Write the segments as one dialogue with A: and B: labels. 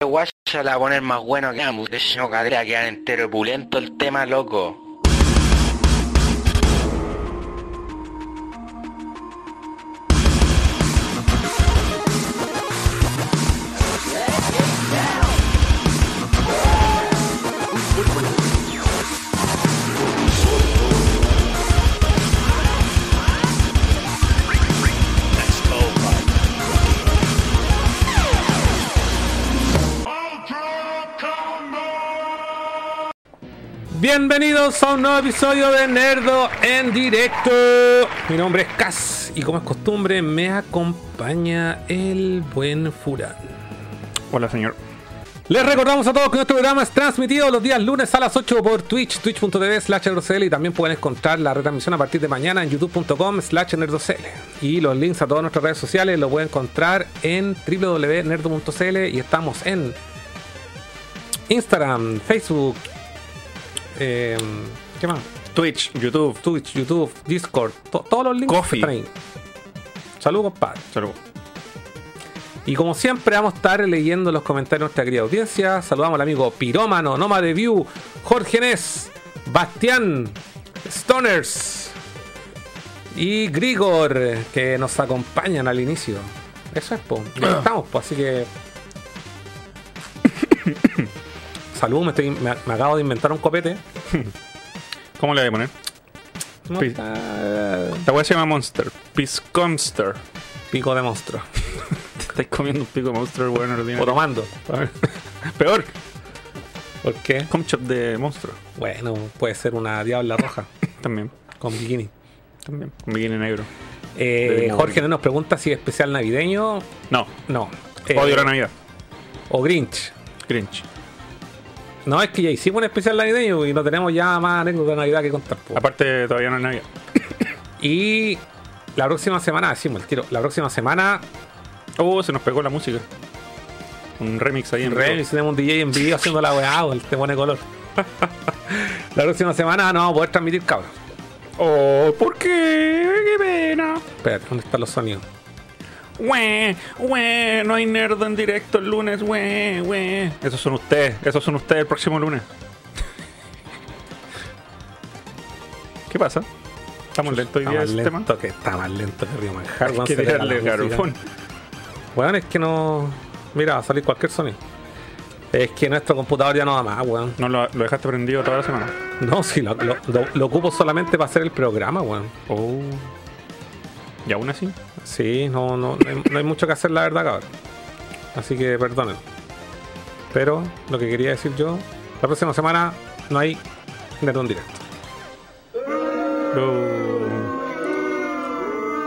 A: guaya la va a poner más bueno que. De no cadera, quedan entero pulento el tema, loco.
B: Bienvenidos a un nuevo episodio de Nerdo en directo. Mi nombre es Cas y como es costumbre me acompaña el buen Furán.
C: Hola, señor.
B: Les recordamos a todos que nuestro programa es transmitido los días lunes a las 8 por Twitch, twitch.tv slash y también pueden encontrar la retransmisión a partir de mañana en youtube.com slash nerdocl. Y los links a todas nuestras redes sociales los pueden encontrar en www.nerdo.cl y estamos en Instagram, Facebook, eh, ¿qué más?
C: Twitch, YouTube.
B: Twitch, YouTube, Discord, to- todos los links
C: Coffee.
B: están ahí. Saludos, compadre.
C: Salud.
B: Y como siempre vamos a estar leyendo los comentarios de nuestra querida audiencia. Saludamos al amigo Pirómano, Noma de View, Jorge Nes, Bastián, Stoners y Grigor, que nos acompañan al inicio. Eso es, po. Ya estamos, po, así que... Salud, me, estoy- me- me acabo de inventar un copete.
C: ¿Cómo le voy a poner?
B: No
C: La weá se llama Monster. Piscomster.
B: Pico de monstruo.
C: Te estáis comiendo un pico de Monster, weón,
B: O tomando.
C: Peor.
B: ¿Por qué?
C: Comchop de monstruo.
B: Bueno, puede ser una diabla roja
C: También.
B: con bikini.
C: También. Un bikini negro.
B: Eh, Jorge nos pregunta si es especial navideño.
C: No.
B: No. Eh,
C: Odio la Navidad.
B: O Grinch.
C: Grinch.
B: No, es que ya hicimos un especial navideño y no tenemos ya más anécdotas de Navidad que contar. po.
C: Aparte, todavía no es Navidad.
B: Y la próxima semana, decimos el tiro, la próxima semana,
C: Oh, se nos pegó la música. Un remix ahí en.
B: Remix, tenemos un DJ en vivo haciendo la weá, weón, te pone color. la próxima semana no vamos a poder transmitir cabros.
C: Oh, ¿por qué? ¡Qué pena!
B: Espérate, ¿dónde están los sonidos?
C: Güey, güey, no hay nerd en directo el lunes, güey, güey. Esos son ustedes, esos son ustedes el próximo lunes. ¿Qué pasa? ¿Estamos lentos hoy día el
B: lento que está más lento que Río Manjar.
C: Hay que tirarle garrafón.
B: Weón, es que no. Mira, va a salir cualquier sonido. Es que nuestro computador ya no da más, weón.
C: No lo, lo dejaste prendido toda la semana.
B: No, sí, lo, lo- lo- lo ocupo solamente para hacer el programa, weón.
C: Oh. ¿Y aún así?
B: Sí, no, no, no hay, no hay mucho que hacer, la verdad, cabrón. Así que perdonen. Pero lo que quería decir yo, la próxima semana no hay Nerd en directo.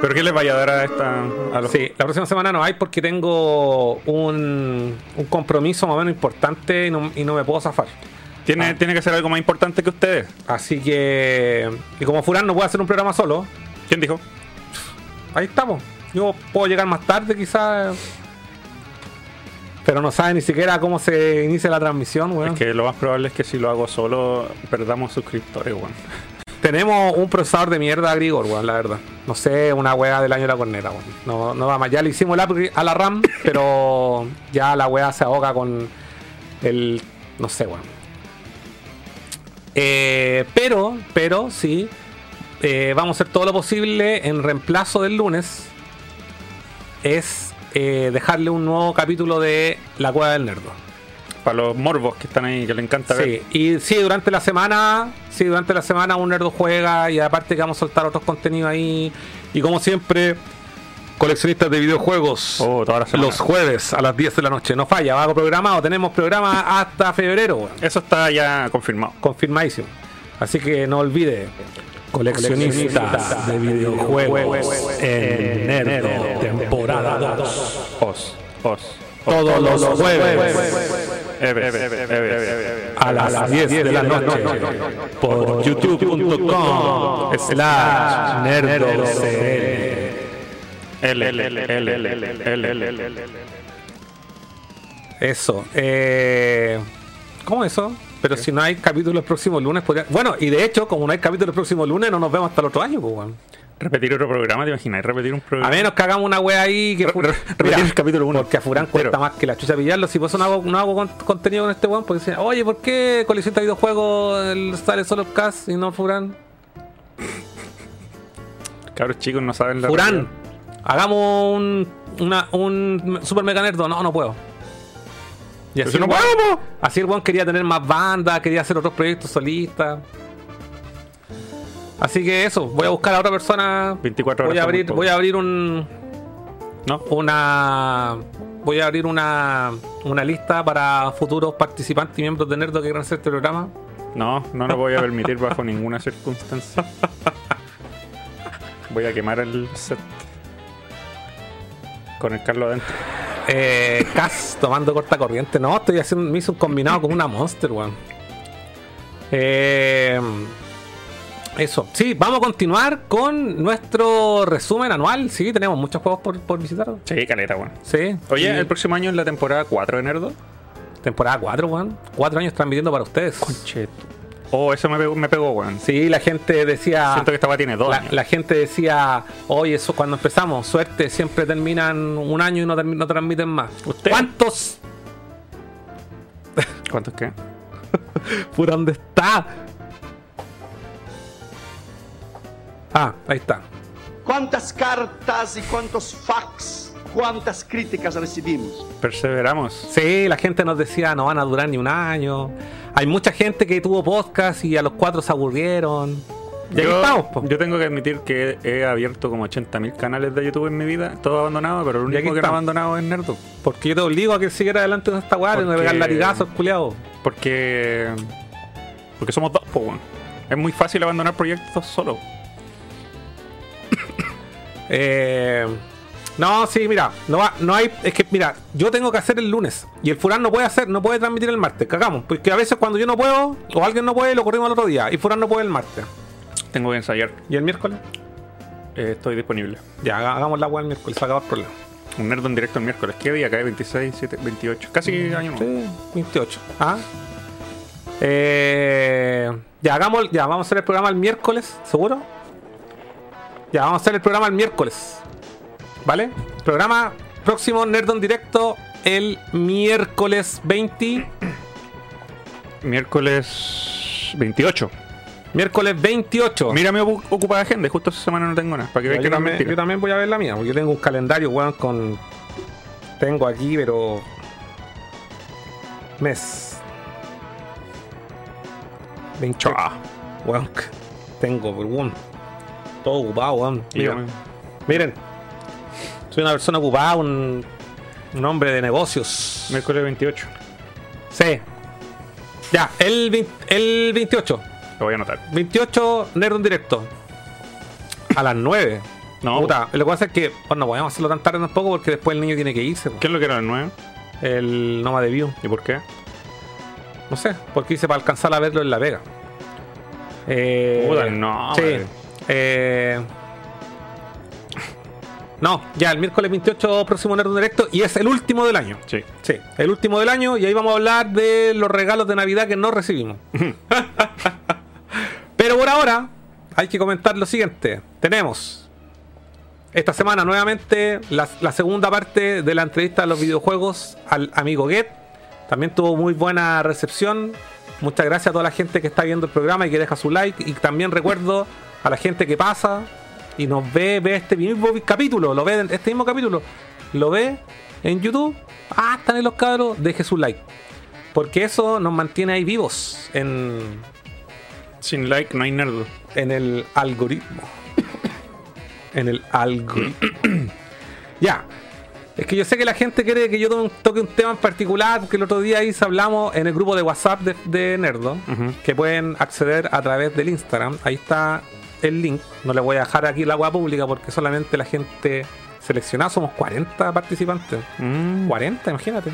C: ¿Pero qué les vaya a dar a esta a los
B: Sí, la próxima semana no hay porque tengo un, un compromiso más o menos importante y no, y no me puedo zafar.
C: ¿Tiene,
B: Ah.
C: tiene que ser algo más importante que ustedes.
B: Así que. Y como Furán no puede hacer un programa solo,
C: ¿Quién dijo?
B: Ahí estamos. Yo puedo llegar más tarde, quizás. Pero no sabe ni siquiera cómo se inicia la transmisión, weón.
C: Es que lo más probable es que si lo hago solo perdamos suscriptores, weón.
B: Tenemos un procesador de mierda, Grigor, weón, la verdad. No sé, una weá del año de la corneta, weón. No, no va más. Ya le himos el upgrade a la RAM, pero ya la weá se ahoga con el. No sé, weón. Eh, pero, pero, sí. Eh, vamos a hacer todo lo posible en reemplazo del lunes. Es eh, dejarle un nuevo capítulo de La Cueva del Nerdo.
C: Para los morbos que están ahí, que le encanta
B: Sí,
C: ver.
B: y sí, durante la semana, sí, durante la semana un nerdo juega y aparte que vamos a soltar otros contenidos ahí. Y como siempre, coleccionistas de videojuegos.
C: Oh,
B: los jueves a las 10 de la noche. No falla, va programado. Tenemos programa hasta febrero.
C: Eso está ya confirmado.
B: confirmadísimo. Así que no olvide, Coleccionistas de videojuegos en temporada 2.
C: Os, os.
B: Todos los jueves a las 10 de la noche por youtube.com slash nerdocl.
C: L, L, L,
B: ¿Cómo eso? Pero si no hay capítulo el próximo lunes, podría... Bueno, y de hecho, como no hay capítulo el próximo lunes, no nos vemos hasta el otro año, pues, weón.
C: Repetir otro programa, ¿te imaginas? Repetir un
B: A
C: programa.
B: menos que hagamos una wea ahí que
C: Re- repetir el capítulo uno.
B: Porque a Furán cuesta más que la chucha pillarlo. Si por eso no hago, no hago con- contenido con este weón, porque dicen, oye, ¿por qué colección de videojuegos el- sale solo Cast y no Furán?
C: Cabros chicos no saben la
B: Furán,
C: realidad.
B: hagamos un, una, un Super Mega Nerdo. No, no puedo. Y así,
C: no
B: el weón-
C: podemos.
B: así el weón quería tener más bandas, quería hacer otros proyectos solistas. Así que eso, voy a buscar a otra persona.
C: 24 horas
B: Voy a abrir, voy a abrir un,
C: ¿No?
B: una voy a abrir una, una lista para futuros participantes y miembros de Nerdo que quieran hacer este programa.
C: No, no lo voy a permitir bajo ninguna circunstancia. Voy a quemar el set. Con el Carlos adentro.
B: Eh, Cas tomando corta corriente. No, estoy haciendo, me un combinado con una Monster, weón. Eh, eso. Sí, vamos a continuar con nuestro resumen anual. Sí, tenemos muchos juegos por, por visitar.
C: Sí, caleta, weón.
B: Sí.
C: Oye, el próximo año es la temporada 4 de Nerdo.
B: temporada 4, weón. Cuatro años transmitiendo para ustedes.
C: Concheto. Oh, eso me pegó, me pegó weón.
B: Sí, la gente decía.
C: Siento que esta weá tiene dos
B: La,
C: años.
B: la gente decía, oye, eso cuando empezamos, suerte, siempre terminan un año y no, no transmiten más.
C: ¿Usted?
B: ¿Cuántos?
C: ¿Cuántos qué?
B: ¿Por dónde está? Ah, ahí está.
D: Quantas cartas y cuántos fax, cuántas críticas recibimos.
C: Perseveramos.
B: Sí, la gente nos decía, no van a durar ni un año. Hay mucha gente que tuvo podcast y a los cuatro se aburrieron. Y aquí
C: Yo,
B: estamos, po.
C: yo tengo que admitir que he abierto como 80.000 canales de YouTube en mi vida, todo abandonado, pero el único que no abandonado es Nerdo.
B: Porque yo te obligo a que siguiera adelante con esta weá,
C: Porque-
B: pegar latigazos, culiado.
C: Porque. Porque somos dos, po. Es muy fácil abandonar proyectos solo.
B: Eh, no, sí, mira, no, va- no hay, es que mira, yo tengo que hacer el lunes y el Furán no puede hacer, no puede transmitir el martes, cagamos, porque a veces cuando yo no puedo o alguien no puede, lo corrimos al otro día y Furán no puede el martes.
C: Tengo que ensayar.
B: ¿Y el miércoles?
C: Eh, estoy disponible.
B: Ya, haga- hagamos la weá el miércoles, se acaba el problema.
C: Un Nerdo en directo el miércoles. ¿Qué día cae? 26, 7, 28. Casi año nuevo.
B: Sí, 28. ¿Ah? Eh, ya, hagamos, ya, vamos a hacer el programa el miércoles, ¿seguro? Ya, vamos a hacer el programa el miércoles. ¿Vale? Programa próximo Nerd en directo el miércoles 20.
C: Miércoles 28.
B: Miércoles 28.
C: Mira mi ocu- ocupada agenda. Justo esa semana no tengo nada. Para que
B: Ya,
C: veas que
B: también,
C: mentira.
B: yo también voy a ver la mía, porque yo tengo un calendario, weón, con. Tengo aquí, pero. Mes. 28.
C: Ah,
B: Weón, tengo, weón. Todo ocupado, weón. miren. Soy una persona ocupada, un, un hombre de negocios.
C: Miércoles 28.
B: Sí. Ya, el, 20 el 28.
C: Lo voy a anotar.
B: 28 Nerd en directo. A las 9.
C: No.
B: Puta, lo que pasa es que bueno, no podemos hacerlo tan tarde tampoco porque después el niño tiene que irse.
C: ¿Qué es lo que era el 9?
B: El Noma de View.
C: ¿Y por qué?
B: No sé, porque hice para alcanzar a verlo en La Vega. Eh,
C: Puta, no,
B: Sí. Eh, no, ya el miércoles 28 próximo Nerd directo y es el último del año.
C: Sí.
B: Sí, el último del año y ahí vamos a hablar de los regalos de Navidad que no recibimos. Pero por ahora hay que comentar lo siguiente. Tenemos esta semana nuevamente la, la segunda parte de la entrevista a los videojuegos al amigo Get. También tuvo muy buena recepción. Muchas gracias a toda la gente que está viendo el programa y que deja su like. Y también recuerdo a la gente que pasa y nos ve, ve este mismo capítulo, lo ve en este mismo capítulo, lo ve en YouTube. Ah, están ahí los cabros, deje su like. Porque eso nos mantiene ahí vivos en,
C: Sin like no hay nerdo.
B: en el algoritmo. En el algoritmo. ya. Es que yo sé que la gente quiere que yo toque un tema en particular, porque el otro día ahí hablamos en el grupo de WhatsApp de, de Nerdo, que pueden acceder a través del Instagram. Ahí está el link. No le voy a dejar aquí la agua pública porque solamente la gente seleccionada, somos 40 participantes.
C: Mm.
B: 40, imagínate.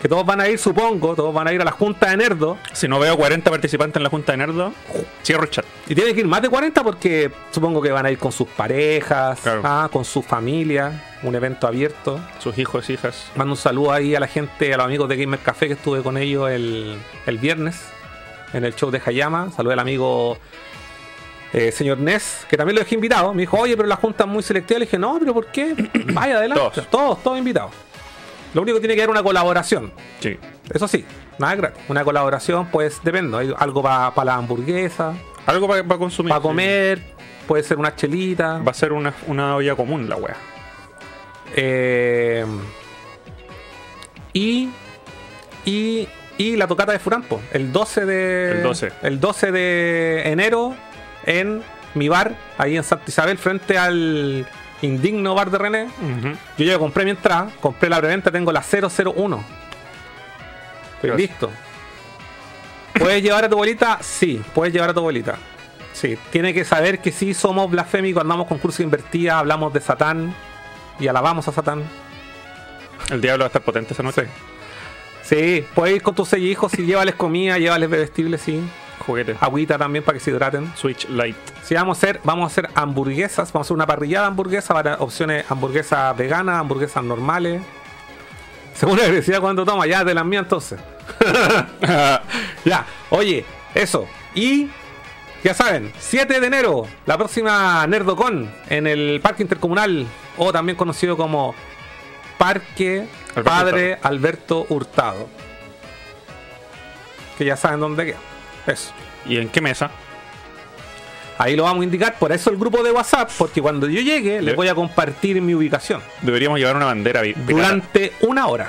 B: Que todos van a ir, supongo, todos van a ir a la junta de Nerdo.
C: Si no veo 40 participantes en la junta de nerdo, cierro el chat.
B: Y tiene que ir más de 40 porque supongo que van a ir con sus parejas,
C: Claro.
B: ah, con su familia, un evento abierto.
C: Sus hijos, hijas.
B: Mando un saludo ahí a la gente, a los amigos de Gamer Café que estuve con ellos el, el viernes en el show de Hayama. Saludo al amigo eh, señor Ness, que también lo dejé invitado. Me dijo, oye, pero la junta es muy selectiva. Le dije, no, pero ¿por qué? Vaya adelante.
C: Todos.
B: todos, todos invitados. Lo único que tiene que haber una colaboración.
C: Sí.
B: Eso sí, nada gratis. Una colaboración, pues depende. Hay algo para la hamburguesa,
C: Algo para consumir.
B: para
C: sí.
B: comer, puede ser una chelita.
C: Va a ser una, una olla común la wea.
B: Eh, y, y, y la tocata de Furampo, el 12 de
C: El 12.
B: el 12 de enero en mi bar, ahí en Santa Isabel, frente al indigno bar de René. Yo ya compré mi entrada, compré la preventa, tengo la 001. Estoy
C: Dios.
B: listo. ¿Puedes llevar a tu abuelita? Sí, puedes llevar a tu abuelita. Sí, tiene que saber que sí somos blasfémicos, andamos con curso invertida, hablamos de Satán y alabamos a Satán.
C: El diablo va a estar potente esa noche.
B: Sí, puedes ir con tus seis hijos y llévales comida, llévales bebestibles, sí.
C: Juguete.
B: Agüita también para que se hidraten.
C: Switch Lite.
B: Sí, vamos a hacer, vamos a hacer hamburguesas, vamos a hacer una parrillada de hamburguesas, para opciones hamburguesas veganas, hamburguesas normales. Según la decía cuando toma, ya de las mías entonces. ya, oye, eso. Y ya saben, 7 de enero, la próxima Nerdocon en el Parque Intercomunal, o también conocido como Parque
C: Alberto
B: Padre Alberto Hurtado. Que ya saben dónde queda. Eso.
C: ¿Y en qué mesa?
B: Ahí lo vamos a indicar, por eso el grupo de WhatsApp, porque cuando yo llegue les voy a compartir mi ubicación.
C: Deberíamos llevar una bandera pirata.
B: Durante una hora.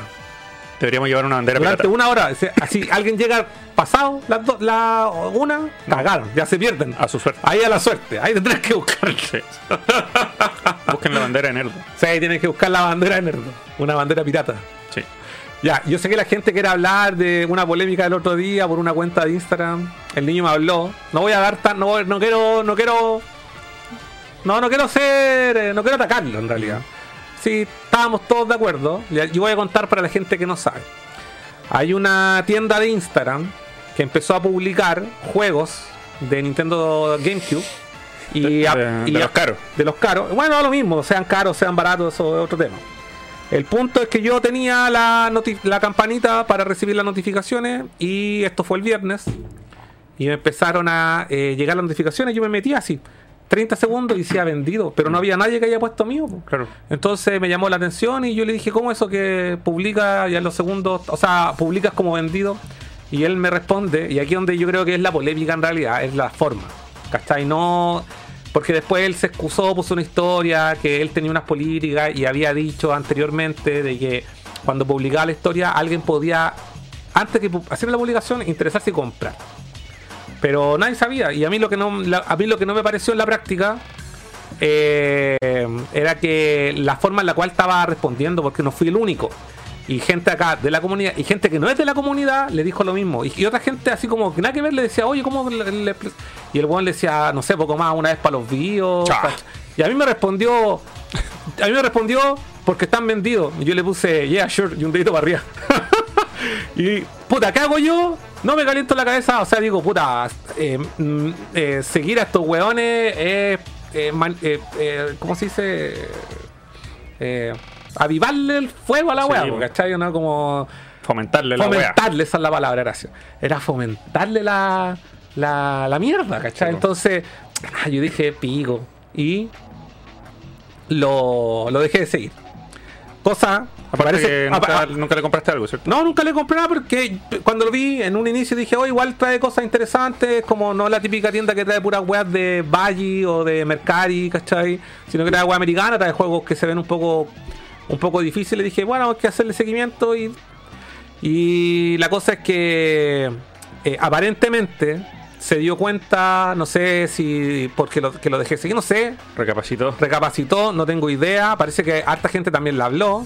C: Deberíamos llevar una bandera
B: Durante
C: pirata.
B: una hora. Así alguien llega pasado las do- la una, cagaron, ya se pierden.
C: A su suerte.
B: Ahí a la suerte, ahí tendrás que buscar.
C: Sí. Busquen la bandera de Nerdo.
B: Sí, ahí tienes que buscar la bandera de Nerdo, una bandera pirata. Ya, yo sé que la gente quiere hablar de una polémica del otro día por una cuenta de Instagram. El niño me habló. No voy a dar tan, no, no quiero, no quiero, no, no quiero ser, eh, no quiero atacarlo en realidad. Sí, estábamos todos de acuerdo. Yo voy a contar para la gente que no sabe. Hay una tienda de Instagram que empezó a publicar juegos de Nintendo GameCube. Y,
C: De-
B: a-
C: de-
B: y
C: de
B: a-
C: los caros.
B: De los caros. Bueno, lo mismo, sean caros, sean baratos, eso es otro tema. El punto es que yo tenía la, campanita para recibir las notificaciones y esto fue el viernes. Y me empezaron a eh, llegar las notificaciones. Yo me metí así, 30 segundos y decía vendido, pero no había nadie que haya puesto mío.
C: Claro.
B: Entonces me llamó la atención y yo le dije, ¿cómo eso que publica ya en los segundos, o sea, publicas como vendido? Y él me responde, y aquí donde yo creo que es la polémica en realidad, es la forma. ¿Cachai? No. Porque después él se excusó, puso una historia, que él tenía unas políticas y había dicho anteriormente de que cuando publicaba la historia alguien podía, antes pu- hacer la publicación, interesarse y comprar. Pero nadie sabía. Y a mí lo que no, a mí lo que no me pareció en la práctica eh, era que la forma en la cual estaba respondiendo, porque no fui el único. Y gente acá de la comunidad, y gente que no es de la comunidad, le dijo lo mismo. Y, y otra gente así como que nada que ver le decía, oye, ¿cómo le, le- Y el weón le decía, no sé, poco más, una vez para los.
C: Cha.
B: pa- Y a mí me respondió, a mí me respondió porque están vendidos. Y yo le puse, yeah, sure, y un dedito para arriba. y, puta, ¿qué hago yo? No me caliento la cabeza, o sea, digo, puta, eh, mm, eh, seguir a estos weones es, eh, man- eh, eh, ¿cómo se dice? Eh, avivarle el fuego a la
C: Sí,
B: wea,
C: po.
B: ¿cachai? ¿No? Como
C: Fomentarle la wea.
B: fomentarle, esa es la palabra, gracias. Era fomentarle la, la, la mierda, ¿cachai?
C: Po.
B: Entonces, ah, yo dije, pico. Y lo, lo dejé de seguir. Cosa,
C: Aparte
B: parece-
C: que
B: a-
C: nunca,
B: a-
C: nunca le compraste algo, ¿cierto?
B: no, nunca le compré nada porque cuando lo vi en un inicio dije, oh, igual trae cosas interesantes, como no la típica tienda que trae puras weas de Valle o de Mercari, ¿cachai? Sino que trae wea americana, trae juegos que se ven un poco un poco difíciles. Dije, bueno, hay que hacerle seguimiento y, y la cosa es que eh, aparentemente se dio cuenta, no sé si porque lo, que lo dejé seguir, no sé,
C: Recapacitó.
B: recapacitó, no tengo idea. Parece que harta gente también la habló.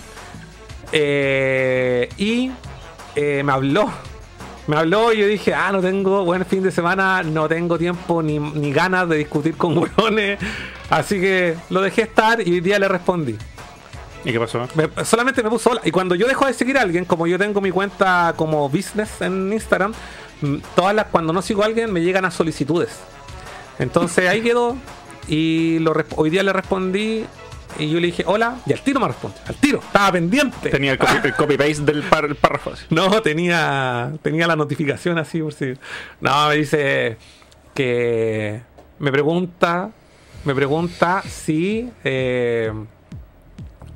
B: Eh, y eh, me habló. Me habló y yo dije, ah, no tengo buen fin de semana, no tengo tiempo ni, ni ganas de discutir con hueones. Así que lo dejé estar y hoy día le respondí.
C: ¿Y qué pasó?
B: Me- solamente me puso hola. Y cuando yo dejo de seguir a alguien, como yo tengo mi cuenta como business en Instagram, mm, todas las, cuando no sigo a alguien me llegan a solicitudes. Entonces ahí quedó. Y lo, hoy día le respondí y yo le dije hola y al tiro me responde. Al tiro, estaba pendiente.
C: Tenía el copy- el copy-paste del párrafo.
B: No, tenía, tenía la notificación así por si. No, me dice que, me pregunta, me pregunta si, eh,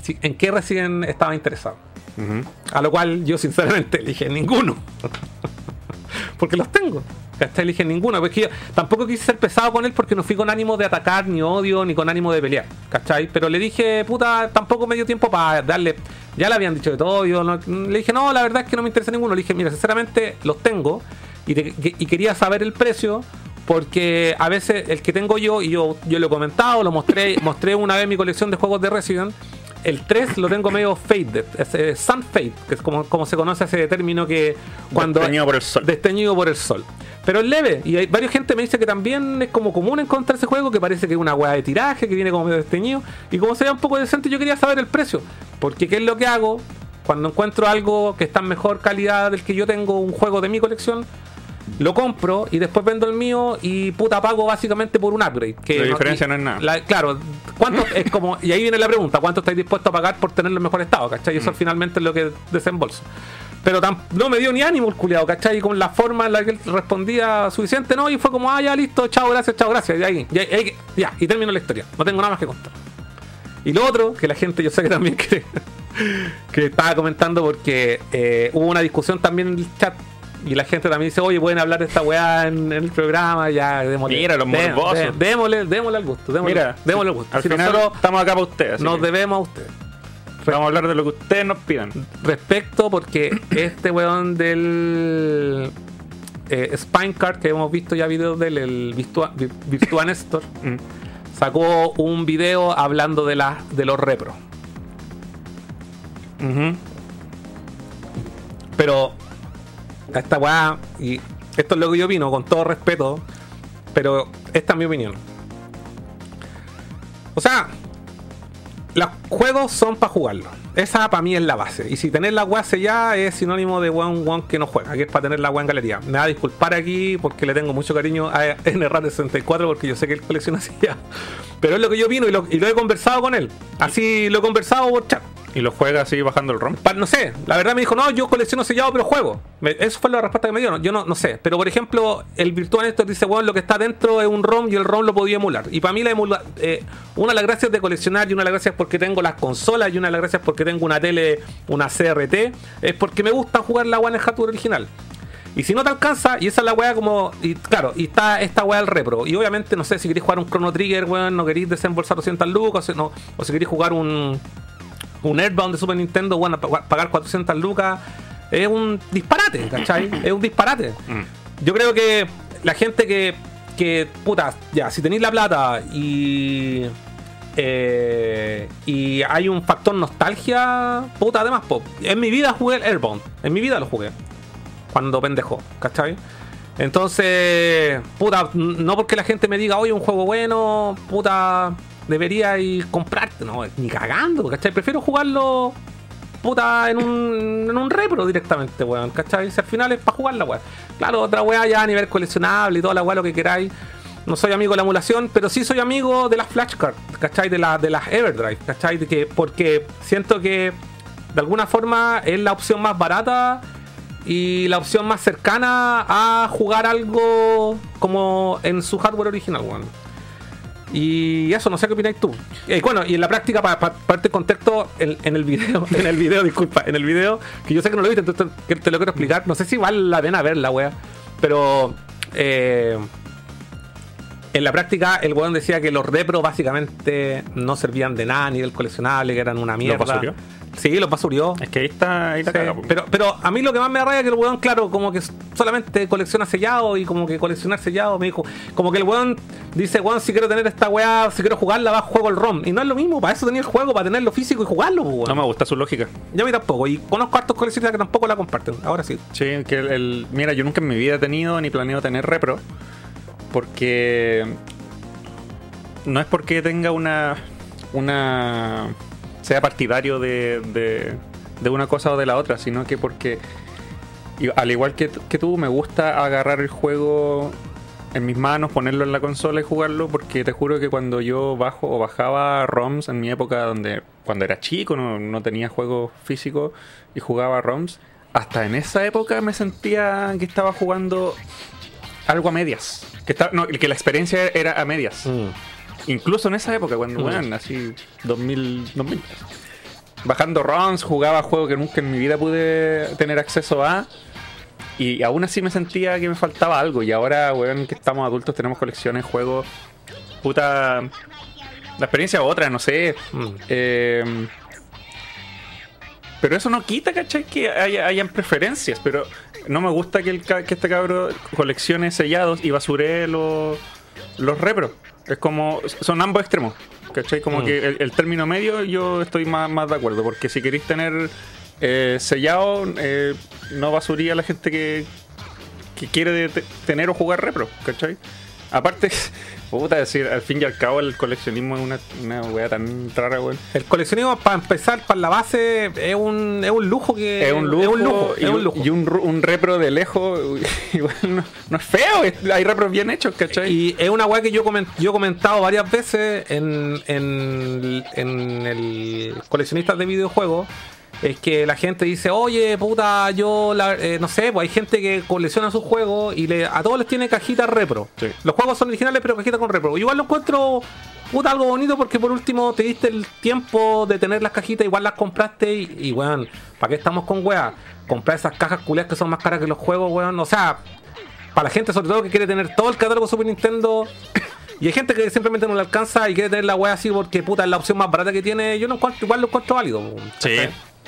B: en qué recién estaba interesado.
C: Ujú.
B: A lo cual yo sinceramente elige ninguno. porque los tengo. ¿Cachai? Elige ninguno. Porque yo tampoco quise ser pesado con él porque no fui con ánimo de atacar, ni odio, ni con ánimo de pelear. ¿Cachai? Pero le dije, puta, tampoco me dio tiempo para darle. Ya le habían dicho de todo. Yo no- le dije, no, la verdad es que no me interesa ninguno. Le dije, mira, sinceramente los tengo. Y, te- y quería saber el precio. Porque a veces el que tengo yo, y yo, yo lo he comentado, lo mostré, mostré una vez mi colección de juegos de Resident. El 3 lo tengo medio faded, es eh, sun fade, que es como, como se conoce ese término que cuando
C: Desteñido por el sol.
B: desteñido por el sol. Pero es leve, y hay varias gente me dice que también es como común encontrar ese juego, que parece que es una hueá de tiraje, que viene como medio desteñido, y como se ve un poco decente, yo quería saber el precio. Porque qué es lo que hago cuando encuentro algo que está en mejor calidad del que yo tengo, un juego de mi colección, lo compro y después vendo el mío y puta pago básicamente por un upgrade. Que
C: La diferencia
B: y-
C: no es nada.
B: la- claro, ¿cuánto es como y ahí viene la pregunta, ¿cuánto estáis dispuestos a pagar por tenerlo en mejor estado, ¿cachai? Y
C: Mm.
B: eso finalmente es lo que desembolso. Pero tam- no me dio ni ánimo el culiado, ¿cachai? Y con la forma en la que él respondía suficiente, ¿no? Y fue como, ah, ya listo, chao, gracias, chao, gracias. Y ahí, ya, ahí- ya, y terminó la historia. No tengo nada más que contar. Y lo otro, que la gente yo sé que también que, que estaba comentando porque eh, hubo una discusión también en el chat. Y la gente también dice, oye, pueden hablar de esta weá en, en el programa, ya démosle.
C: Mira, los
B: dé- démosle, démosle al gusto, démosle,
C: Mira,
B: démosle al gusto.
C: al
B: Si
C: final
B: nosotros
C: estamos acá para ustedes.
B: nos
C: que
B: debemos a ustedes.
C: Vamos a hablar de lo que ustedes nos pidan.
B: Respecto, porque este weón del eh, Spinecart, que hemos visto ya videos de él, el Virtua, Vir- Virtua Nestor,
C: Mm.
B: sacó un video hablando de, la, de los repros.
C: Ujú.
B: Pero a esta weá, y esto es lo que yo opino, con todo respeto, pero esta es mi opinión. O sea, los juegos son para jugarlos. Esa para mí es la base. Y si tener la weá sellada es sinónimo de weón weón que no juega, que es para tener la weá en galería. Me va a disculpar aquí porque le tengo mucho cariño a NRAR64 porque yo sé que él colecciona sellada. Pero es lo que yo opino y lo, y lo he conversado con él. Así lo he conversado por chat.
C: Y lo juega así bajando el ROM.
B: No sé, la verdad me dijo, no, yo colecciono sellado, pero juego. Me- eso fue la respuesta que me dio. Yo no, no sé. Pero por ejemplo, el Virtual Nestor dice, bueno, lo que está dentro es un ROM y el ROM lo podía emular. Y para mí la emula eh, una de las gracias de coleccionar y una de las gracias porque tengo las consolas y una de las gracias porque tengo una tele, una CRT, es porque me gusta jugar la One Hardware original. Y si no te alcanza, y esa es la weá como. Y claro, y está esta weá del repro. Y obviamente, no sé, si queréis jugar un Chrono Trigger, weón, no queréis desembolsar 200 lucas, o, no, o si queréis jugar un, un Airbound de Super Nintendo, bueno, pa- pagar 400 lucas, es un disparate, ¿cachai? es un disparate. Yo creo que la gente que, que puta, ya, si tenéis la plata y. eh, y hay un factor nostalgia, puta, además, po, en mi vida jugué el Airbound, en mi vida lo jugué cuando pendejo, ¿cachai? Entonces, puta, no porque la gente me diga, oye, un juego bueno, puta, debería ir comprarte, no, ni cagando, ¿cachai? Prefiero jugarlo, puta, en un, en un repro directamente, weón, ¿cachai? Si al final es para jugar la weá. Claro, otra weá ya a nivel coleccionable y toda la weá, lo que queráis. No soy amigo de la emulación, pero sí soy amigo de las flashcards, ¿cachai? De, la, de las Everdrive, ¿cachai? Que, porque siento que de alguna forma es la opción más barata y la opción más cercana a jugar algo como en su hardware original, weón. Y eso, no sé qué opináis tú. Eh, bueno, y en la práctica, para parte el contexto, en, en el video, en el video, disculpa, en el video, que yo sé que no lo viste, entonces te, te lo quiero explicar. No sé si vale la pena verla, wea. Pero eh, en la práctica, el weón decía que los repro básicamente no servían de nada a nivel coleccionable, que eran una mierda. Sí, los basurió.
C: Es que ahí está, ahí la
B: Sí,
C: caga,
B: pero, pero a mí lo que más me arraiga es que el weón, claro, como que solamente colecciona sellado y como que coleccionar sellado me dijo, como que el weón dice, weón, si quiero tener esta weá, si quiero jugarla, va juego el ROM. Y no es lo mismo, para eso tenía el juego, para tenerlo físico y jugarlo, weón.
C: No me gusta su lógica.
B: Yo a mí tampoco, y conozco hartos coleccionistas que tampoco la comparten, ahora sí.
C: Sí, que el, el- mira, yo nunca en mi vida he tenido ni planeo tener repro. Porque no es porque tenga una. una. Sea partidario de, una cosa o de la otra, sino que porque. al igual que, tú, me gusta agarrar el juego en mis manos, ponerlo en la consola y jugarlo, porque te juro que cuando yo bajo o bajaba ROMs en mi época donde cuando era chico no, tenía juegos físicos y jugaba ROMs, hasta en esa época me sentía que estaba jugando algo a medias. Que la experiencia era a medias.
B: Mm.
C: Incluso en esa época, cuando,
B: Mm.
C: weón, así, 2000, 2000. Bajando ROMs, jugaba juegos que nunca en mi vida pude tener acceso a. Y aún así me sentía que me faltaba algo. Y ahora, weón, que estamos adultos, tenemos colecciones, juegos. Puta. La experiencia es otra, no sé.
B: Mm.
C: Eh, pero eso no quita, ¿cachai? Que haya, hayan preferencias. Pero no me gusta que, el, que este cabro coleccione sellados y basuree los, los repros. Es como. Son ambos extremos. ¿cachai? Como
B: Mm.
C: que el, el término medio yo estoy más, más de acuerdo. Porque si queréis tener eh, sellado, eh, no basuría a la gente que, que quiere tener o jugar repro, ¿cachai? Aparte, puta, decir, al fin y al cabo el coleccionismo es una, una wea tan rara, weón.
B: El coleccionismo, para empezar, para la base, es un, es un lujo que.
C: Es un lujo,
B: Es un lujo.
C: y,
B: es un lujo.
C: y un, repro de lejos, igual no, no es feo, es- hay repros bien hechos, ¿cachai?
B: Y es una weá que yo, comen- yo he comentado varias veces en, en, en el coleccionistas de videojuegos. Es que la gente dice, oye, puta, yo, la- eh, no sé, pues hay gente que colecciona sus juegos y le, a todos les tiene cajita repro.
C: Sí.
B: Los juegos son originales, pero cajita con repro. Igual lo encuentro, puta, algo bonito porque por último te diste el tiempo de tener las cajitas, igual las compraste y, y weón, ¿para qué estamos con weá? Comprar esas cajas culias que son más caras que los juegos, weón. O sea, para la gente sobre todo que quiere tener todo el catálogo Super Nintendo y hay gente que simplemente no le alcanza y quiere tener la wea así porque puta es la opción más barata que tiene yo no encuentro, igual lo encuentro válido
C: Sí.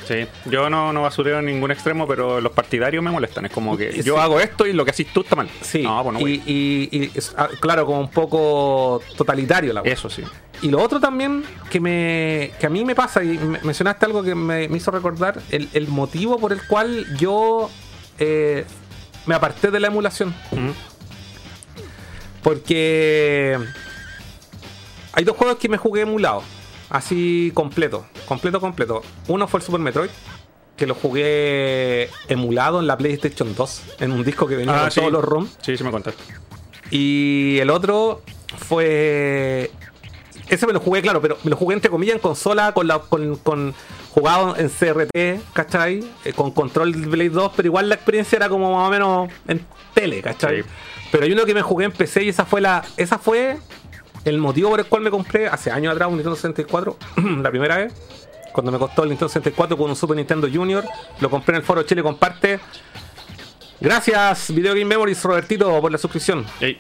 C: Sí. Yo no, no basureo en ningún extremo, pero los partidarios me molestan. Es como que
B: Sí.
C: yo hago esto y lo que haces tú está mal.
B: sí
C: No, pues no,
B: y,
C: güey.
B: y- y es, ah, claro como un poco totalitario la wea.
C: Eso sí.
B: y lo otro también que me que a mí me pasa y me- mencionaste algo que me, me hizo recordar el, el motivo por el cual yo eh, me aparté de la emulación. Porque hay dos juegos que me jugué emulado. Así completo. Completo, completo. Uno fue el Super Metroid. Que lo jugué emulado en la PlayStation 2. En un disco que venía con
C: Ah, sí.
B: todos los ROM.
C: Sí, sí me contaste.
B: Y el otro fue. Ese me lo jugué, claro, pero me lo jugué entre comillas en consola con la con, con- jugado en CRT, ¿cachai? Eh, con control de Play 2, pero igual la experiencia era como más o menos en tele, ¿cachai?
C: Sí.
B: Pero hay uno que me jugué en PC y esa fue la. Esa fue el motivo por el cual me compré hace años atrás un Nintendo 64, la primera vez. Cuando me costó el Nintendo 64 con un Super Nintendo Junior, lo compré en el foro Chile Comparte. Gracias, Video Game Memories, Robertito, por la suscripción.
C: Ey,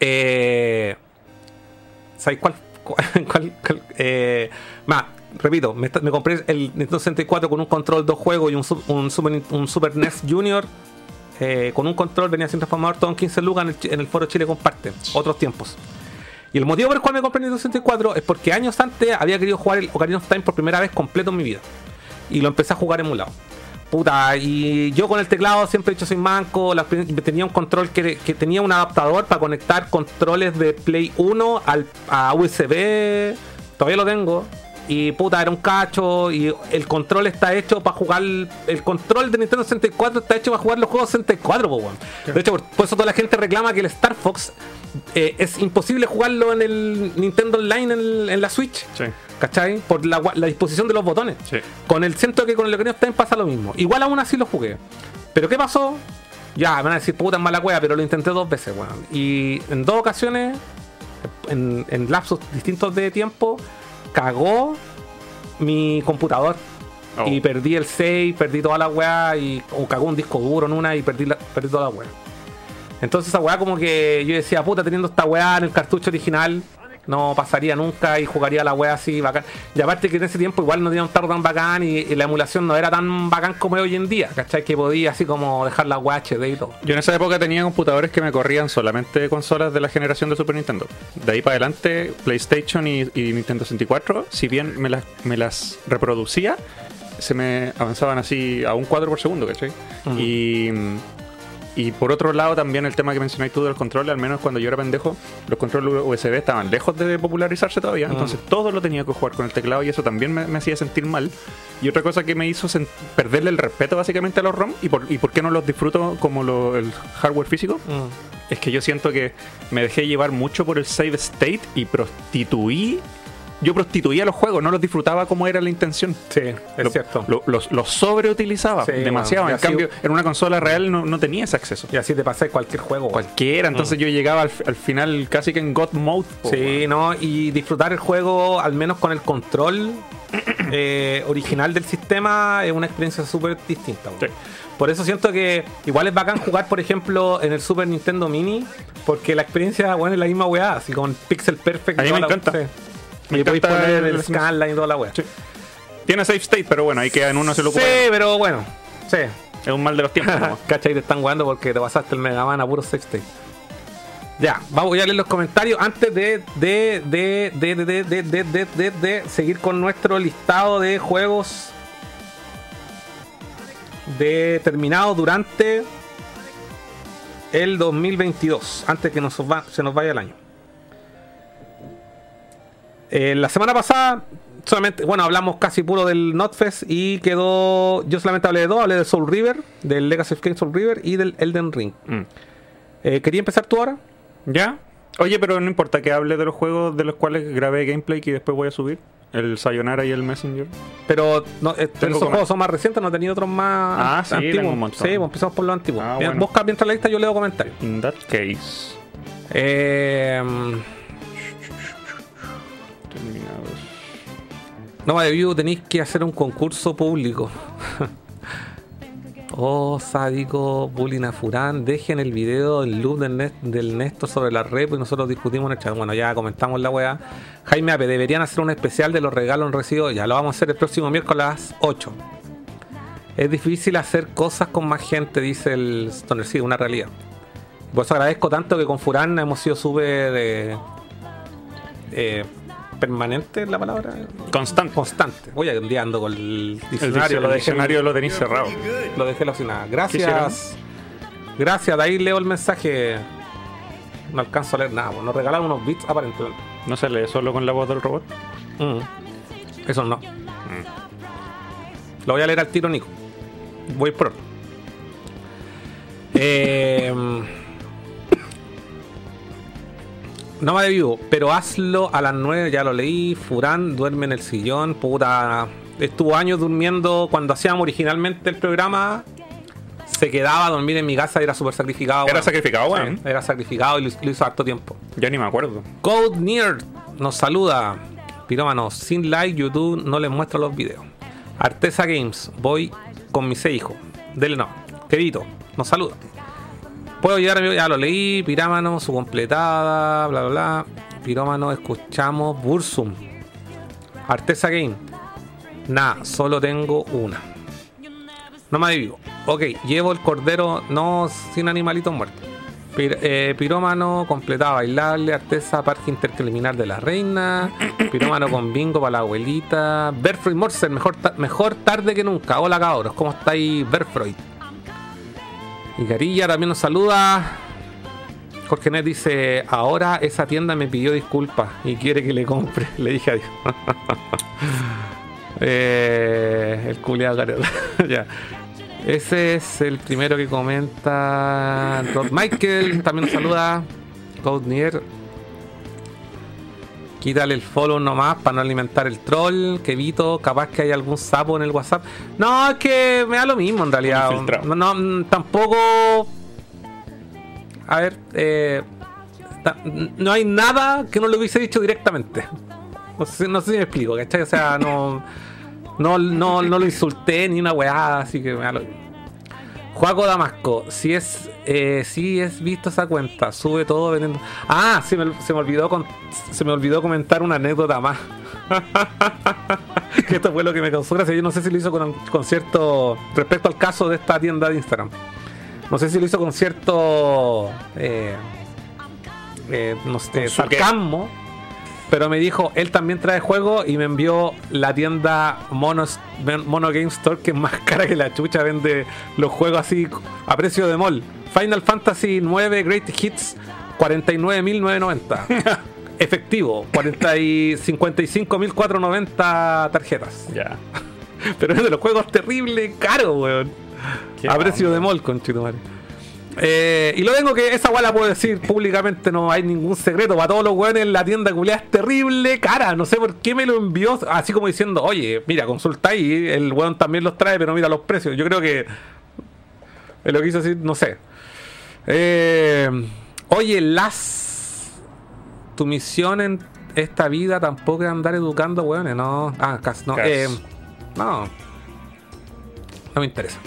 B: Eh, ¿Sabéis cuál? cuál, cuál- cuál- eh, más, repito, me, me compré el Nintendo 64 con un control, dos juegos y un, su- un Super, un Super NES Junior. eh, con un control venía sin transformador, todo en 15 lucas en el, en el foro Chile Comparte. Otros tiempos. Y el motivo por el cual me compré Nintendo 64 es porque años antes había querido jugar el Ocarina of Time por primera vez completo en mi vida. Y lo empecé a jugar emulado. Puta, y yo con el teclado siempre he dicho soy manco, la tenía un control que, que tenía un adaptador para conectar controles de Play 1 al, a USB, todavía lo tengo, y puta, era un cacho, y el control está hecho para jugar, el control de Nintendo 64 está hecho para jugar los juegos 64, po, weón. De hecho, por, por eso toda la gente reclama que el Star Fox eh, es imposible jugarlo en el Nintendo Online en, en la Switch.
C: sí.
B: ¿Cachai? Por la, disposición de los botones.
C: Sí.
B: Con el siento que con el Ocarina of Time pasa lo mismo. Igual aún así lo jugué. Pero ¿qué pasó? Ya, me van a decir puta en mala cueva, pero lo intenté dos veces, weón. Y en dos ocasiones, en, en lapsos distintos de tiempo, cagó mi computador.
C: Oh.
B: Y perdí el save, perdí toda la weá, y o cagó un disco duro en una y perdí, la- perdí toda la weá. Entonces esa weá como que yo decía, puta, teniendo esta weá en el cartucho original, no pasaría nunca y jugaría la weá así bacán. Y aparte que en ese tiempo igual no tenía un tarro tan bacán y, y la emulación no era tan bacán como es hoy en día, ¿cachai? Que podía así como dejar la weá HD y todo.
C: Yo en esa época tenía computadores que me corrían solamente consolas de la generación de Super Nintendo. De ahí para adelante, PlayStation y, y Nintendo 64, si bien me las, me las reproducía, se me avanzaban así a un cuadro por segundo, ¿cachai?
B: Ujú.
C: Y, y por otro lado, también el tema que mencionáis tú del control, al menos cuando yo era pendejo, los controles USB estaban lejos de popularizarse todavía, entonces todo lo tenía que jugar con el teclado y eso también me, me hacía sentir mal. Y otra cosa que me hizo perderle el respeto básicamente a los ROM y por, y por qué no los disfruto como lo- el hardware físico, es que yo siento que me dejé llevar mucho por el save state y prostituí yo prostituía los juegos, no los disfrutaba como era la intención.
B: Sí, es
C: Lo-
B: cierto.
C: lo- Los, los sobreutilizaba
B: Sí,
C: demasiado.
B: bueno,
C: en cambio, en una consola real no, no tenía ese acceso.
B: y así te pasáis cualquier juego.
C: Cualquiera, entonces yo llegaba al, al final casi que en God Mode. po.
B: Sí, no, y disfrutar el juego al menos con el control eh, original del sistema es una experiencia súper distinta.
C: Sí.
B: Por eso siento que igual es bacán jugar, por ejemplo, en el Super Nintendo Mini, porque la experiencia, bueno, es la misma weá, así con pixel perfect.
C: A mí me
B: toda la-
C: encanta.
B: sí.
C: Me
B: y podéis poner
C: el-
B: el scanline y toda la.
C: Sí. Tiene save state, pero bueno, ahí queda en uno se lo
B: Sí,
C: ocupa.
B: pero bueno, sí.
C: Es un mal de los tiempos. ¿no?
B: ¿Cachai? Te están jugando porque te pasaste el Mega Man a puro sextape. Ya, vamos a leer los comentarios antes de de de de de de de de, de, de- de seguir con nuestro listado de juegos determinados durante el 2022, antes que nos va- se nos vaya el año. Eh, la semana pasada, solamente, bueno, hablamos casi puro del Notfest y quedó. Yo solamente hablé de dos: hablé de Soul River, del Legacy of Kain Soul River y del Elden Ring.
C: Mm.
B: Eh, ¿Quería empezar tú ahora?
C: ¿Ya? Oye, pero no importa que hable de los juegos de los cuales grabé gameplay que después voy a subir. El Sayonara y el Messenger.
B: Pero no, eh, esos juegos son más recientes, no he tenido otros más
C: Ah, sí,
B: antiguos.
C: un.
B: Sí, pues empezamos por los antiguos.
C: Ah, bueno.
B: Busca mientras la lista, yo leo comentarios.
C: In that case.
B: Eh, No, de View tenéis que hacer un concurso público. Oh, sádico, bullying a Furán, dejen el video del loop del, Nes- del Néstor sobre la red y nosotros discutimos en el chat. Bueno, ya comentamos la weá. Jaime Ape, deberían hacer un especial de los regalos en recibo. Ya lo vamos a hacer el próximo miércoles a las 8. Es difícil hacer cosas con más gente, dice el Stoner. Sí, una realidad. Por eso agradezco tanto que con Furán hemos sido súper eh, eh, permanente es la palabra.
C: Constante.
B: Constante. Voy a día ando con el diccionario. lo
C: el
B: dejé-
C: diccionario lo tenéis cerrado.
B: lo dejé en la oficina.
C: ¿Qué
B: Gracias. Gracias, de ahí leo el mensaje. No alcanzo a leer nada, nos regalaron unos bits aparentemente.
C: No se lee solo con la voz del robot.
B: Mm. Eso no. Lo voy a leer al tiro, Nico. Voy por. Eh, no me vivo, pero hazlo a las 9, ya lo leí. Furán duerme en el sillón, puta. Estuvo años durmiendo cuando hacíamos originalmente el programa. Se quedaba a dormir en mi casa y era súper sacrificado.
C: Era sacrificado, weón.
B: Sí, era sacrificado y lo, lo hizo harto tiempo.
C: Ya ni me acuerdo.
B: Code Nerd nos saluda. Pirómano, sin like, YouTube no les muestra los videos. Artesa Games, voy con mis seis hijos. Dele no. Querido, nos saluda. Puedo llegar. Ya lo leí. Pirámano, su completada, bla, bla, bla. Pirómano, escuchamos Bursum. Artesa Game. Nah, solo tengo una. No me vivo. Ok, llevo el cordero no sin animalitos muertos. Pir- eh, pirómano completaba bailable, artesa, parque intercriminal de la reina, pirómano con bingo para la abuelita, Berfroid Morser, mejor, ta- mejor tarde que nunca. Hola cabros, ¿cómo estáis Berfroid? Y Carilla también nos saluda. Jorge Net dice, ahora esa tienda me pidió disculpas y quiere que le compre. Le dije adiós. Eh, el culiado ya. Ese es el primero que comenta. Michael también nos saluda. Coudnier. Quítale el follow nomás para no alimentar el troll. Que Vito, capaz que hay algún sapo en el WhatsApp. No, es que me da lo mismo en realidad. No, no, mm, tampoco. A ver, eh, no hay nada que no lo hubiese dicho directamente. No sé, no sé si me explico, ¿cachai? O sea, no, no, no, no lo insulté ni una weá, así que me da lo Juaco Damasco, si es, eh, si es visto esa cuenta, sube todo vendiendo. Ah, se me, se me olvidó con- se me olvidó comentar una anécdota más. que esto fue lo que me causó gracia. Yo no sé si lo hizo con, con cierto. respecto al caso de esta tienda de Instagram. No sé si lo hizo con cierto. eh, eh, no sé, sarcasmo. Pero me dijo, él también trae juegos y me envió la tienda Mono, Mono Game Store, que es más cara que la chucha, vende los juegos así a precio de mall. Final Fantasy 9 Great Hits, 49.990. Efectivo, 40 y 55.490 tarjetas.
C: Ya.
B: Pero es de los juegos terribles, caro, weón.
C: Qué
B: A precio
C: onda.
B: de mall, conchetumare. Eh, y lo tengo que esa weá la puedo decir públicamente, no hay ningún secreto. Para todos los weones en la tienda culiada es terrible, cara. No sé por qué me lo envió, así como diciendo, oye, mira, consulta ahí. El weón también los trae, pero mira los precios. Yo creo que es lo que hizo decir, no sé. Eh, oye, las. Tu misión en esta vida tampoco es andar educando weones, no. Ah, casi, no. Eh, no. No me interesa.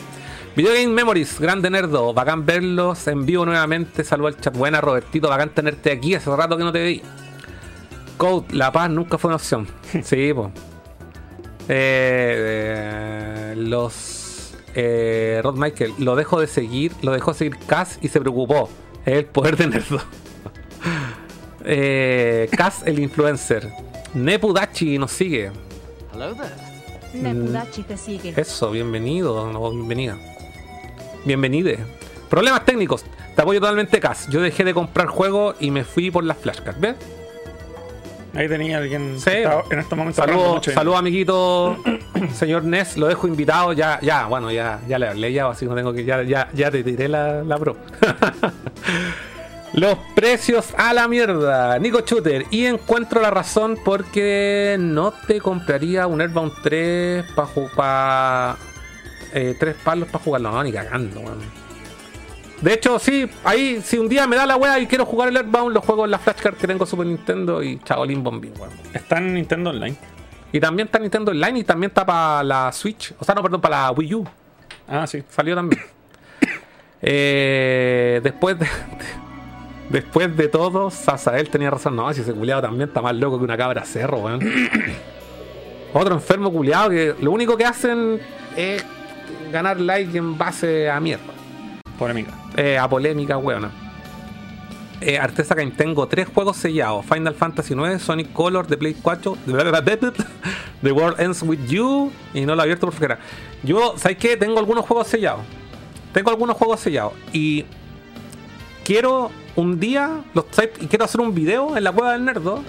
B: Video Game Memories, grande nerdo, bacán verlos en vivo nuevamente, salvo el chat. Buena Robertito, bacán tenerte aquí, hace rato que no te veía. Code, La Paz nunca fue una opción. Sí, pues. los eh, Rod Michael lo dejó de seguir, lo dejó seguir Cass y se preocupó. Es el poder de nerdo. eh, Cass el influencer. Nepudachi nos sigue.
E: Nepudachi te sigue.
B: Eso, bienvenido o bienvenida. Bienvenide. Problemas técnicos. Te apoyo totalmente, Cas. Yo dejé de comprar juegos y me fui por las flashcards. ¿Ves?
C: Ahí tenía alguien
B: Sí.
C: en estos momentos
B: Saludos, saludo, amiguito. Señor Ness, lo dejo invitado. Ya, ya, bueno, ya, ya le hablé ya, así no tengo que. Ya, ya, ya te tiré la, la pro. Los precios a la mierda. Nico Shooter. Y encuentro la razón porque no te compraría un Airbound 3 para jugar. Eh, tres palos para jugarlo. No, ni cagando, weón. De hecho, sí, ahí, si un día me da la wea y quiero jugar el Airbound, lo juego en la flashcard que tengo Super Nintendo y chaolín bombín, weón.
C: Está en Nintendo Online.
B: Y también está Nintendo Online y también está para la Switch. O sea, no, perdón, para la Wii U.
C: Ah, sí.
B: Salió también. Eh, después de, después de todo, Sasael tenía razón. No, si ese culiado también está más loco que una cabra cerro, weón. Otro enfermo culiado que lo único que hacen es ganar like en base a mierda.
C: Por amiga.
B: Eh, a polémica, weón. Eh, Artesa Game, tengo tres juegos sellados: Final Fantasy IX, Sonic Color, The Play 4, The World Ends With You, y no lo he abierto por fuera. Yo, ¿sabes qué? Tengo algunos juegos sellados. Tengo algunos juegos sellados. Y quiero un día, los, y quiero hacer un video en la cueva del nerdo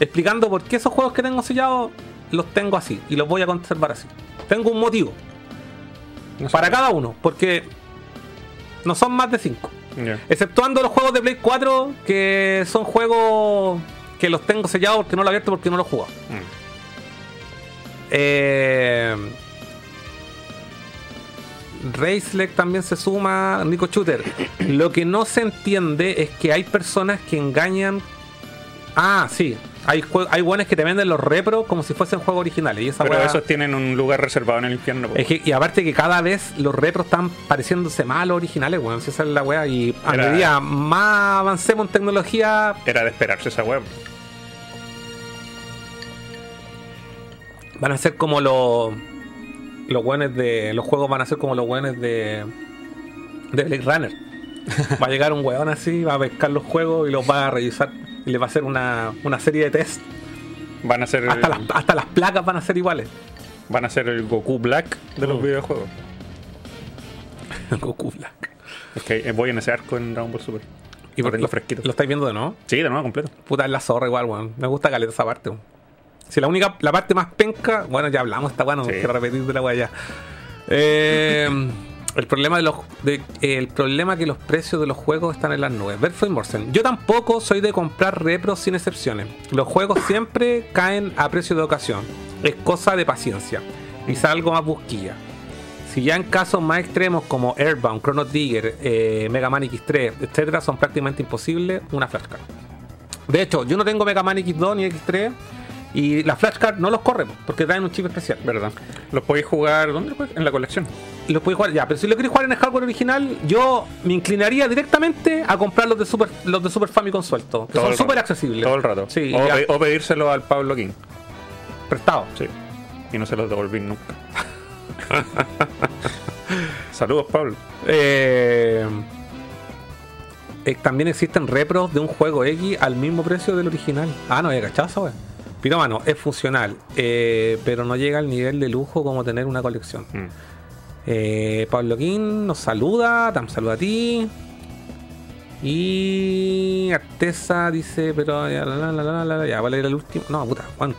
B: explicando por qué esos juegos que tengo sellados los tengo así y los voy a conservar así. Tengo un motivo
C: No
B: para cada uno, porque no son más de cinco.
C: Ya.
B: Exceptuando los juegos de Play 4, que son juegos que los tengo sellados porque no los he abierto porque no los he jugado.
C: Mm.
B: Eh, Racelec también se suma, Nico Shooter. Lo que no se entiende es que hay personas que engañan. Ah, sí. Hay, hay buenos que te venden los repros como si fuesen juegos originales. Y esa
C: Pero
B: weá-
C: esos tienen un lugar reservado en el infierno.
B: es que- y aparte que cada vez los retros están pareciéndose más a los originales, weón. Si esa es la weá. Y a
C: Era-
B: medida más avancemos en tecnología,
C: Era de esperarse esa web.
B: van a ser como los. Los weones de. Los juegos van a ser como los weones de. De Blade Runner. Va a llegar un weón así, va a pescar los juegos y los va a revisar. Y le va a hacer una, una serie de test.
C: Van a ser
B: Hasta las, hasta las placas van a ser iguales.
C: van a ser el Goku Black de los
B: Mm.
C: videojuegos.
B: Goku Black.
C: Es que eh, voy en ese arco en Dragon Ball Super.
B: ¿Y
C: Lo
B: por lo,
C: fresquito.
B: ¿Lo estáis viendo de nuevo?
C: Sí, de nuevo completo.
B: Puta, es la zorra igual, weón. Me gusta caleta esa parte, weón. Si la única, la parte más penca, bueno, ya hablamos, está bueno, no
C: Sí.
B: quiero repetir de la weá ya. Eh, el problema de los de- el problema que los precios de los juegos están en las nubes. Berfo y Morsen. Yo tampoco soy de comprar repros sin excepciones. Los juegos siempre caen a precio de ocasión. Es cosa de paciencia. Quizá algo más busquilla. Si ya en casos más extremos como Airbound, Chrono Trigger, eh, Mega Man X3, etcétera, son prácticamente imposibles, una flashcard. De hecho, yo no tengo Mega Man X2 ni X3 y la flashcard no los corre porque traen un chip especial.
C: ¿Verdad? Los podéis jugar. ¿Dónde los podéis? En la colección.
B: Los podéis jugar ya, pero si lo queréis jugar en el hardware original, yo me inclinaría directamente a comprar los de Super, los de Super Famicom sueltos, que
C: Todo
B: son súper accesibles.
C: Todo el rato.
B: Sí,
C: o,
B: ya,
C: pe- o pedírselo al Pablo King.
B: prestado.
C: Sí. Y no se los devolví nunca. Saludos, Pablo.
B: Eh, eh, también existen repros de un juego X al mismo precio del original. Ah, no, había cachazo, wey. Piromano, es funcional, eh, pero no llega al nivel de lujo como tener una colección.
C: Mm.
B: Eh, Pablo King nos saluda, Tam saluda a ti. Y Artesa dice, pero ya, la, la, la, ya, vale el último. No, puta, Juan.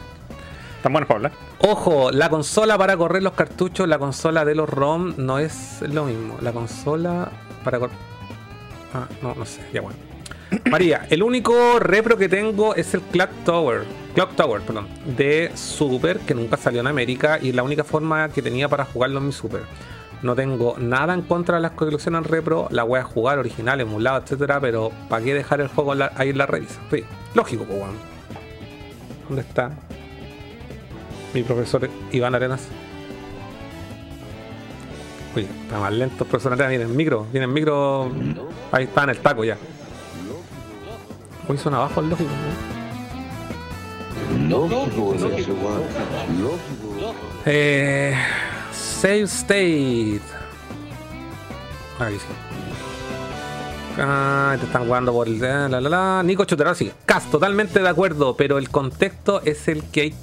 C: Tan buenos para hablar.
B: Ojo, la consola para correr los cartuchos, la consola de los ROM no es lo mismo. La consola para correr. Ah, no, no sé, ya bueno. María, el único repro que tengo es el Clock Tower. Clock Tower, perdón. De Super, que nunca salió en América. Y es la única forma que tenía para jugarlo en mi Super. No tengo nada en contra de las colecciones repro. La voy a jugar original, emulado, etcétera. Pero ¿para qué dejar el juego ahí en la revisa? Sí, lógico, pues. ¿Dónde está? Mi profesor Iván Arenas. Oye, está más lento el profesor Arenas. Viene en micro. Viene en micro. Ahí está en el taco ya. Hoy son abajo el lógico. ¿no? Eh, save state. Ahí sí. Ah, te están jugando por el. La, la, la. Nico Chotero, sí. Cas, totalmente de acuerdo, pero el contexto es el que hay.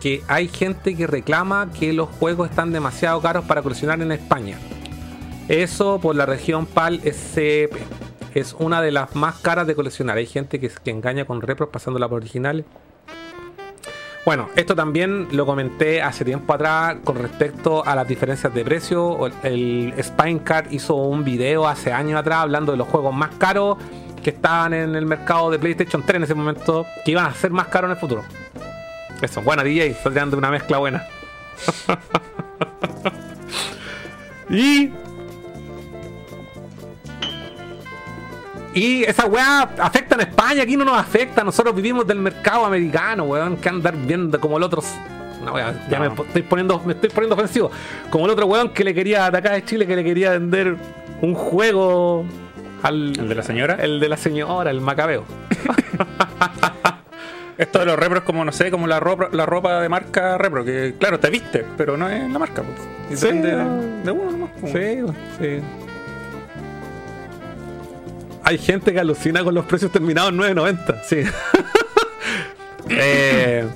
B: Que hay gente que reclama que los juegos están demasiado caros para coleccionar en España. Eso por la región PAL SCP. Es una de las más caras de coleccionar. Hay gente que, engaña con repros pasándola por originales. Bueno, esto también lo comenté hace tiempo atrás con respecto a las diferencias de precio. El Spinecart hizo un video hace años atrás hablando de los juegos más caros que estaban en el mercado de PlayStation 3 en ese momento, que iban a ser más caros en el futuro. Eso, buena DJ, está tirando una mezcla buena. y Y esa weá afecta en España, aquí no nos afecta. Nosotros vivimos del mercado americano, weón, que andar viendo como el otro. No, weá, ya
C: No.
B: me estoy poniendo, me estoy poniendo ofensivo. Como el otro weón que le quería atacar a Chile, que le quería vender un juego al.
C: ¿El de la señora?
B: El de la señora, el macabeo.
C: Esto de los repros como, no sé, como la ropa, la ropa de marca repro, que claro, te viste, pero no es la marca. Pues.
B: Sí,
C: depende
B: no.
C: de, de uno nomás.
B: Sí, weón, sí. Hay gente que alucina con los precios terminados en 9.90, sí. eh,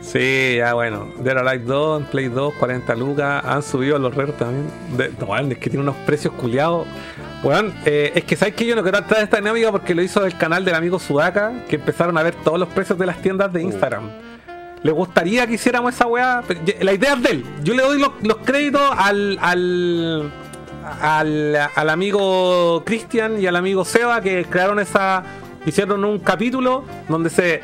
B: sí, ya bueno. Dead Alive 2, en Play 2, 40 lucas. Han subido los retos también. De, no, es que tiene unos precios culiados. Weón, eh, es que sabes que yo no quiero entrar en esta dinámica porque lo hizo el canal del amigo Sudaka, que empezaron a ver todos los precios de las tiendas de Instagram. ¿Le gustaría que hiciéramos esa weá? La idea es de él. Yo le doy los, los créditos al, al, al, al amigo Cristian y al amigo Seba que crearon esa. Hicieron un capítulo donde se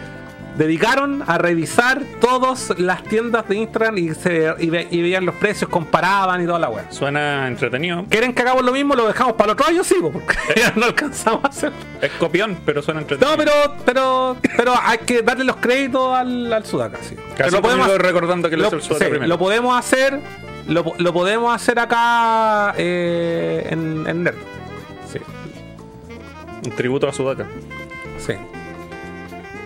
B: dedicaron a revisar todas las tiendas de Instagram y, se, y, ve- y veían los precios, comparaban y toda la weá.
C: Suena entretenido.
B: ¿Quieren que hagamos lo mismo? Lo dejamos para el otro año, sí, po, porque ya no alcanzamos a hacer.
C: Es copión, pero suena entretenido.
B: No, pero, pero, pero hay que darle los créditos al, al Sudaka, sí.
C: Casi
B: lo podemos
C: recordando que lo
B: lo,
C: hizo el
B: sí,
C: primero.
B: lo podemos hacer lo, lo podemos hacer acá eh, en, en Nerd. Sí,
C: Un tributo a Sudaka.
B: sí.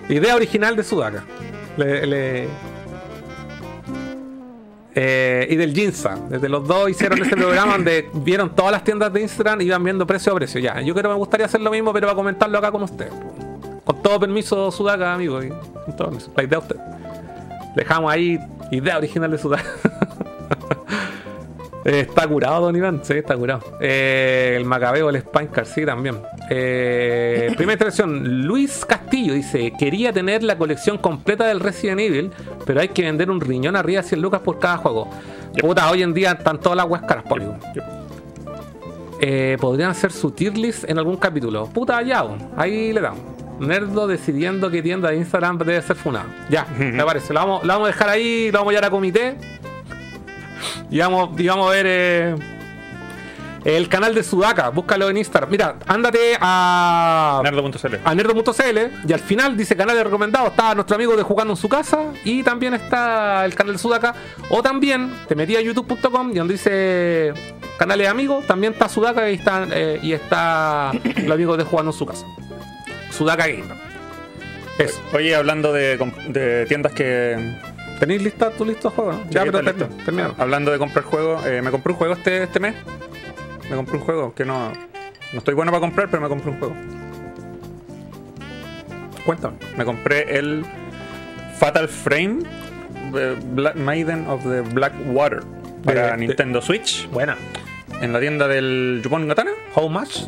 B: Idea original de Sudaka Le- le- Eh, y del Jinza desde los dos hicieron este programa donde vieron todas las tiendas de Instagram y iban viendo precio a precio. Ya yo creo que me gustaría hacer lo mismo pero para comentarlo acá con usted. Con todo permiso Sudaka amigo con todo permiso. la idea de usted. Dejamos ahí idea original de Sudaka está curado, Don Iván. Sí, está curado. Eh, el Macabeo, el Spincar, sí, también. Eh, primera intervención. Luis Castillo dice: Quería tener la colección completa del Resident Evil, pero hay que vender un riñón arriba de 100 lucas por cada juego. Puta, hoy en día están todas las weas caras, por. Eh, podrían hacer su tier list en algún capítulo. Puta, ya, ahí le damos. Nerdo decidiendo qué tienda de Instagram debe ser funada. Ya, me parece. Lo vamos, lo vamos a dejar ahí, lo vamos a llevar a comité. Y vamos, y vamos a ver eh, el canal de Sudaka. Búscalo en Instagram. Mira, ándate a
C: Nerdo.cl.
B: a nerdo.cl y al final dice canales recomendados. Está nuestro amigo de Jugando en su casa y también está el canal de Sudaka. O también te metí a youtube.com y donde dice canales amigos, también está Sudaka y está, eh, y está los amigos de Jugando en su casa. Sudaka Gamer. Eso.
C: Oye, hablando de tiendas que.
B: ¿Tenéis lista tu juegos? no? Ya, pero
C: está
B: termina,
C: listo.
B: termina.
C: Hablando de comprar juegos, eh, me compré un juego este, este mes. Me compré un juego que no. No estoy bueno para comprar, pero me compré un juego.
B: Cuéntame.
C: Me compré el Fatal Frame eh, Black Maiden of the Black Water para
B: De- de-
C: Nintendo Switch
B: Buena.
C: en la tienda del Yupon Gatana.
B: How much?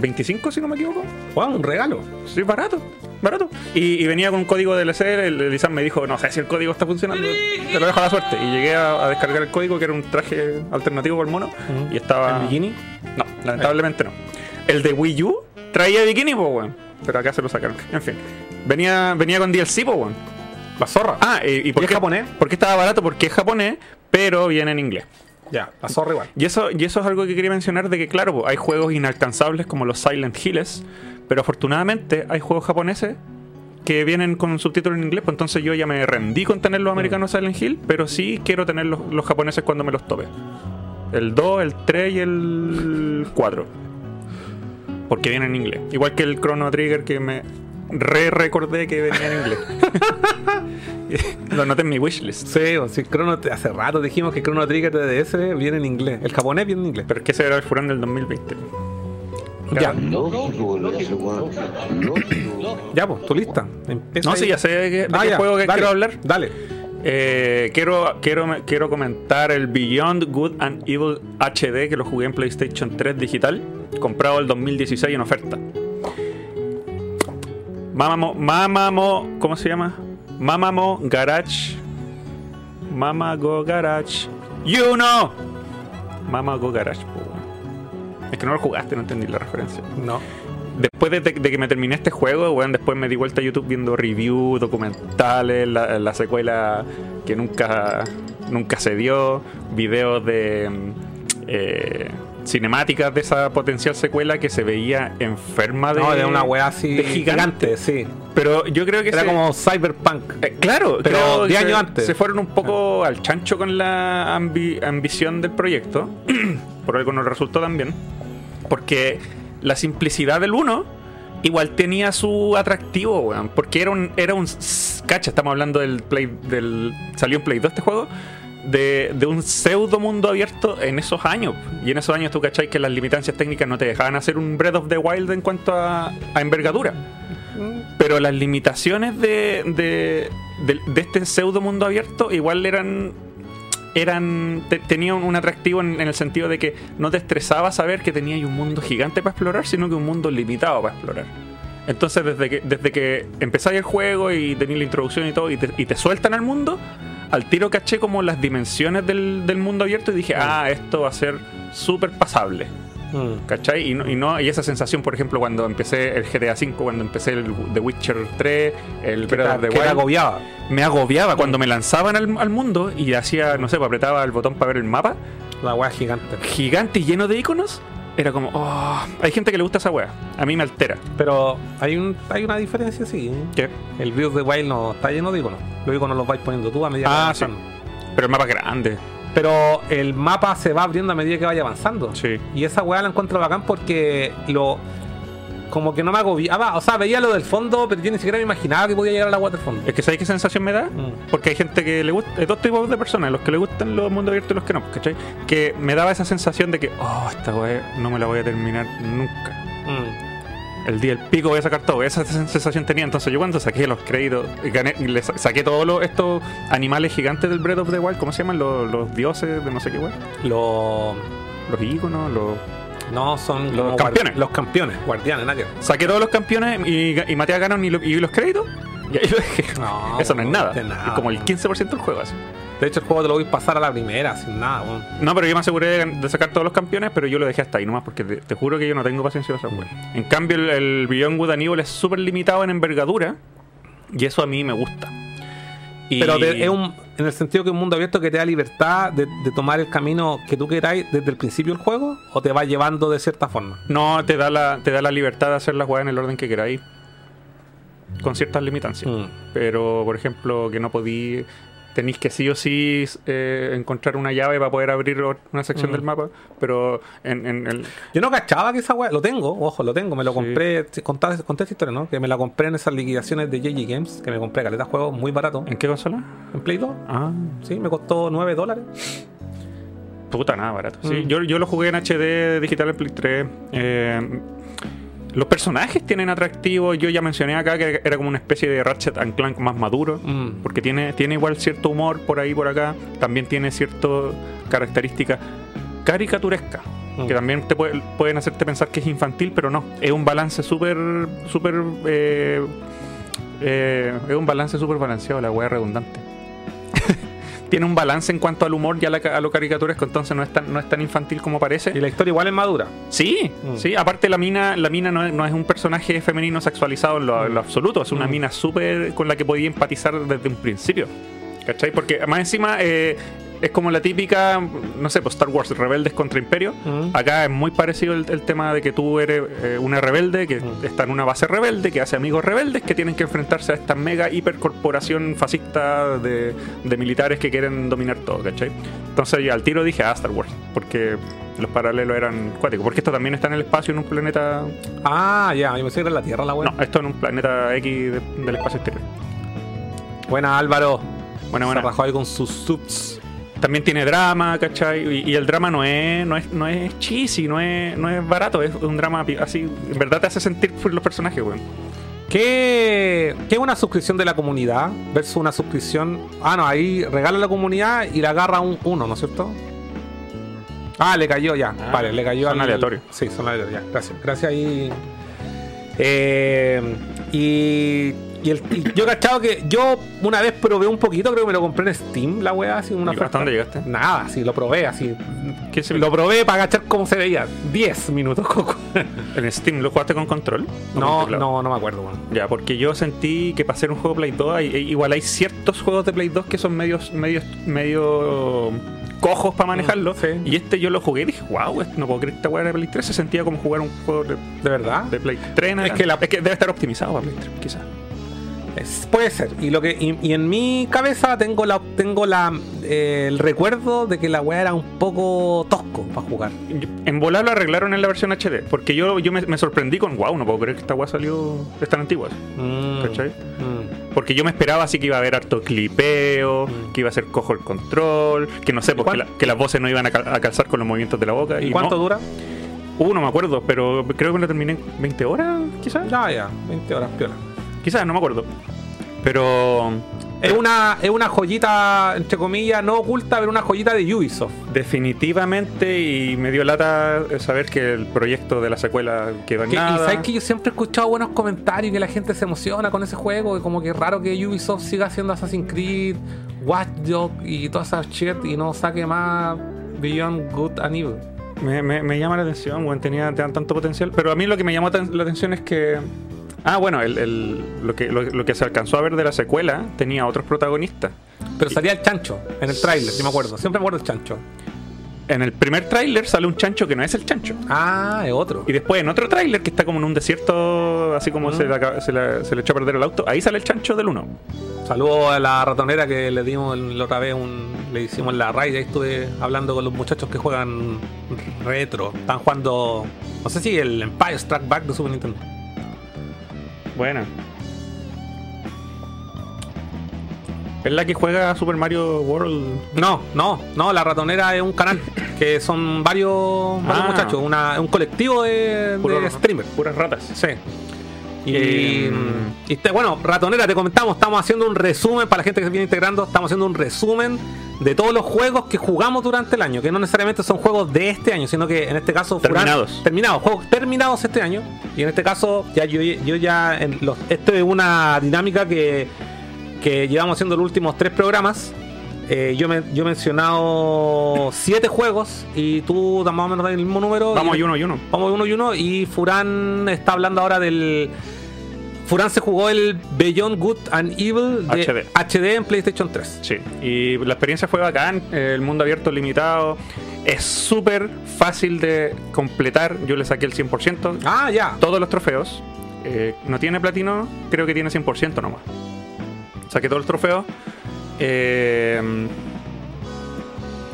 C: 25 si no me equivoco.
B: Wow, un regalo.
C: Sí, barato, barato. Y, y venía con un código DLC, el, el Isam me dijo, no sé si el código está funcionando, te lo dejo a la suerte. Y llegué a, a descargar el código, que era un traje alternativo por el mono, y estaba...
B: ¿El bikini?
C: No, lamentablemente no. El de Wii U traía bikini, po, weón. Pero acá se lo sacaron. En fin. Venía, venía con DLC, po, weón.
B: La zorra.
C: Ah, y, y por
B: ¿Y es
C: qué
B: japonés?
C: ¿Por qué estaba barato? Porque es japonés, pero viene en inglés.
B: Ya, la zorra igual.
C: Y eso, y eso es algo que quería mencionar de que, claro, hay juegos inalcanzables como los Silent Hills, pero afortunadamente hay juegos japoneses que vienen con subtítulos en inglés, pues entonces yo ya me rendí con tener los americanos Silent Hill, pero sí quiero tener los, los japoneses cuando me los tope. El 2, el 3 y el 4. Porque vienen en inglés. Igual que el Chrono Trigger que me re recordé que venía en inglés. lo anoté en mi wishlist.
B: Sí, o sí, Chrono, hace rato dijimos que Chrono Trigger de DS viene en inglés. El japonés viene en inglés.
C: Pero es que ese era el furón del 2020.
B: Ya,
E: Lógico, lógico, weón. Lógico.
B: ya, pues, tu lista. Empieza
C: No,
B: ahí.
C: sí, ya sé de qué, de
B: Ah,
C: qué
B: ya,
C: juego que
B: dale,
C: quiero hablar.
B: Dale.
C: Eh, quiero, quiero, quiero comentar el Beyond Good and Evil HD que lo jugué en PlayStation 3 digital, comprado el 2016 en oferta. Mamamo, Mamamo, ¿cómo se llama? Mamamo Garage. Mamago Garage. You know. Mamago Garage. Es que no lo jugaste, no entendí la referencia.
B: No.
C: Después de, de que me terminé este juego, weón, después me di vuelta a YouTube viendo reviews, documentales, la, la secuela que nunca, nunca se dio, videos de mm, eh, cinemáticas de esa potencial secuela que se veía enferma de,
B: no, de una weá así
C: de gigante.
B: sí.
C: Pero yo creo que
B: Era
C: se-
B: como Cyberpunk.
C: eh, claro,
B: Pero
C: creo que
B: 10
C: se-
B: años antes.
C: Se fueron un poco al chancho con la ambi- ambición del proyecto. Por algo no resultó tan bien. Porque la simplicidad del 1 igual tenía su atractivo, weón. Porque era un. Era un cacha, estamos hablando del Play. del Salió en Play 2 este juego. De, de un pseudo mundo abierto en esos años. Y en esos años tú cachai que las limitancias técnicas no te dejaban hacer un Breath of the Wild en cuanto a, envergadura. Pero las limitaciones de, de, de- este pseudo mundo abierto igual eran. eran te- tenían un atractivo en, en el sentido de que no te estresaba saber que tenías un mundo gigante para explorar, sino que un mundo limitado para explorar. Entonces, desde que, desde que empezáis el juego y tenéis la introducción y todo, y te, y te sueltan al mundo, al tiro caché como las dimensiones del, del mundo abierto y dije, ah, esto va a ser súper pasable.
B: Mm.
C: ¿Cachai? Y, no, y, no, y esa sensación, por ejemplo, cuando empecé el GTA V, cuando empecé el The Witcher 3, el Breath of the Wild,
B: agobiaba.
C: me agobiaba cuando me lanzaban al, al mundo y hacía, no sé, pues apretaba el botón para ver el mapa,
B: La weá gigante.
C: gigante y lleno de iconos. Era como, oh, hay gente que le gusta esa wea. A mí me altera.
B: Pero hay un hay una diferencia, sí.
C: ¿Qué?
B: El of the Wild no está lleno de iconos. Los iconos los vais poniendo tú a medida que
C: Ah, sí.
B: avanzando.
C: Pero el mapa es grande.
B: Pero el mapa se va abriendo a medida que vaya avanzando.
C: Sí.
B: Y esa weá la encuentro bacán porque lo. Como que no me agobiaba. O sea, veía lo del fondo, pero yo ni siquiera me imaginaba que podía llegar al agua del fondo.
C: Es que ¿sabes qué sensación me da?
B: Mm.
C: Porque hay gente que le gusta, hay dos tipos de personas, los que le gustan los mundos abiertos y los que no, ¿cachai? Que me daba esa sensación de que, oh, esta weá no me la voy a terminar nunca.
B: Mm.
C: el día del pico voy a sacar todo. Esa sensación tenía. Entonces yo cuando saqué los créditos, gané, le sa- saqué todos los- estos animales gigantes del Breath of the Wild, ¿cómo se llaman? Los, los dioses de no sé qué weá.
B: Los.
C: Los íconos, los...
B: No, son
C: Los campeones.
B: Los campeones, guardianes, ver.
C: Saqué todos los campeones y, y maté a Ganon y, lo- y los créditos. Y ahí lo dejé.
B: No,
C: Eso no es nada. Es como el 15% del juego así.
B: De hecho, el juego te lo voy a pasar a la primera, sin nada.
C: No, pero yo me aseguré de, sacar todos los campeones, pero yo lo dejé hasta ahí nomás porque te, te juro que yo no tengo paciencia para esa wea. En cambio, el, el Beyond Good Evil es súper limitado en envergadura y eso a mí me gusta. Y-
B: Pero te- es un, en el sentido que un mundo abierto que te da libertad de, de tomar el camino que tú queráis desde el principio del juego o te va llevando de cierta forma.
C: No, te da la, te da la libertad de hacer las weas en el orden que queráis. Con ciertas limitancias.
B: Mm.
C: Pero, por ejemplo, que no podí. Tenéis que sí o sí eh, encontrar una llave para poder abrir una sección
B: Mm.
C: del mapa. Pero en, en el.
B: Yo no cachaba que esa weá, lo tengo, ojo, lo tengo, me lo
C: Sí.
B: compré, conté, conté esta historia, ¿no? Que me la compré en esas liquidaciones de JG Games, que me compré caleta juegos muy barato.
C: ¿En qué consola?
B: En Play 2,
C: Ah,
B: sí, me costó 9 dólares.
C: puta, nada barato. Sí,
B: Mm.
C: yo, yo lo jugué en HD digital en Play 3. Eh, los personajes tienen atractivo. Yo ya mencioné acá que era como una especie de Ratchet and Clank más maduro.
B: Mm.
C: Porque tiene, tiene igual cierto humor por ahí por acá. También tiene ciertas características caricaturescas.
B: Mm.
C: Que también te puede- pueden hacerte pensar que es infantil, pero no. Es un balance súper, súper... eh, eh, es un balance súper balanceado, la wea redundante. Tiene un balance en cuanto al humor y a, la a lo caricaturesco, entonces no es tan, no es tan infantil como parece.
B: Y la historia igual es madura.
C: Sí,
B: Mm.
C: sí, aparte la mina, la mina no es, no es un personaje femenino sexualizado en lo, en lo absoluto, es una
B: Mm.
C: mina súper con la que podía empatizar desde un principio. ¿Cachai? Porque más encima eh, es como la típica, no sé, pues Star Wars, rebeldes contra imperio.
B: Mm.
C: Acá es muy parecido el, el tema de que tú eres eh, una rebelde que
B: Mm.
C: está en una base rebelde, que hace amigos rebeldes que tienen que enfrentarse a esta mega hipercorporación fascista de, de militares que quieren dominar todo, ¿cachai? Entonces ya al tiro dije, ah, Star Wars, porque los paralelos eran cuáticos. Porque esto también está en el espacio, en un planeta.
B: Ah, ya, yo me que era la Tierra la weá.
C: No, esto en un planeta X de- del espacio exterior.
B: Buena Álvaro.
C: Bueno,
B: Se
C: bueno.
B: rajó ahí con sus subs.
C: También tiene drama, ¿cachai? Y, y el drama no es, no es, no es cheesy, no es, no es barato, es un drama así. En verdad te hace sentir por los personajes, weón.
B: ¿Qué, ¿Qué es una suscripción de la comunidad versus una suscripción? Ah, no, ahí regala la comunidad y la agarra un uno, ¿no es cierto? Ah, le cayó ya.
C: Ah,
B: vale, le cayó
C: son aleatorios.
B: Sí, son aleatorios. ya, Gracias. Gracias ahí. Eh, y, y el- y yo cachado que yo una vez probé un poquito, creo que me lo compré en Steam, la weá, así una
C: ¿Y hasta
B: oferta.
C: dónde llegaste?
B: Nada, sí, lo probé así.
C: ¿Qué se
B: Lo probé para cachar cómo se veía. 10 minutos, Coco.
C: ¿En Steam lo jugaste con control? ¿O
B: No,
C: con
B: no, no me acuerdo, weón.
C: Ya, porque yo sentí que para hacer un juego Play 2, hay- igual hay ciertos juegos de Play 2 que son medios, medios, medio cojos para manejarlo.
B: Mm, sí.
C: Y este yo lo jugué y dije, wow, no puedo creer esta weá de Play 3 se sentía como jugar un juego de,
B: ¿De verdad?
C: de Play 3. en
B: Es que la-
C: es que debe estar optimizado para Play 3, quizás.
B: Es- puede ser. Y lo que y, y en mi cabeza tengo la tengo la eh, el recuerdo de que la weá era un poco tosco para jugar.
C: En volar lo arreglaron en la versión HD, porque yo, yo me, me sorprendí con, wow, no puedo creer que esta weá salió, es tan antigua.
B: Mm,
C: ¿Cachai?
B: mm.
C: Porque yo me esperaba así que iba a haber harto clipeo,
B: Mm.
C: que iba a ser cojo el control, que no sé, porque
B: ¿Cuán-
C: la- que las voces no iban a, cal- a calzar con los movimientos de la boca.
B: ¿Y
C: Y
B: cuánto
C: no.
B: dura?
C: Uh, no me acuerdo, pero creo que lo terminé en 20 horas, quizás.
B: Ya, ya, 20 horas piola.
C: Quizás, no me acuerdo. Pero
B: Es una, es una joyita, entre comillas, no oculta, pero una joyita de Ubisoft.
C: definitivamente, y me dio lata saber que el proyecto de la secuela quedó en
B: Que- y
C: nada.
B: sabes que yo siempre he escuchado buenos comentarios y que la gente se emociona con ese juego. Y como que es raro que Ubisoft siga haciendo Assassin's Creed, Watch Dogs y toda esa shit y no saque más Beyond Good and Evil.
C: Me, me- me llama la atención, bueno, tenía, tenía tanto potencial. Pero a mí lo que me llamó la atención es que. Ah, bueno, el, el- lo, que, lo, lo que se alcanzó a ver de la secuela tenía otros protagonistas.
B: Pero salía el chancho en el tráiler, yo me acuerdo. Siempre me acuerdo del chancho.
C: En el primer tráiler sale un chancho que no es el chancho.
B: Ah, es otro.
C: Y después en otro tráiler que está como en un desierto, así como
B: Mm.
C: se, le, acaba- se le- se le echó a perder el auto, ahí sale el chancho del 1.
B: Saludos a la ratonera que le dimos la otra vez un, le hicimos la raid. Ahí estuve hablando con los muchachos que juegan retro. Están jugando, no sé si el Empire Strike Back de Super Nintendo.
C: Buena. Es la que juega Super Mario World.
B: No, no, no, la ratonera es un canal que son varios, varios
C: Ah.
B: muchachos, una, un colectivo de, streamers.
C: Puras ratas.
B: Sí. Y,
C: Eh,
B: y te- bueno, Ratonera, te comentamos, estamos haciendo un resumen para la gente que se viene integrando, estamos haciendo un resumen de todos los juegos que jugamos durante el año, que no necesariamente son juegos de este año, sino que en este caso
C: Terminados.
B: terminados, juegos terminados este año. Y en este caso, ya yo, yo ya en los, esto es una dinámica que, que llevamos haciendo los últimos tres programas. Eh, yo, me, yo he mencionado siete juegos y tú más o menos el mismo número.
C: Vamos
B: y-
C: uno y uno.
B: Vamos uno y uno. Y Furán está hablando ahora del. Furán se jugó el Beyond Good and Evil de
C: HD.
B: HD en PlayStation 3.
C: Sí, y la experiencia fue bacán, el mundo abierto limitado, es súper fácil de completar, yo le saqué el 100%,
B: Ah, ya.
C: todos los trofeos, eh, no tiene platino, creo que tiene 100% nomás. Saqué todos los trofeos. Eh,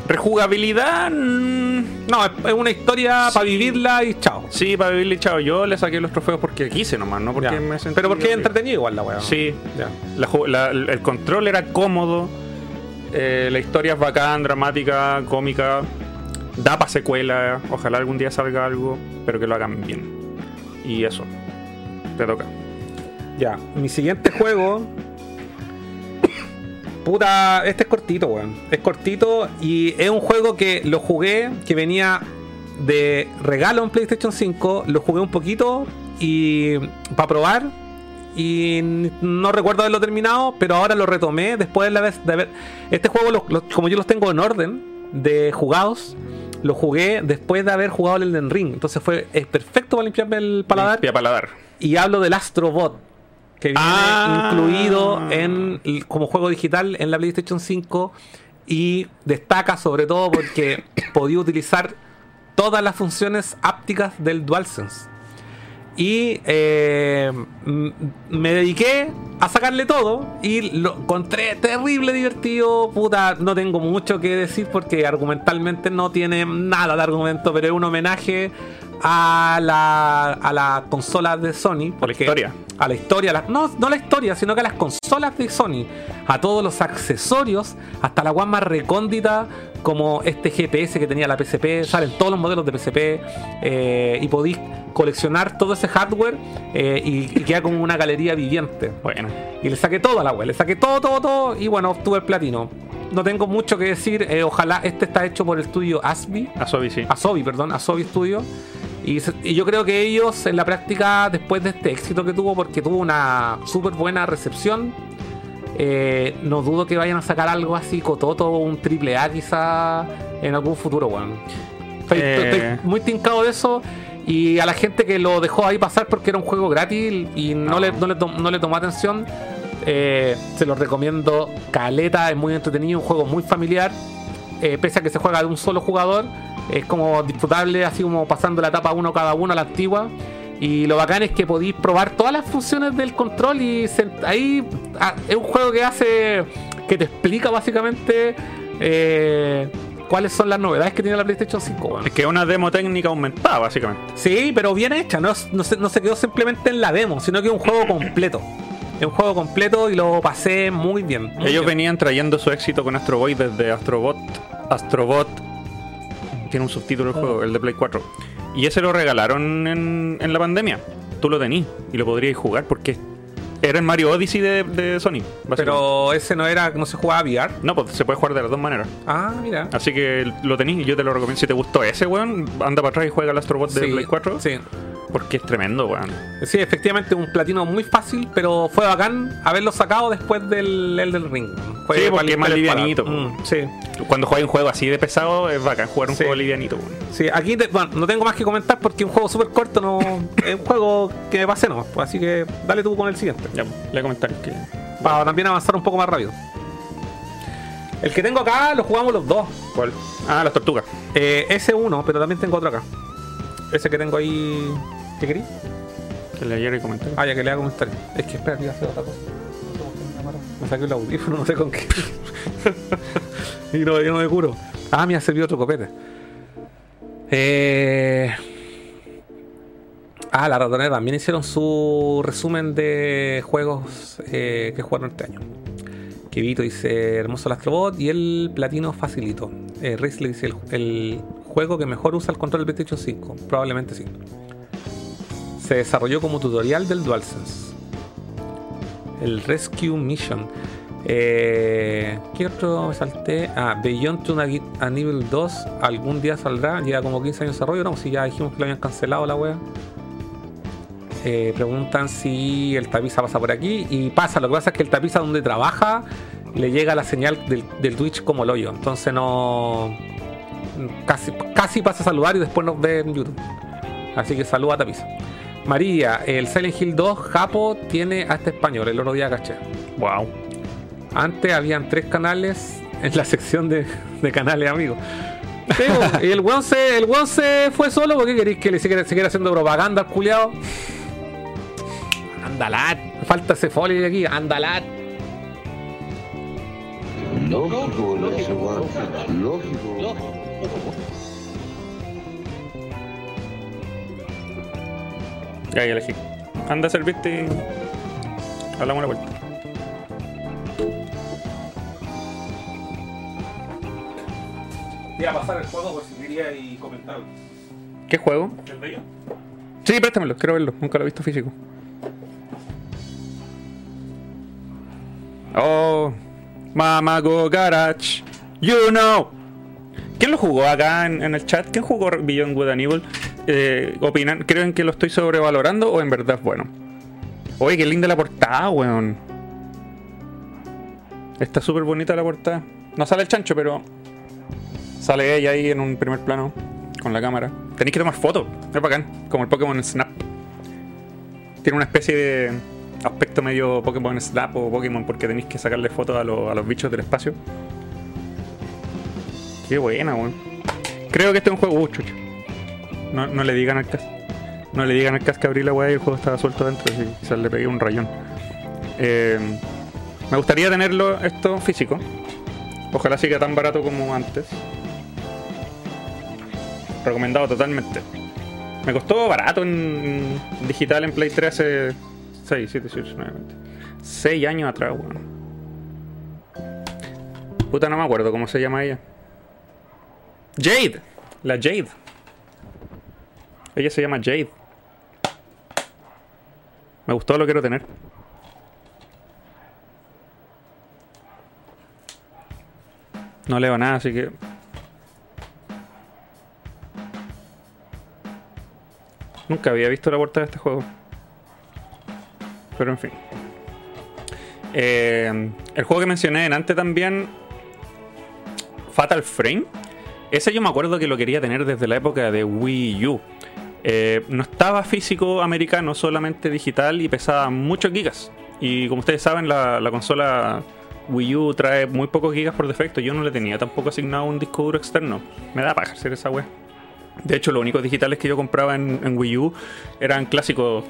C: rejugabilidad, mm,
B: No, es, una historia para vivirla y chao.
C: sí, para vivirle chao, yo le saqué los trofeos porque quise nomás, no porque
B: Ya.
C: me sentí
B: Pero porque es entretenido igual la weá.
C: Sí,
B: Ya.
C: La ju- la- el control era cómodo, eh, la historia es bacán, dramática, cómica, da para secuela, ojalá algún día salga algo, pero que lo hagan bien. Y eso, te toca.
B: Ya. Mi siguiente juego. Puta, este es cortito, weón. Es cortito y es un juego que lo jugué, que venía de regalo en PlayStation 5. Lo jugué un poquito y para probar. y no recuerdo haberlo terminado, pero ahora lo retomé después de, la vez de haber... Este juego, como yo los tengo en orden de jugados, lo jugué después de haber jugado el Elden Ring. Entonces fue es perfecto para limpiarme el paladar.
C: Limpia paladar.
B: Y hablo del Astrobot, que viene
C: Ah.
B: incluido en, como juego digital en la PlayStation 5 y destaca sobre todo porque podía utilizar todas las funciones ápticas del DualSense. Y eh, me dediqué a sacarle todo y lo encontré terrible divertido. Puta, no tengo mucho que decir porque argumentalmente no tiene nada de argumento, pero es un homenaje a la, a la consola de Sony.
C: A la historia.
B: A la historia, la- no, no la historia, sino que a las consolas de Sony, a todos los accesorios, hasta la guan más recóndita, como este GPS que tenía la PSP, salen todos los modelos de PSP, eh, y podéis coleccionar todo ese hardware eh, y, y queda como una galería viviente.
C: Bueno.
B: Y le saqué todo a la web, le saqué todo, todo, todo, y bueno, obtuve el platino. No tengo mucho que decir, eh, ojalá este está hecho por el estudio Asby,
C: Asobi sí.
B: Asobi, perdón, Asobi Studio. Y, se- y yo creo que ellos en la práctica, después de este éxito que tuvo, porque tuvo una súper buena recepción, eh, no dudo que vayan a sacar algo así, cototo, un triple A quizá en algún futuro, weón. Estoy,
C: Eh.
B: estoy muy tincado de eso. Y a la gente que lo dejó ahí pasar porque era un juego gratis y no,
C: No.
B: Le, no, le, no le tomó atención, eh, se lo recomiendo. Caleta, es muy entretenido, un juego muy familiar eh, pese a que se juega de un solo jugador, es como disfrutable, así como pasando la etapa uno cada uno a la antigua. Y lo bacán es que podéis probar todas las funciones del control y se- ahí ah, es un juego que hace, que te explica básicamente eh, cuáles son las novedades que tiene la PlayStation 5. weón.
C: Es que es una demo técnica aumentada, básicamente.
B: Sí, pero bien hecha, no, no, se, no se quedó simplemente en la demo, sino que es un juego completo. Es un juego completo y lo pasé muy bien. muy
C: Ellos
B: bien.
C: venían trayendo su éxito con Astro Boy desde Astrobot. Astrobot. Tiene un subtítulo el juego, el de Play 4. Y ese lo regalaron en, en la pandemia. Tú lo tenías y lo podrías jugar porque era el Mario Odyssey de, de Sony. básicamente.
B: Pero ese no era, no se jugaba VR.
C: No, pues se puede jugar de las dos maneras.
B: Ah, mira.
C: Así que lo tenéis y yo te lo recomiendo. Si te gustó ese, weón, anda para atrás y juega el Astrobot de
B: Sí,
C: Play 4.
B: Sí.
C: Porque es tremendo, weón.
B: Sí, efectivamente un platino muy fácil, pero fue bacán haberlo sacado después del Elden Ring. Fue
C: Sí, porque es más livianito.
B: Mm, sí,
C: Cuando juegas un juego así de pesado, es bacán jugar un
B: Sí.
C: juego livianito, weón.
B: sí. Aquí te- bueno, no tengo más que comentar porque es un juego súper corto, no es un juego que me pasé no. Así que dale tú con el siguiente.
C: Ya, pues, le comentarios que.
B: Para también avanzar un poco más rápido. El que tengo acá lo jugamos los dos.
C: ¿Cuál? Ah, las tortugas.
B: Eh, ese uno, pero también tengo otro acá. Ese que tengo ahí. ¿Qué querí?
C: Que le ayer y comentarios.
B: Ah, ya que le haga comentario. Es que espera, que iba a hacer otra cosa. Me saqué el audífono, no sé con qué. y no, yo no me curo. Ah, me ha servido otro copete. Eh... Ah, la ratonera también hicieron su resumen de juegos eh, que jugaron este año. Que Vito dice hermoso el Astrobot y el platino facilito. Eh, Riz le dice el, el juego que mejor usa el control del PlayStation 5. Probablemente sí se desarrolló como tutorial del DualSense. El Rescue Mission. Eh, ¿Qué otro me salté? Ah, Beyond Two a Nivel 2. Algún día saldrá. Lleva como 15 años de desarrollo. No, si ya dijimos que lo habían cancelado la wea. Eh, preguntan si el tapiza pasa por aquí. Y pasa. Lo que pasa es que el tapiza donde trabaja le llega la señal del, del Twitch como el hoyo. Entonces no. Casi, casi pasa a saludar y después nos ve en YouTube. Así que saluda a Tapiza. María, el Silent Hill 2 Japo tiene hasta español, el otro día caché.
C: Wow.
B: Antes habían tres canales en la sección de, de canales amigos. Y el weón se, el weón se fue solo porque queréis que le siguiera, siguiera haciendo propaganda al culiado. Andalat, falta ese folio de aquí, andalat.
E: Lógico, boludo, ese weón. Lógico.
C: Ya, ya elegí. Anda a servirte y hablamos una vuelta.
B: Iba a pasar el juego por si quería y comentar.
C: ¿Qué juego?
B: ¿El de ellos?
C: Sí, préstamelo, quiero verlo. Nunca lo he visto físico. Oh, Mamago Garage. You know. ¿Quién lo jugó acá en, en el chat? ¿Quién jugó Beyond Good and Evil? Eh, ¿Opinan? ¿Creen que lo estoy sobrevalorando o en verdad es bueno? Oye, qué linda la portada, weón. Está súper bonita la portada. No sale el chancho, pero sale ella ahí en un primer plano con la cámara. Tenéis que tomar fotos. Es bacán. Como el Pokémon Snap. Tiene una especie de aspecto medio Pokémon Snap o Pokémon porque tenéis que sacarle fotos a, a los bichos del espacio. Qué buena, weón. Creo que este es un juego. Uh, chucha. No, no le digan al cas. No le digan al cas que abrí la weá y el juego estaba suelto dentro y quizás le pegué un rayón. Eh, me gustaría tenerlo esto físico. Ojalá siga tan barato como antes. Recomendado totalmente. Me costó barato en, digital en Play 3 hace 6, 7, 8, 9, 20. 6 años atrás, weón. Puta, no me acuerdo cómo se llama ella. Jade. La Jade. Ella se llama Jade. Me gustó, lo quiero tener. No leo nada, así que. Nunca había visto la portada de este juego. Pero en fin. Eh, el juego que mencioné en antes también. Fatal Frame. Ese yo me acuerdo que lo quería tener desde la época de Wii U. Eh, no estaba físico americano, solamente digital y pesaba muchos gigas. Y como ustedes saben, la, la consola Wii U trae muy pocos gigas por defecto. Yo no le tenía tampoco asignado un disco duro externo. Me da paja hacer esa web. De hecho, los únicos digitales que yo compraba en, Wii U eran clásicos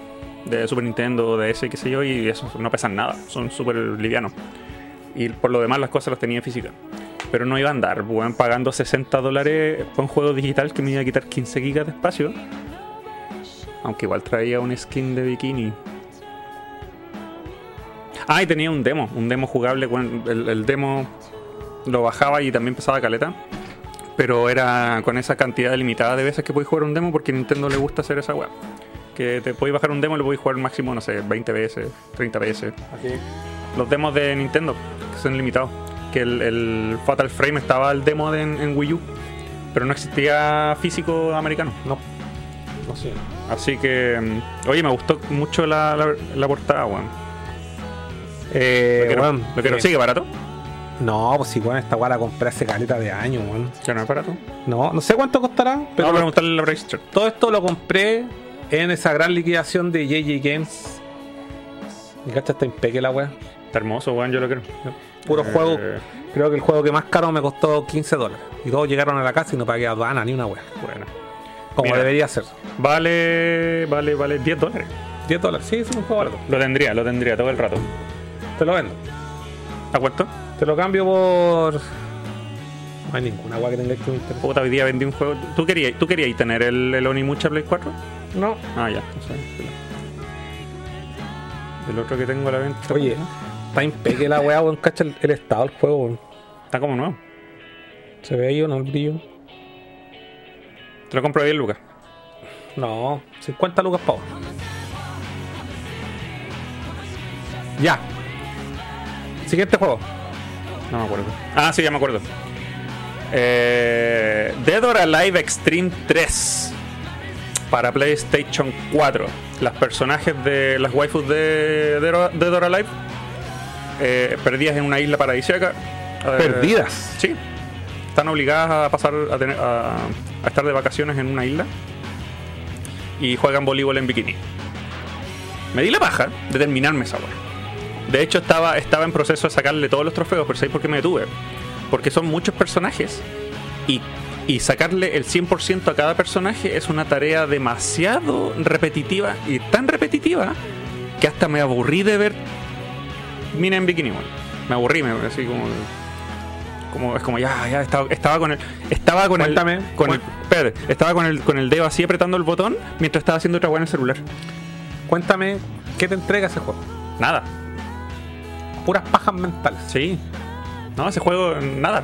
C: de Super Nintendo, DS, qué sé yo, y esos no pesan nada. Son súper livianos. Y por lo demás, las cosas las tenía en física. Pero no iba a andar, weón, pagando 60 dólares por un juego digital que me iba a quitar 15 gigas de espacio. Aunque igual traía un skin de bikini. Ah, y tenía un demo, un demo jugable. El, el demo lo bajaba y también pesaba caleta. Pero era con esa cantidad limitada de veces que podéis jugar un demo porque a Nintendo le gusta hacer esa weá. Que te podéis bajar un demo y lo podéis jugar máximo, no sé, 20 veces, 30 veces. Los demos de Nintendo, que son limitados. Que el, el Fatal Frame estaba el demo de- en, en Wii U, pero no existía físico americano.
B: No. No sé.
C: Así que, mm, oye, me gustó mucho la, la, la portada, weón.
B: Eh,
C: Lo lo quiero.
B: eh,
C: ¿Sigue barato?
B: No, pues igual esta weá la compré hace caleta de años, weón.
C: Ya no es barato.
B: No, no sé cuánto costará,
C: Pero preguntarle la Price
B: todo esto lo compré en esa gran liquidación de JJ Games. Y cacha, está impeque la weá.
C: Está hermoso, weón, yo lo quiero.
B: Puro
C: Eh,
B: juego. Creo que el juego que más caro me costó 15 dólares. Y todos llegaron a la casa y no pagué aduana ni una weá.
C: Bueno.
B: Como
C: Mira.
B: debería ser.
C: Vale, vale, vale 10 dólares.
B: 10 dólares. Sí, es un juego barato.
C: Lo tendría, lo tendría todo el rato.
B: Te lo vendo.
C: ¿A cuánto?
B: Te lo cambio por. No hay ninguna weá que tenga que me interese.
C: Puta, hoy día vendí un juego. ¿Tú querías, tú querías tener el, el Onimucha Play 4?
B: No.
C: Ah, ya. El otro que tengo a la venta.
B: Oye, está impeque la weá, weón. Cacha el, el estado del juego, weón.
C: Está como nuevo.
B: Se ve ahí o no el brillo.
C: Te lo compro a 10 lucas.
B: No, 50 lucas pavo. Ya. Siguiente juego.
C: No me acuerdo. Ah, sí, ya me acuerdo. Eh, Dead or Alive Extreme 3 para PlayStation 4. Las personajes de las waifus de Dead or Alive eh, perdidas en una isla paradisíaca. Eh,
B: Perdidas.
C: Sí. Están obligadas a pasar a, tener- a- estar de vacaciones en una isla y juegan voleibol en bikini. Me di la paja de terminarme esa weá. De hecho, estaba, estaba en proceso de sacarle todos los trofeos, pero ¿sabéis por qué me detuve? Porque son muchos personajes y, y sacarle el 100% a cada personaje es una tarea demasiado repetitiva y tan repetitiva que hasta me aburrí de ver Mina en bikini, weón. Me aburrí, me así como. Como, es como ya, ya estaba, estaba con el. Estaba con
B: Cuéntame,
C: el. Con el espérate, estaba con el, con el dedo así apretando el botón mientras estaba haciendo otra weá en el celular.
B: Cuéntame, ¿qué te entrega ese juego?
C: Nada.
B: Puras pajas mentales.
C: Sí. No, ese juego, nada.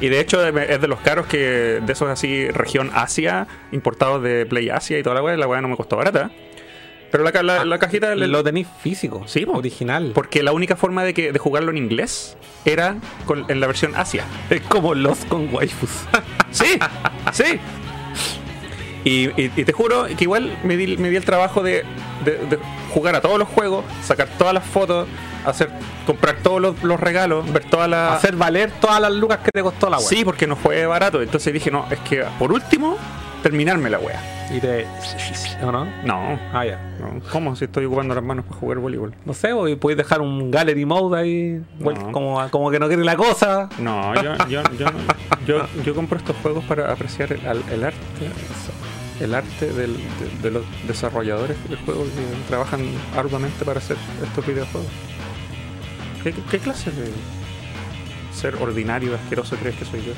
C: Y de hecho es de los caros que de esos así, región Asia, importados de Play Asia y toda la weá, la weá no me costó barata. Pero la, la, la cajita
B: Lo tenéis físico.
C: Sí, po.
B: original.
C: Porque la única forma de, que, de jugarlo en inglés era con- en la versión Asia.
B: Es como los con waifus.
C: Sí, sí. Y, y- y te juro que igual me di, me di el trabajo de, de- de jugar a todos los juegos, sacar todas las fotos, hacer comprar todos los, los regalos, ver todas las...
B: Hacer valer todas las lucas que te costó la web.
C: Sí, porque no fue barato. Entonces dije, no, es que por último, terminarme la wea.
B: Y te. ¿O no?
C: No,
B: Ah, ya.
C: no. ¿Cómo si estoy ocupando las manos para jugar voleibol?
B: No sé, o podéis dejar un gallery mode ahí,
C: No.
B: como, como que no quiere la cosa.
C: No, yo, yo, yo, no- yo, yo compro estos juegos para apreciar el, el arte. El arte del- de, de los desarrolladores del juego que trabajan arduamente para hacer estos videojuegos. ¿Qué, qué clase de ser ordinario, asqueroso crees que soy yo?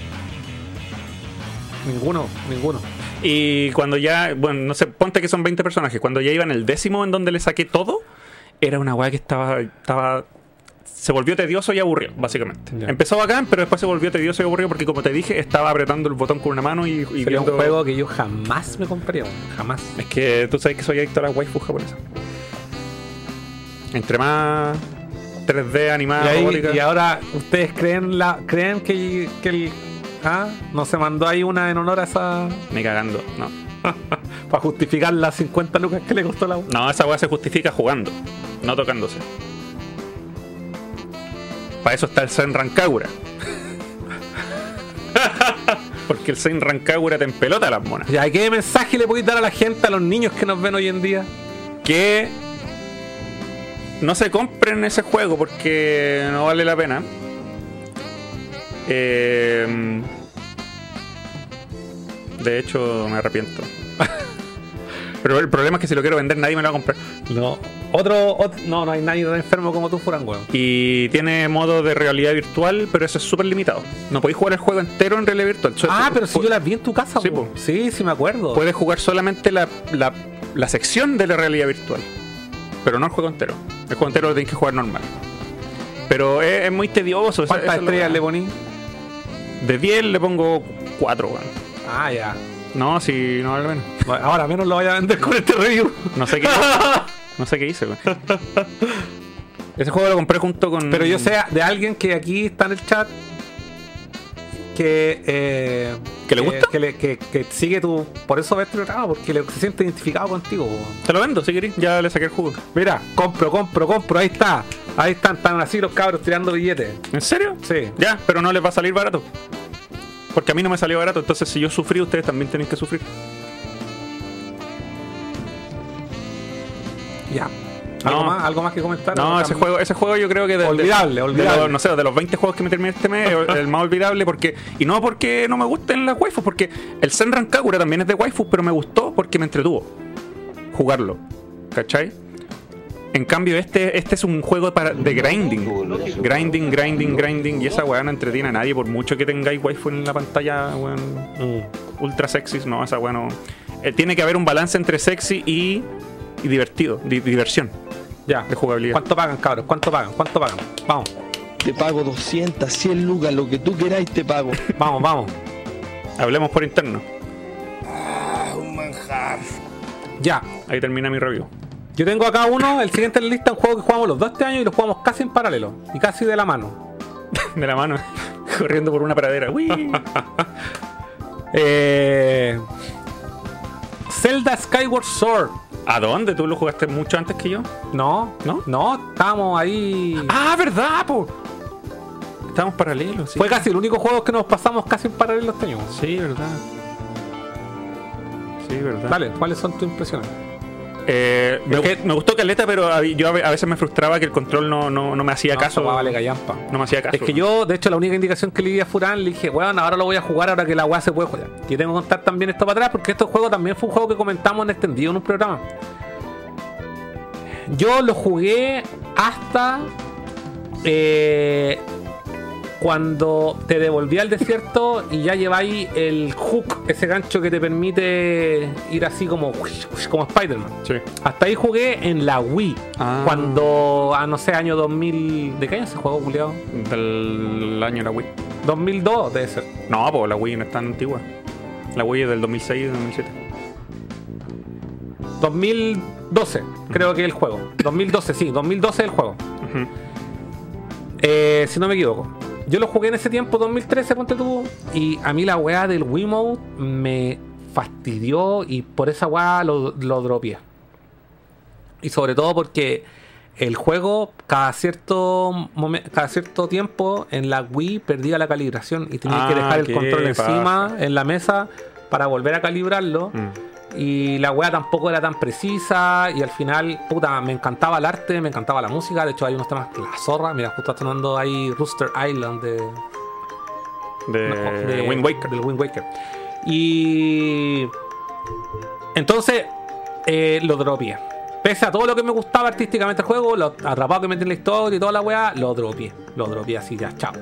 B: Ninguno, ninguno.
C: Y cuando ya, bueno, no sé, ponte que son 20 personajes. Cuando ya iba en el décimo en donde le saqué todo, era una weá que estaba, estaba. Se volvió tedioso y aburrido, básicamente. Empezó bacán, pero después se volvió tedioso y aburrido porque, como te dije, estaba apretando el botón con una mano y, y
B: Sería
C: viendo.
B: un juego que yo jamás me compraría, jamás.
C: Es que tú sabes que soy adicto a las waifus japonesas. Entre más 3D
B: Y,
C: animada,
B: ahí- y ahora, ¿ustedes creen la creen que, que el. Ah, no se mandó ahí una en honor a esa.
C: Ni cagando, no.
B: para justificar las 50 lucas que le costó la?
C: No, esa weá se justifica jugando, no tocándose. Para eso está el Zen Rankagura. Porque el Zen Rankagura te empelota las monas.
B: Ya, ¿qué mensaje le podéis dar a la gente, a los niños que nos ven hoy en día?
C: Que no se compren ese juego porque no vale la pena. Eh, de hecho, me arrepiento. Pero el problema es que si lo quiero vender, nadie me lo va a comprar.
B: No. Otro, ot- no, no hay nadie tan enfermo como tú, Furan, weón.
C: Y tiene modo de realidad virtual, pero eso es súper limitado. No podéis jugar el juego entero en realidad virtual. So-
B: Ah, pero si yo las vi en tu casa,
C: Sí,
B: po. Sí, sí me acuerdo.
C: Puedes jugar solamente la, la, la sección de la realidad virtual. Pero no el juego entero. El juego entero lo tenéis que jugar normal. Pero es, es muy tedioso.
B: ¿Cuántas estrellas le poní?
C: De 10 le pongo 4, weón.
B: Ah, ya.
C: No, si no vale.
B: Bueno, Ahora menos lo vaya a vender con este review.
C: No sé qué No sé qué hice, weón. Ese juego lo compré junto con.
B: Pero yo sé de alguien que aquí está en el chat que eh,
C: ¿Que le gusta?
B: que, le- que- que sigue tu por eso ves programa porque le- se siente identificado contigo.
C: Te lo vendo si querés. Ya le saqué el jugo.
B: mira compro compro compro ahí está ahí están están así los cabros tirando billetes
C: ¿En serio?
B: sí
C: Ya, pero no les va a salir barato. Porque a mí no me salió barato, entonces si yo sufrí, ustedes también tienen que sufrir.
B: ya algo
C: No.
B: más algo más que comentar
C: No,
B: ¿O
C: ese juego, ese juego yo creo que de,
B: Olvidable,
C: de-
B: olvidable.
C: de los, no sé, de los 20 juegos que me terminé este mes, el, el más olvidable porque y no porque no me gusten las waifus, porque el Senran Kagura también es de waifus, pero me gustó porque me entretuvo jugarlo. ¿Cachai? En cambio, este, este es un juego para, de grinding. Grinding, grinding, grinding. Y esa weá no entretiene a nadie por mucho que tengáis waifu en la pantalla, weón
B: Mm.
C: ultra sexy, no, esa weá no. Eh, tiene que haber un balance entre sexy y, y divertido, di- diversión
B: ya
C: de jugabilidad.
B: cuánto pagan cabros cuánto pagan cuánto pagan vamos
F: Te pago 200, 100 lucas, lo que tú queráis te pago.
B: vamos vamos
C: Hablemos por interno.
B: ya
C: Ahí termina mi review.
B: Yo tengo acá uno el siguiente en la lista un juego que jugamos los dos este año y lo jugamos casi en paralelo y casi de la mano
C: De la mano, corriendo por una pradera.
B: Eh, Zelda Skyward Sword.
C: ¿A dónde? ¿Tú lo jugaste mucho antes que yo?
B: No,
C: ¿No?
B: no, estábamos ahí.
C: Ah, ¿verdad, po? Estamos paralelos, sí.
B: Fue casi el único juego que nos pasamos casi en paralelo este año.
C: Sí, verdad. Sí, verdad.
B: Dale, ¿cuáles son tus impresiones?
C: Eh, me,
B: que-
C: gustó Caleta, pero yo a ve- a veces me frustraba que el control no, no, no me hacía
B: No,
C: caso.
B: vale callampa.
C: No me hacía caso.
B: Es que yo, de hecho, la única indicación que le di a Furán, le dije, weón, ahora lo voy a jugar ahora que la weá se puede jugar. Y tengo que contar también esto para atrás, porque este juego también fue un juego que comentamos en extendido en un programa. Yo lo jugué hasta eh, cuando te devolví al desierto y ya lleváis el hook, ese gancho que te permite ir así como, como Spider-Man.
C: Sí.
B: Hasta ahí jugué en la Wii.
C: Ah.
B: Cuando, a no sé, año 2000. ¿De qué año se juego, culiado?
C: Del año de la Wii.
B: 2002 debe ser.
C: No, pues la Wii no es tan antigua. La Wii es del 2006 y 2007.
B: 2012, creo que es el juego. 2012, sí, 2012 es el juego. Eh, si no me equivoco. Yo lo jugué en ese tiempo, 2013, ponte tú. Y a mí la weá del Wiimote me fastidió y por esa weá lo, lo dropié. Y sobre todo porque el juego cada cierto cada cierto tiempo en la Wii perdía la calibración y tenía que
C: Ah,
B: dejar el control
C: paja.
B: encima en la mesa para volver a calibrarlo.
C: Mm.
B: Y la weá tampoco era tan precisa. Y al final, puta, me encantaba el arte, me encantaba la música. De hecho, hay unos temas, la zorra. Mira, justo está sonando ahí Rooster Island de,
C: De,
B: no, de-
C: Wind Waker.
B: Del Wind Waker. Y. Entonces, eh, lo dropié. Pese a todo lo que me gustaba artísticamente el juego, lo atrapado que metí en la historia y toda la weá, lo dropié. Lo dropié así, ya, chao.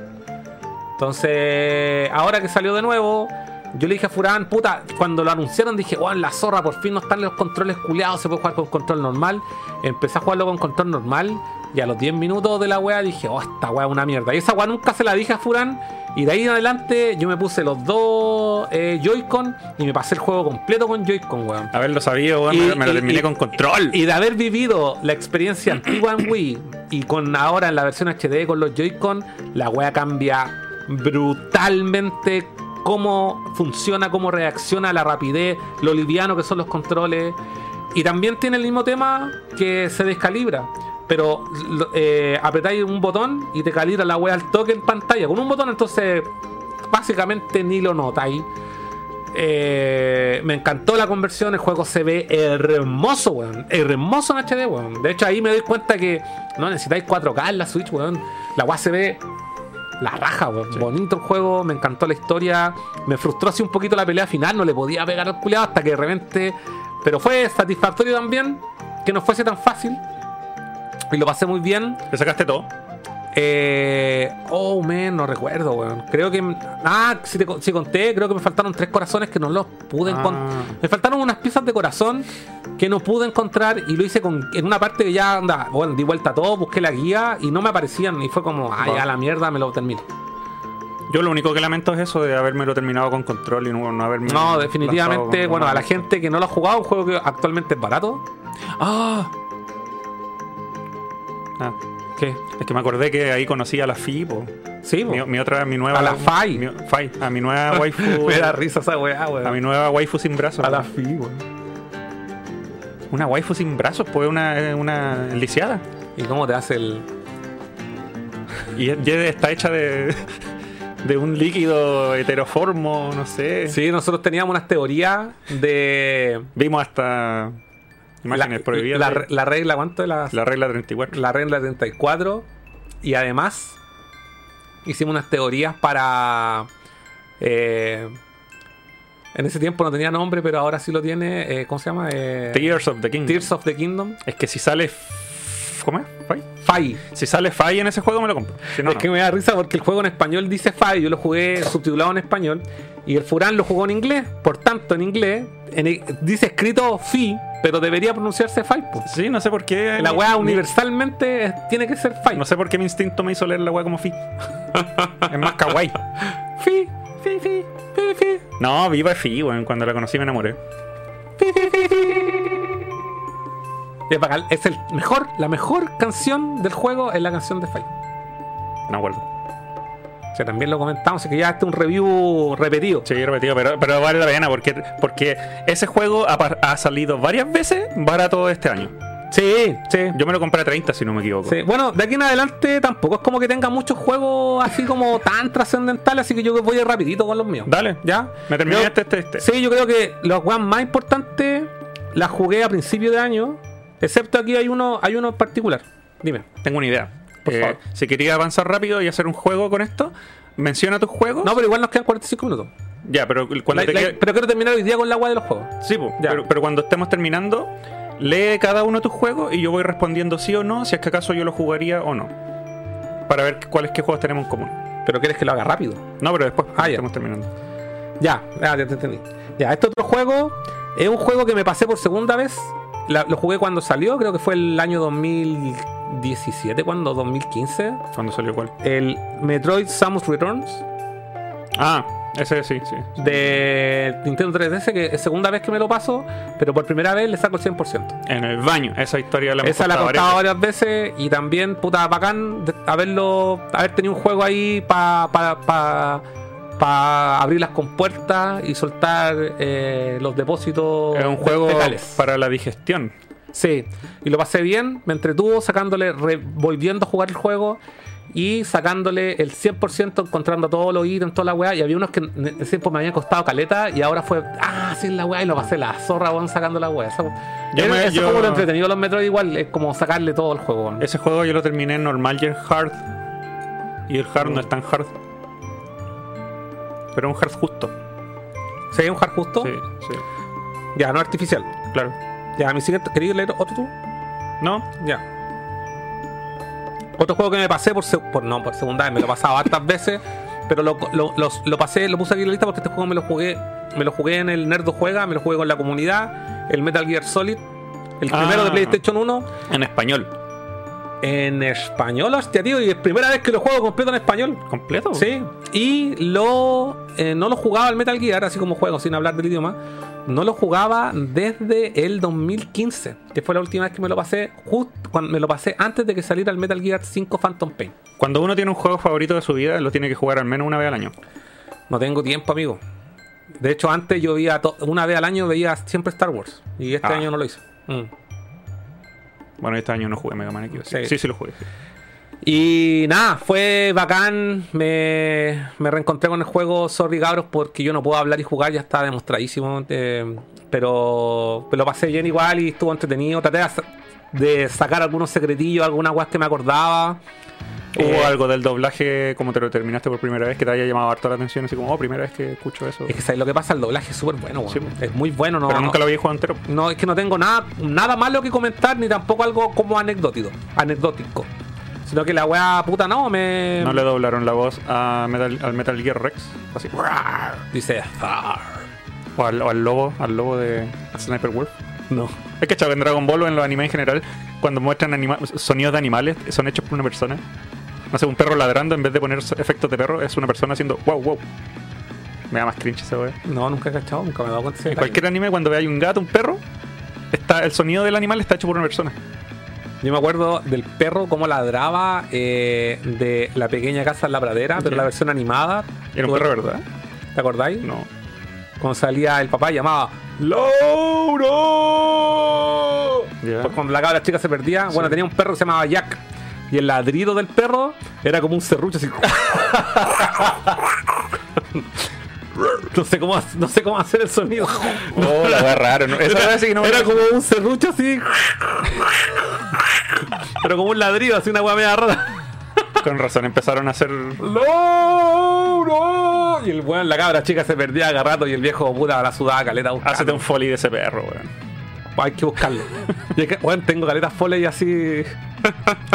B: Entonces, ahora que salió de nuevo, yo le dije a Furán, puta, cuando lo anunciaron dije, weón, la zorra, por fin no están los controles culeados, se puede jugar con control normal. Empecé a jugarlo con control normal y a los 10 minutos de la weá dije, oh, esta weá es una mierda. Y esa weá nunca se la dije a Furán. Y de ahí en adelante yo me puse los dos eh, Joy-Con y me pasé el juego completo con Joy-Con, weón.
C: Haberlo sabido, weón,
B: Y-
C: me, lo
B: y-
C: terminé
B: y-
C: con control.
B: Y de haber vivido la experiencia antigua en Wii y con ahora en la versión HD con los Joy-Con, la wea cambia brutalmente cómo funciona, cómo reacciona, la rapidez, lo liviano que son los controles. Y también tiene el mismo tema que se descalibra. Pero eh, apretáis un botón y te calibra la wea al toque en pantalla. Con un botón entonces básicamente ni lo notáis. Eh, me encantó la conversión, el juego se ve hermoso, weón. Hermoso en HD, weón. De hecho, ahí me doy cuenta que no necesitáis 4K en la Switch, weón. La weá se ve la raja, weón. Bonito el juego, me encantó la historia. Me frustró así un poquito la pelea final, no le podía pegar al culiado hasta que de repente. Pero fue satisfactorio también que no fuese tan fácil. Y lo pasé muy bien.
C: ¿Le sacaste todo?
B: Eh, oh, man, no recuerdo, weón. Creo que. Ah, si, te, si conté, creo que me faltaron tres corazones que no los pude
C: Ah.
B: encontrar. Me faltaron unas piezas de corazón que no pude encontrar y lo hice con, en una parte que ya anda. Bueno, di vuelta a todo, busqué la guía y no me aparecían. Y fue como, ah, ya la mierda, me lo termino.
C: Yo lo único que lamento es eso de haberme terminado con control y no, no haberme.
B: No, definitivamente, bueno, a la gente que no lo ha jugado, un juego que actualmente es barato.
C: ¡Ah! Ah,
B: ¿Qué?
C: es que me acordé que ahí conocí a la FI, po.
B: Sí, po.
C: Mi, mi otra, mi nueva.
B: A la Fai.
C: mi- Fai, a mi nueva waifu.
B: me da risa esa weá,
C: a mi
B: weón.
C: nueva waifu sin brazos.
B: A la fi, weón.
C: Una waifu sin brazos, pues una, una lisiada.
B: ¿Y cómo te hace el.?
C: Y ya está hecha de. de un líquido heteroformo, no sé.
B: Sí, nosotros teníamos unas teorías de.
C: Vimos hasta imágenes
B: la,
C: prohibidas.
B: la,
C: de-
B: la regla, ¿cuánto es la,
C: la regla 34.
B: la regla 34? Y además, hicimos unas teorías para. eh, en ese tiempo no tenía nombre, pero ahora sí lo tiene. eh, ¿Cómo se llama? Eh,
C: Tears of the King.
B: Tears of the Kingdom.
C: Es que si sale. ¿Cómo es? ¿Fai?
B: Fai.
C: Si sale Fai en ese juego me lo compro. Si no,
B: es
C: no.
B: que me da risa porque el juego en español dice Fai. Yo lo jugué subtitulado en español. Y el Furán lo jugó en inglés. Por tanto, en inglés en- dice escrito Fi, pero debería pronunciarse Fai.
C: Sí, no sé por qué.
B: La weá universalmente tiene que ser Fai.
C: No sé por qué mi instinto me hizo leer la weá como Fi. es más kawaii.
B: Fi,
C: No, viva Fi, weón. Cuando la conocí me enamoré.
B: Es bacán, Es el mejor, la mejor canción del juego es la canción de Fai.
C: No acuerdo.
B: O sea, también lo comentamos, así que ya este es un review repetido.
C: Sí, repetido, pero, pero vale la pena porque, porque ese juego ha, ha salido varias veces barato este año.
B: Sí, sí.
C: Yo me lo compré a 30 si no me equivoco.
B: Sí, Bueno, de aquí en adelante tampoco es como que tenga muchos juegos así como tan trascendentales, así que yo voy a ir rapidito con los míos.
C: Dale.
B: ¿Ya?
C: Me terminé este, este, este.
B: Sí, yo creo que los juegos más importantes las jugué a principio de año, excepto aquí hay uno, hay uno en particular. Dime.
C: Tengo una idea.
B: Por
C: Eh,
B: favor.
C: si querías avanzar rápido y hacer un juego con esto, menciona tus juegos.
B: No, pero igual nos quedan 45 minutos.
C: Ya, pero cuando
B: La-
C: te
B: la-
C: quede-
B: pero quiero terminar hoy día con la agua de los juegos.
C: Sí,
B: Ya.
C: pero, pero cuando estemos terminando, lee cada uno de tus juegos y yo voy respondiendo sí o no, si es que acaso yo lo jugaría o no. Para ver cuáles qué juegos tenemos en común.
B: Pero quieres que lo haga rápido.
C: No, pero después
B: Ah, ya.
C: estamos terminando.
B: Ya, ya, ya te entendí. Ya, este otro juego es un juego que me pasé por segunda vez. La- lo jugué cuando salió, creo que fue el año 2017, cuando 2015.
C: ¿Cuándo salió cuál?
B: El Metroid Samus Returns
C: Ah, ese sí, sí.
B: de Nintendo 3DS, que es segunda vez que me lo paso, pero por primera vez le saco el 100%.
C: En el baño, esa historia la hemos
B: Esa la he
C: contado varias
B: veces y también, puta, bacán haberlo, haber tenido un juego ahí para pa, pa, para abrir las compuertas y soltar eh, los depósitos
C: Es un juego
B: fecales.
C: para la digestión.
B: Sí, y lo pasé bien, me entretuvo sacándole, volviendo a jugar el juego y sacándole el 100%, encontrando todos los ítems, toda la weá. Y había unos que en tiempo me habían costado caleta y ahora fue, ah, sí, la weá, y lo pasé la zorra, weón, sacando la weá. Eso,
C: Yo
B: eso
C: me- yo-
B: como lo entretenido los Metroid, igual, es como sacarle todo el juego.
C: Ese juego yo lo terminé en normal y en hard. Y el hard no es tan hard. Pero un hard justo.
B: ¿Sí? ¿Un hard justo?
C: Sí, sí.
B: Ya, no artificial.
C: Claro.
B: Ya, mi siguiente, ¿querías leer otro tú?
C: ¿No?
B: Ya. Otro juego que me pasé por, por no, por segunda vez, me lo he pasado hartas veces, pero lo, lo- los- lo pasé, lo puse aquí en la lista porque este juego me lo jugué, me lo jugué en el Nerdo Juega, me lo jugué con la comunidad, el Metal Gear Solid, el primero
C: Ah.
B: de PlayStation 1,
C: En español.
B: en español, hostia, tío, y es primera vez que lo juego completo en español.
C: ¿Completo?
B: Sí, y lo eh, no lo jugaba al Metal Gear, así como juego, sin hablar del idioma. No lo jugaba desde el 2015, que fue la última vez que me lo pasé, justo cuando me lo pasé antes de que saliera el Metal Gear 5 Phantom Pain.
C: Cuando uno tiene un juego favorito de su vida, lo tiene que jugar al menos una vez al año.
B: No tengo tiempo, amigo. De hecho, antes yo veía una vez al año veía siempre Star Wars y este
C: Ah.
B: año no lo hice. Mm.
C: Bueno, este año no jugué Mega Man X. Sí,
B: Sí.
C: sí, sí lo jugué. sí.
B: Y nada, fue bacán. Me, me reencontré con el juego. Sorry, cabros, porque yo no puedo hablar y jugar, ya está demostradísimo. eh, pero me lo pasé bien igual y estuvo entretenido. Traté de, sacar algunos secretillos, algunas guas que me acordaba.
C: ¿Hubo
B: Eh,
C: algo del doblaje como te lo terminaste por primera vez que te haya llamado harto la atención? Así como, oh, primera vez que escucho eso.
B: Es que ¿sabes lo que pasa, el doblaje es súper bueno.
C: Sí.
B: Es muy bueno, no.
C: Pero
B: no-
C: nunca lo había jugado entero.
B: No, es que no tengo nada, nada malo que comentar, ni tampoco algo como anecdótico. Anecdótico. Sino que la weá puta no, me.
C: No le doblaron la voz a Metal, al Metal Gear Rex. Así.
B: Dice.
C: O al, o al lobo, al lobo de Sniper Wolf.
B: No.
C: Es que chaval, en Dragon Ball o en los animes en general, cuando muestran sonidos de animales, son hechos por una persona. No sé, un perro ladrando en vez de poner efectos de perro, es una persona haciendo wow, wow. Me da más cringe esa wea.
B: No, nunca he cachado, nunca me he dado cuenta. ese
C: En cualquier anime, cuando veáis un gato, un perro, está, el sonido del animal está hecho por una persona.
B: Yo me acuerdo del perro como ladraba eh, de la pequeña casa en la pradera, pero
C: Ya.
B: la versión animada.
C: Era un
B: ¿Tú-
C: perro, ¿verdad?
B: ¿Te acordáis?
C: No.
B: Cuando salía el papá y llamaba ¡Lauro!
C: Ya.
B: Pues cuando la cabra chica se perdía, bueno, tenía un perro que se llamaba Jack. Y el ladrido del perro era como un serrucho así. No sé cómo, no sé cómo hacer el sonido.
C: Oh, la raro. ¿no? Que no me
B: Era
C: la-
B: como un serrucho así. Pero como un ladrido, así una media rara.
C: Con razón, empezaron a hacer.
B: ¡No! Y el weón, la cabra chica se perdía cada rato y el viejo puta la sudaba caleta buscando.
C: Hácete un foley de ese perro, weón.
B: Hay que buscarlo. Y es que, weón, tengo caletas foley así.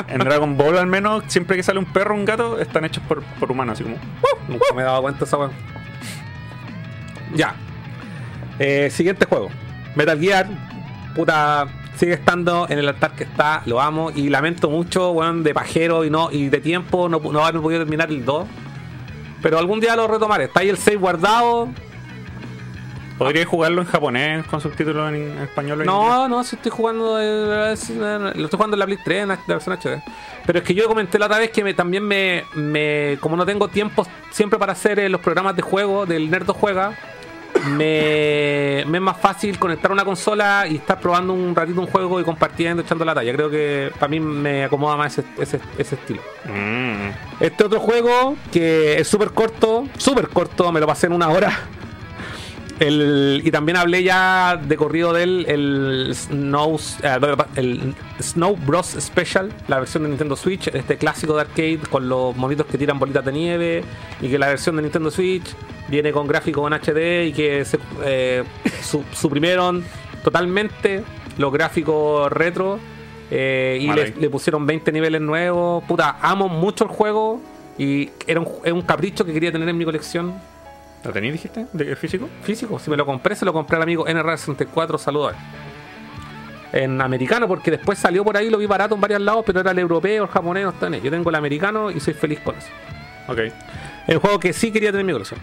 C: En Dragon Ball, al menos, siempre que sale un perro o un gato, están hechos por, por humanos, así como.
B: Nunca me he dado cuenta esa weón. Ya. Eh, siguiente juego. Metal Gear. Puta. Sigue estando en el altar que está, lo amo y lamento mucho, weón, de pajero y no y de tiempo no, no haber podido terminar el 2. Pero algún día lo retomaré. Está ahí el save guardado.
C: ¿Podría jugarlo en japonés con subtítulos en, español? o en inglés?
B: No, no, si estoy jugando. eh, lo estoy jugando en la Play 3, en la la versión HD. Pero es que yo comenté la otra vez que me, también me, me. Como no tengo tiempo siempre para hacer eh, los programas de juego del Nerdo Juega, me, me es más fácil conectar una consola y estar probando un ratito un juego y compartiendo, echando la talla. Creo que para mí me acomoda más ese, ese, ese estilo.
C: Mm.
B: Este otro juego que es súper corto, súper corto, me lo pasé en una hora. El, y también hablé ya de corrido de él, el Snow, eh, el Snow Bros Special, la versión de Nintendo Switch, este clásico de arcade con los monitos que tiran bolitas de nieve y que la versión de Nintendo Switch viene con gráficos en HD y que se eh, su- suprimieron totalmente los gráficos retro eh, y le, pusieron 20 niveles nuevos. Puta, amo mucho el juego y era un capricho que quería tener en mi colección
C: ¿Lo tenéis, dijiste? ¿De físico?
B: físico. Si me lo compré, se lo compré al amigo NR64, saludos. En americano, porque después salió por ahí, lo vi barato en varios lados, pero era el europeo, el japonés, no está en él. Yo tengo el americano y soy feliz con eso.
C: Ok.
B: El juego que sí quería tener en mi colección.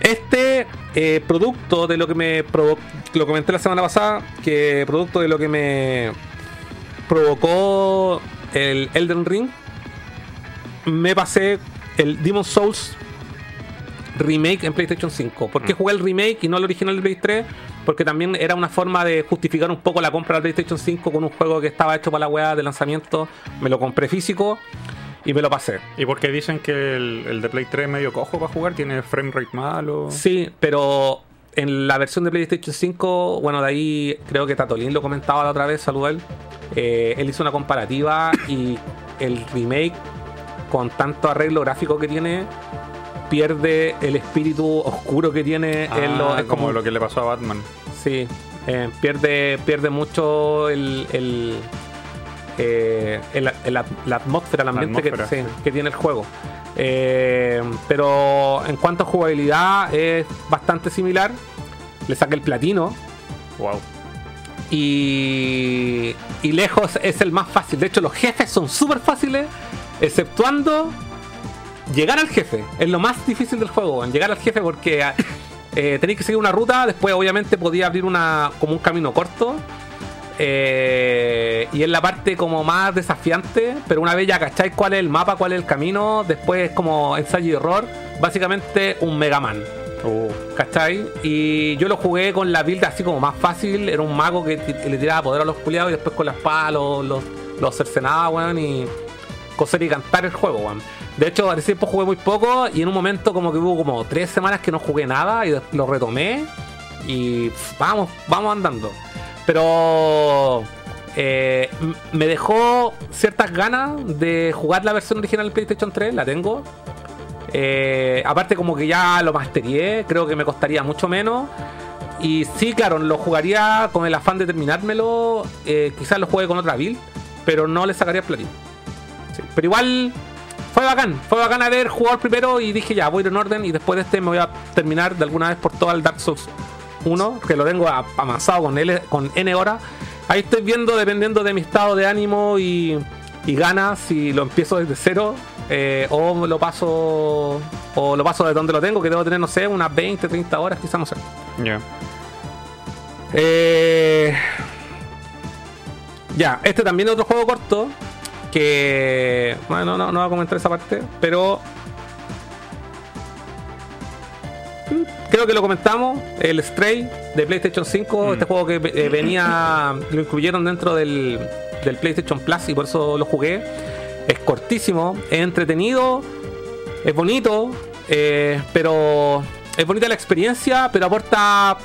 B: Este eh, producto de lo que me provocó, lo comenté la semana pasada, que producto de lo que me provocó el Elden Ring, me pasé el Demon Souls remake en PlayStation 5. ¿Por qué jugué el remake y no el original de Play 3? Porque también era una forma de justificar un poco la compra de PlayStation 5 con un juego que estaba hecho para la weá de lanzamiento. Me lo compré físico y me lo pasé.
C: ¿Y por qué dicen que el, el de Play 3 es medio cojo para jugar? ¿Tiene frame rate malo?
B: Sí, pero en la versión de PlayStation 5, bueno, de ahí creo que Tatolín lo comentaba la otra vez, saludó a él. Eh, él hizo una comparativa y el remake, con tanto arreglo gráfico que tiene, pierde el espíritu oscuro que tiene. en lo-
C: Ah,
B: es
C: como
B: como
C: lo que le pasó a Batman.
B: Sí, eh, pierde, pierde mucho el, el, eh, el- el- la, la atmósfera, el ambiente que- sí, que tiene el juego. Eh, pero en cuanto a jugabilidad es bastante similar. Le saqué el platino
C: Wow.
B: y, y lejos es el más fácil. De hecho, los jefes son súper fáciles, exceptuando llegar al jefe. Es lo más difícil del juego, weón, llegar al jefe porque eh, tenéis que seguir una ruta. Después, obviamente, podía abrir una como un camino corto. eh, y es la parte como más desafiante, pero una vez ya cacháis cuál es el mapa, cuál es el camino, después es como ensayo y error, básicamente un Mega Man.
C: Uh,
B: ¿Cachai? Y yo lo jugué con la build así como más fácil. Era un mago que le tiraba poder a los culiados y después con la espada los, los, los cercenaba, weón, y coser y cantar el juego, weón. De hecho, hace tiempo jugué muy poco y en un momento como que hubo como tres semanas que no jugué nada y lo retomé y vamos, vamos andando. Pero eh, me dejó ciertas ganas de jugar la versión original del PlayStation 3, la tengo. Eh, aparte como que ya lo masterié, creo que me costaría mucho menos. Y sí, claro, lo jugaría con el afán de terminármelo. eh, quizás lo juegue con otra build, pero no le sacaría platino. Sí, Pero igual fue bacán, fue bacán haber jugado primero y dije ya, voy a ir en orden y después de este me voy a terminar de alguna vez por todo el Dark Souls 1, que lo tengo avanzado con, L, con N horas. Ahí estoy viendo, dependiendo de mi estado de ánimo y, y ganas, si lo empiezo desde cero eh, o lo paso o lo paso de donde lo tengo, que debo tener, no sé, unas 20, 30 horas, quizás no sé.
C: ya.
B: Eh, ya, este también es otro juego corto. Que. Bueno, no, no voy a comentar esa parte. Pero. mm, Creo que lo comentamos. El Stray de PlayStation 5. Este juego que eh, venía. Lo incluyeron dentro del, del PlayStation Plus y por eso lo jugué. Es cortísimo, es entretenido, es bonito, eh, pero es bonita la experiencia, pero aporta.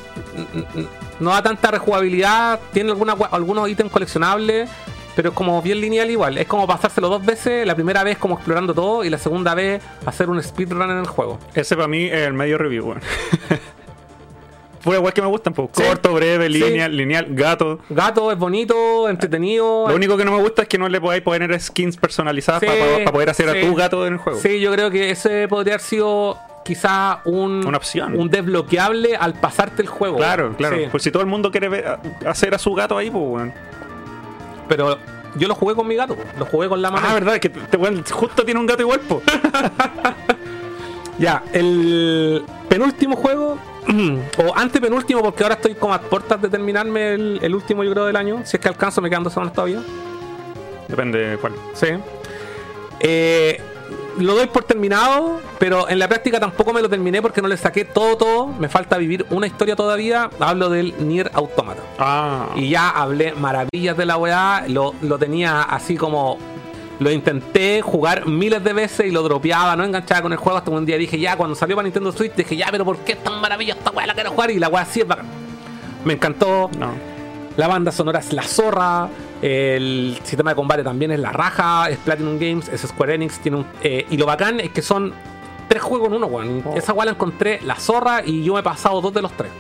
B: mm, mm, No da tanta rejugabilidad, tiene alguna, algunos ítems coleccionables, pero es como bien lineal igual. Es como pasárselo dos veces, la primera vez como explorando todo y la segunda vez hacer un speedrun en el juego.
C: Ese para mí es el medio review, weón. Pura igual que me gustan, pues.
B: Sí.
C: Corto, breve,
B: Sí.
C: lineal, lineal, gato.
B: Gato es bonito, entretenido.
C: Lo único que no me gusta es que no le podáis poner skins personalizadas
B: Sí,
C: para poder hacer a tu gato en el juego.
B: Sí, yo creo que ese podría haber sido quizá un,
C: Una opción.
B: un desbloqueable al pasarte el juego.
C: Claro, claro. Pues si todo el mundo quiere ver- hacer a su gato ahí, pues, weón.
B: Pero yo lo jugué con mi gato, lo jugué con la mano.
C: Ah, verdad, que te, te- weón, justo tiene un gato igual, pues.
B: Ya, el penúltimo juego, o antepenúltimo, porque ahora estoy como a puertas de terminarme el, el último, yo creo, del año. Si es que alcanzo, me quedan dos semanas todavía.
C: Depende de cuál.
B: Sí. Eh, lo doy por terminado, pero en la práctica tampoco me lo terminé porque no le saqué todo, todo. Me falta vivir una historia todavía. Hablo del Nier Automata.
C: Ah.
B: Y ya hablé maravillas de la weá. Lo, lo tenía así como. Lo intenté jugar miles de veces y lo dropeaba, no enganchaba con el juego hasta un día dije, ya, cuando salió para Nintendo Switch, dije, ya, pero ¿por qué es tan maravillosa esta weá? La quiero jugar y la weá sí es bacán. Me encantó.
C: No.
B: La banda sonora es la zorra. El sistema de combate también es la raja. Es Platinum Games, es Square Enix. Tiene un, eh, y lo bacán es que son tres juegos en uno, weón. Esa weá la encontré la zorra y yo me he pasado dos de los tres.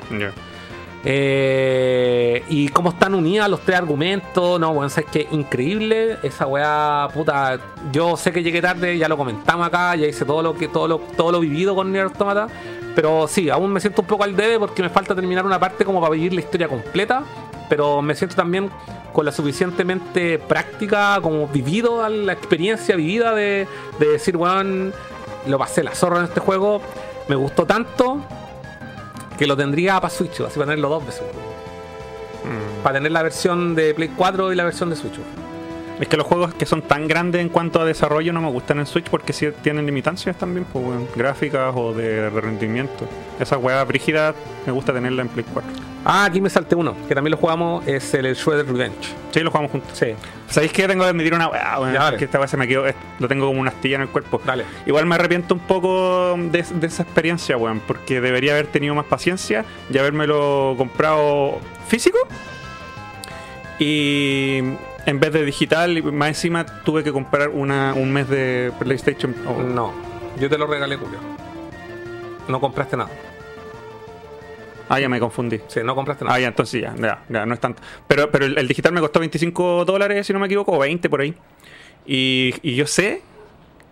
B: Eh, y cómo están unidas los tres argumentos. No, bueno, es que increíble. Esa weá, puta. Yo sé que llegué tarde, ya lo comentamos acá, ya hice todo lo que, todo lo, todo lo vivido con Nier Automata. Pero sí, aún me siento un poco al debe porque me falta terminar una parte como para vivir la historia completa. Pero me siento también con la suficientemente práctica, como vivido, la experiencia vivida de, de decir, weón, lo pasé la zorra en este juego. Me gustó tanto que lo tendría para Switch, así para tenerlo dos veces. weón. Para tener la versión de Play 4 y la versión de Switch.
C: Es que los juegos que son tan grandes en cuanto a desarrollo no me gustan en Switch porque sí tienen limitancias también, pues, weón, gráficas o de rendimiento. Esa weá brígida me gusta tenerla en Play 4.
B: Ah, aquí me salté uno, que también lo jugamos, es el Shredder Revenge.
C: Sí, lo jugamos juntos.
B: Sí,
C: ¿Sabéis que tengo que admitir una?
B: Ya, dale.
C: Que esta weá se me quedó, lo tengo como una astilla en el cuerpo.
B: Dale.
C: Igual me arrepiento un poco de, de esa experiencia, weón, porque debería haber tenido más paciencia y habérmelo comprado físico. Y en vez de digital, y más encima tuve que comprar una, un mes de PlayStation. oh,
B: no, yo te lo regalé, Julio. No compraste nada.
C: Ah, ya me confundí.
B: Sí, no compraste nada.
C: Ah, ya, entonces ya, ya, ya, no es tanto. Pero, pero el, el digital me costó 25 dólares, si no me equivoco, o 20 por ahí. Y, y yo sé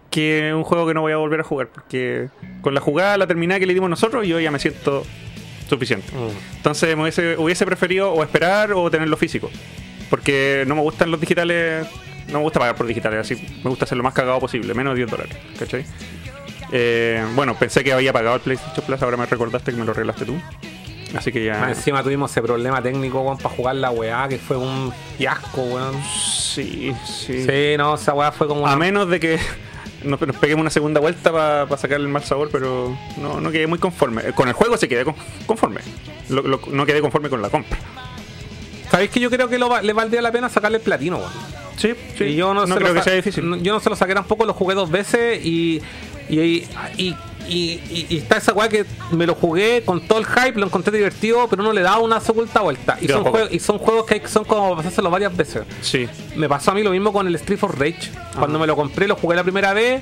C: que es un juego que no voy a volver a jugar, porque con la jugada, la terminada que le dimos nosotros, yo ya me siento suficiente.
B: Mm.
C: Entonces me hubiese, hubiese preferido o esperar o tenerlo físico. Porque no me gustan los digitales, no me gusta pagar por digitales, así me gusta hacer lo más cagado posible, menos de 10 dólares, ¿cachai? Eh, bueno, pensé que había pagado el PlayStation Plus, ahora me recordaste que me lo arreglaste tú. Así que ya...
B: Más encima tuvimos ese problema técnico, weón, para jugar la weá, que fue un fiasco, weón.
C: Sí, sí.
B: Sí, no, esa weá fue como
C: A menos de que nos, nos peguemos una segunda vuelta para sacarle el mal sabor, pero no, no quedé muy conforme. Con el juego sí quedé con- conforme. Lo- lo- no quedé conforme con la compra.
B: ¿Sabéis que yo creo que lo va- le valdría la pena sacarle el platino, weón?
C: Sí, sí.
B: Y yo no, se
C: creo
B: lo
C: que sea difícil.
B: no- Yo no se lo saqué tampoco, lo jugué dos veces y. Y, y, y- y- y está esa weá que me lo jugué con todo el hype, lo encontré divertido, pero no le daba una segunda vuelta. Y son, juegos, y son juegos que hay- son como pasárselo varias veces.
C: Sí.
B: Me pasó a mí lo mismo con el Street for Rage. Cuando me lo compré, lo jugué la primera vez.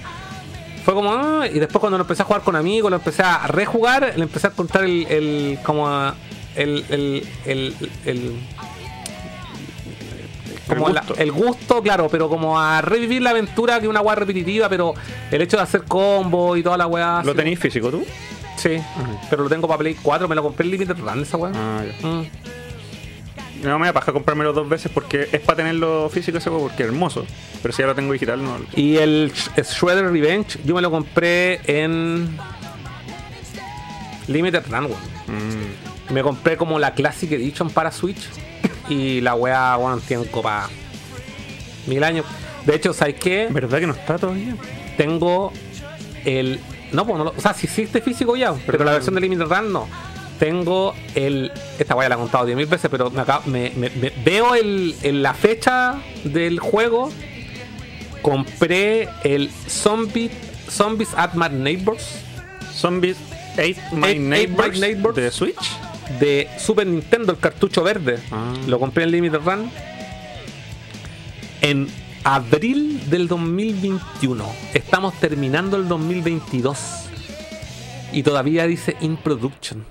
B: Fue como, ah, y después cuando lo empecé a jugar con amigos, lo empecé a rejugar, le empecé a contar el, el como a- el, el, el, el- como
C: El
B: la-
C: gusto.
B: el gusto, claro, pero como a revivir la aventura que una weá repetitiva, pero el hecho de hacer combo y toda la weá.
C: ¿Lo tenéis físico tú?
B: Sí, pero lo tengo para Play 4, me lo compré en Limited Run esa weá.
C: Ah, ya.
B: Mm.
C: No me da paja comprármelo dos veces porque es para tenerlo físico ese juego porque es hermoso. Pero si ya lo tengo digital, no.
B: Y el Sh- Shredder Revenge, yo me lo compré en Limited Run, weón.
C: Mm.
B: Me compré como la Classic Edition para Switch. Y la weá, weón, tiene copa mil años. De hecho, ¿sabes qué?
C: ¿Verdad que no está todavía?
B: Tengo el. No, pues no lo- O sea, si existe físico ya, pero la versión de Limited Run no. Tengo el. Esta weá la he contado 10.000 veces, pero me, acabo- me- me- me- veo el, el- la fecha del juego. Compré el Zombie, Zombies at My Neighbors
C: Zombies 8 My
B: Eight- Eight
C: Neighbors,
B: My Neighbors.
C: de Switch.
B: De Super Nintendo, el cartucho verde.
C: Ah.
B: Lo compré en Limited Run en abril del 2021. Estamos terminando el 2022 y todavía dice in production.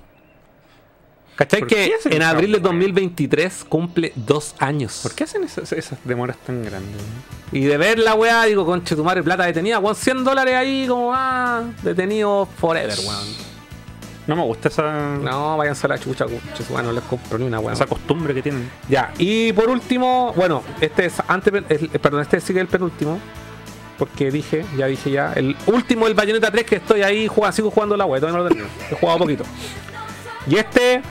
B: ¿Cachai
C: ¿Por
B: que en abril del
C: wea?
B: 2023 cumple dos años?
C: ¿Por qué hacen esas, esas demoras tan grandes?
B: Y de ver la weá, digo, conche tu madre, plata detenida, weón, 100 dólares ahí, como, ah, detenido forever, weón.
C: No me gusta esa,
B: No, váyanse a la chucha, su madre, no les compro ni una weá.
C: esa costumbre que tienen.
B: Ya, y por último, bueno, este es antes, el- perdón, este sigue el penúltimo. Porque dije, ya dije ya, el último el Bayonetta 3 que estoy ahí jugando, sigo jugando la web, todavía no lo termino. He jugado poquito. Y este,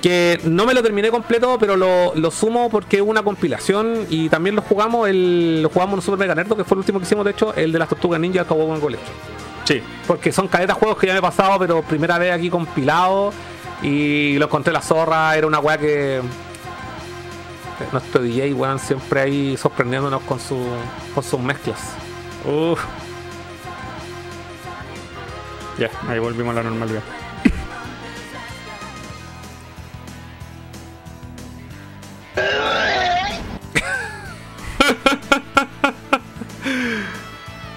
B: que no me lo terminé completo, pero lo, lo sumo porque es una compilación y también lo jugamos, el, lo jugamos en Super Mega Nerdo, que fue el último que hicimos, de hecho, el de las Tortugas Ninja Cowboy Collection.
C: Sí.
B: Porque son cadetas juegos que ya me he pasado, pero primera vez aquí compilado. Y lo encontré la zorra, era una weá que. Nuestro DJ, weón, siempre ahí sorprendiéndonos con, su, con sus mezclas.
C: Uf. Ya, ahí volvimos a la normalidad.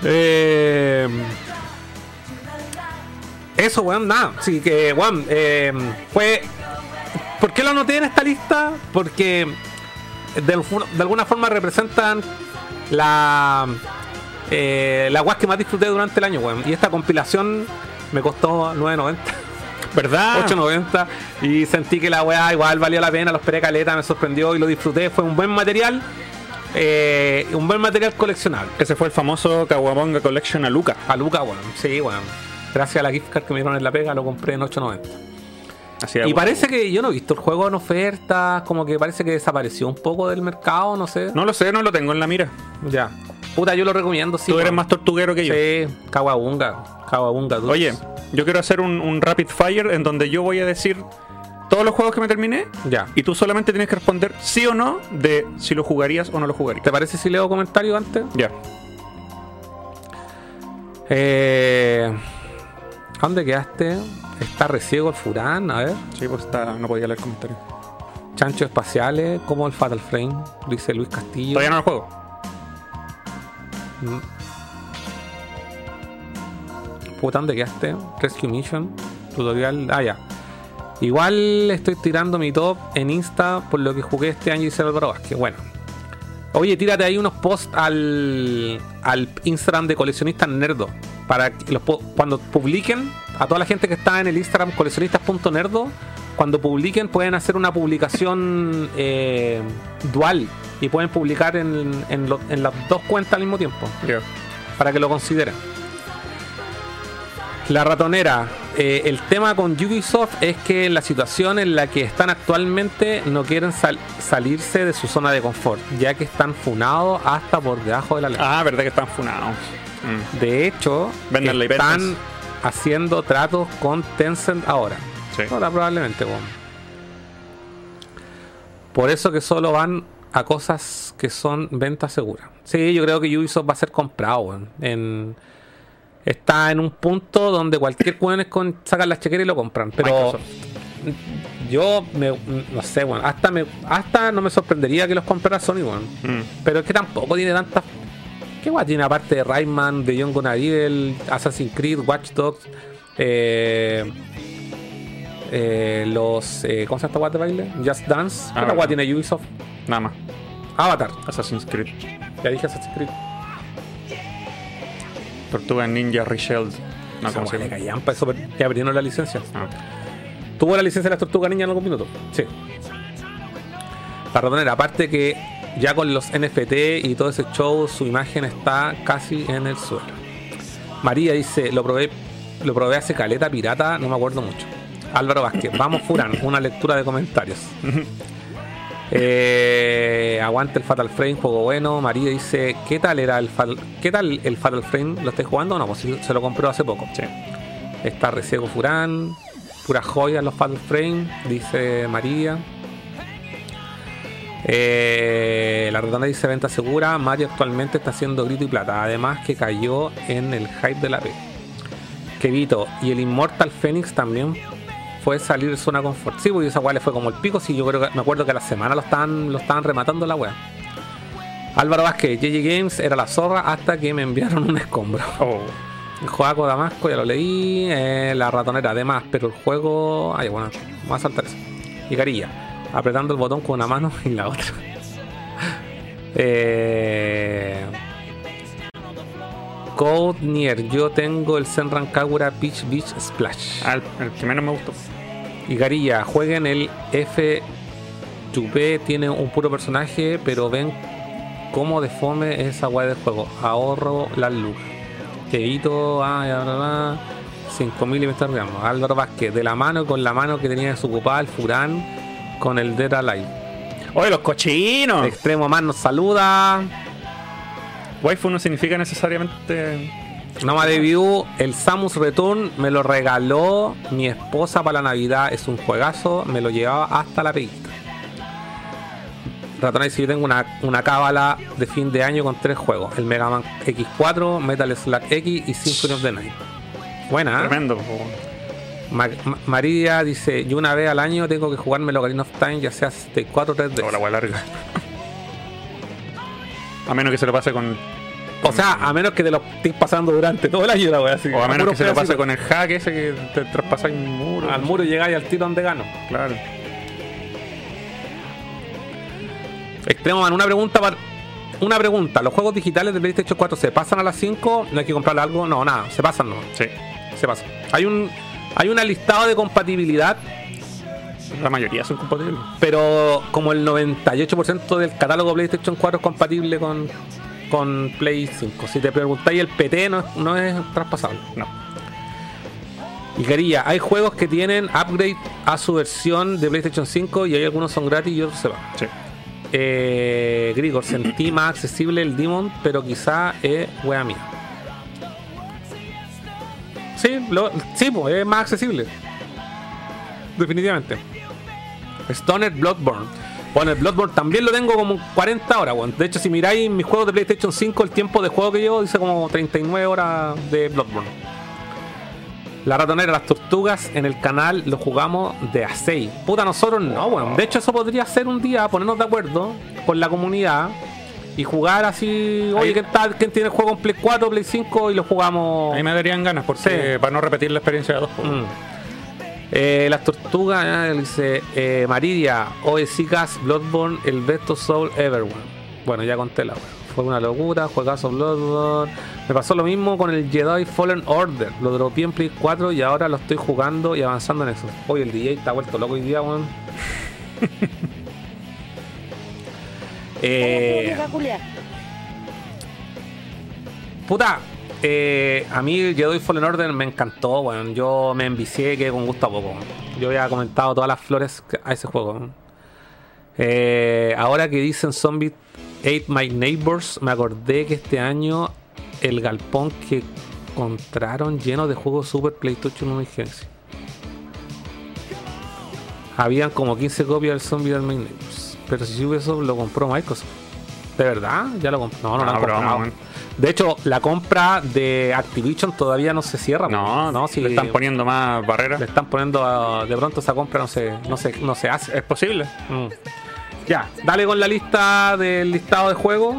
B: Eh, eso, weón, nada. Así que, weón, eh, fue. ¿Por qué lo anoté en esta lista? Porque de, algu- de alguna forma representan la. Eh, la weá que más disfruté durante el año, weón. Y esta compilación me costó 9.90.
C: ¿Verdad?
B: 8.90 y sentí que la weá igual valió la pena, los esperé caleta, me sorprendió y lo disfruté, fue un buen material, eh, un buen material coleccionable.
C: Ese fue el famoso Kawabonga Collection a Luca.
B: A Luca, weón, sí, weón. Gracias a la gift card que me dieron en la pega, lo compré en 8.90.
C: Así de
B: Y parece que yo no he visto el juego en ofertas, como que parece que desapareció un poco del mercado, no sé.
C: No lo sé, no lo tengo en la mira.
B: Ya. Puta, yo lo recomiendo, sí.
C: Tú eres más tortuguero que yo.
B: Sí, Kawabunga. Kawabunga.
C: Oye, yo quiero hacer un, un rapid fire en donde yo voy a decir todos los juegos que me terminé
B: Ya.
C: y tú solamente tienes que responder sí o no de si lo jugarías o no lo jugarías.
B: ¿Te parece si leo comentarios antes?
C: Ya.
B: Eh, ¿a ¿Dónde quedaste? Está reciego el Furán, a ver.
C: Sí, pues está, no podía leer comentarios.
B: Chanchos espaciales, como el Fatal Frame, dice Luis Castillo.
C: Todavía no lo juego.
B: Puta, ¿dónde quedaste? Rescue Mission, tutorial. Ah, ya. Igual estoy tirando mi top en Insta por lo que jugué este año y Álvaro Vázquez. Bueno. Oye, tírate ahí unos posts al, al Instagram de coleccionistas nerdo. Para que los, cuando publiquen, a toda la gente que está en el Instagram coleccionistas.nerdo, cuando publiquen pueden hacer una publicación eh, dual y pueden publicar en, en lo- en las dos cuentas al mismo tiempo para que lo consideren. La ratonera. Eh, el tema con Ubisoft es que la situación en la que están actualmente no quieren sal- salirse de su zona de confort, ya que están funados hasta por debajo de la ley.
C: Ah, verdad que están funados. Mm.
B: De hecho, están haciendo tratos con Tencent ahora.
C: Sí.
B: Ahora probablemente, weón. Por eso que solo van a cosas que son ventas seguras. Sí, yo creo que Ubisoft va a ser comprado, weón. En, está en un punto donde cualquier weón es con sacan la chequera y lo compran. Pero
C: Microsoft.
B: yo me, no sé, weón. Hasta, me, hasta no me sorprendería que los comprara Sony, weón.
C: Mm.
B: Pero es que tampoco tiene tantas. ¿Qué guay tiene aparte de Rayman, de John Evil, Assassin's Creed, Watch Dogs? Eh, eh, los. Eh, ¿Cómo se llama esta de baile? Just Dance. ¿Qué
C: Ah,
B: tiene Ubisoft?
C: Nada más.
B: Avatar.
C: Assassin's Creed.
B: Ya dije Assassin's Creed.
C: Tortuga Ninja Reshelled. No, ¿cómo se llama?
B: eso, ya abrieron la licencia.
C: Ah.
B: ¿Tuvo la licencia de las tortugas niñas en algún minuto? Sí. La ratonera, aparte que ya con los NFT y todo ese show, su imagen está casi en el suelo. María dice, lo probé, lo probé hace caleta pirata, no me acuerdo mucho. Álvaro Vázquez, vamos Furán, una lectura de comentarios. Eh, aguante el Fatal Frame, juego bueno. María dice, ¿qué tal era el Fatal, ¿qué tal el Fatal Frame? ¿Lo estáis jugando? No, pues se lo compró hace poco.
C: Sí.
B: Está Reciego Furán, pura joya los Fatal Frame, dice María. Eh, la redonda dice venta segura. Mario actualmente está haciendo grito y plata. Además que cayó en el hype de la P. Kevito. Y el Immortal Phoenix también fue salir de zona confort. Sí, porque esa weá le fue como el pico. Sí, yo creo que me acuerdo que a la semana lo estaban, lo estaban rematando la weá. Álvaro Vázquez, JJ Games era la zorra hasta que me enviaron un escombro.
C: Oh.
B: Joaco Damasco, ya lo leí. eh, la ratonera, además, pero el juego. Ay, bueno, vamos a saltar eso. Y Carilla, apretando el botón con una mano y la otra. eh. Code Nier, yo tengo el Senran Kagura Beach Beach Splash.
C: Ah, el, que menos me gustó.
B: Y Garilla, jueguen el F. Chupé tiene un puro personaje, pero ven cómo de fome es esa weá del juego. Ahorro las lucas. Evito, ah, ya, bla, bla, 5000 y me está arreglando. Álvaro Vázquez, de la mano con la mano que tenía desocupada el Furán con el Dead Alive.
C: ¡Oye, los cochinos!
B: Extremo más nos saluda.
C: Waifu no significa necesariamente.
B: Noma de View, el Samus Return me lo regaló mi esposa para la Navidad. Es un juegazo, me lo llevaba hasta la peguita. Ratón dice: Yo tengo una, una cábala de fin de año con tres juegos: el Mega Man X4, Metal Slug X y Symphony of the Night. Buena, ¿eh?
C: Tremendo.
B: Ma- Ma- María dice: Yo una vez al año tengo que jugarme el Ocarina of Time, ya sea 64 o 3D.
C: Oh, la wea larga. A menos que se lo pase con.
B: O sea, a menos que te lo estés pasando durante todo el año la wea así.
C: O a menos que se lo pase con el hack ese que te traspasa un muro.
B: Al muro llegáis al tiro donde gano.
C: Claro.
B: Extremo Man, una pregunta para. Una pregunta, ¿los juegos digitales de PlayStation 4 se pasan a las 5? ¿No hay que comprar algo? No, nada, se pasan, no.
C: Sí.
B: Se pasan. Hay un hay un listado de compatibilidad,
C: La mayoría son compatibles.
B: pero como el 98% del catálogo PlayStation 4 es compatible con, con Play 5. Si te preguntáis, el PT no, es- no es traspasable.
C: No.
B: Y quería, hay juegos que tienen upgrade a su versión de PlayStation 5 y hay algunos son gratis y otros se van.
C: Sí.
B: Eh, Grigor, sentí más accesible el Demon, pero quizá es wea mía. Sí, lo, sí, pues, es más accesible. Definitivamente. Stoner Bloodborne. Bueno, el Bloodborne también lo tengo como 40 horas, weón. De hecho, si miráis mis juegos de PlayStation 5, el tiempo de juego que llevo dice como 39 horas de Bloodborne. La ratonera, las tortugas en el canal lo jugamos de a 6. Puta, nosotros no, weón. De hecho, eso podría ser un día ponernos de acuerdo con la comunidad y jugar así. Oye, ¿quién, tal? ¿quién tiene el juego en Play 4, Play 5? Y lo jugamos.
C: Ahí me darían ganas, porque
B: Sí.
C: para no repetir la experiencia de dos. pues.
B: Mm. Eh, las tortugas, ah, dice eh, Maridia, Oesicas, Bloodborne, el best of soul ever. Bueno, ya conté la weón. Fue una locura, juegazo Bloodborne. Me pasó lo mismo con el Jedi Fallen Order. Lo dropeé en Play 4 y ahora lo estoy jugando y avanzando en eso. Hoy el DJ está vuelto loco hoy día, weón. eh, Puta, eh, a mí Jedi Fallen Order me encantó, weón. Yo me envicié que con gusto a poco. Yo había comentado todas las flores a ese juego. Eh, ahora que dicen Zombie Ate My Neighbors, me acordé que este año el galpón que encontraron lleno de juegos Super PlayStation 1 y Genesis. Habían como 15 copias del Zombie Ate My Neighbors. Pero si Ubisoft lo compró Microsoft. ¿De verdad? Ya lo compró. No, no lo
C: Ah,
B: han
C: broma,
B: comprado. De hecho, la compra de Activision todavía no se cierra.
C: No,
B: no, si
C: le están poniendo más barreras.
B: le están poniendo a- de pronto esa compra no se, no se, no se hace.
C: Es posible.
B: Mm. Ya, dale con la lista del listado de juegos.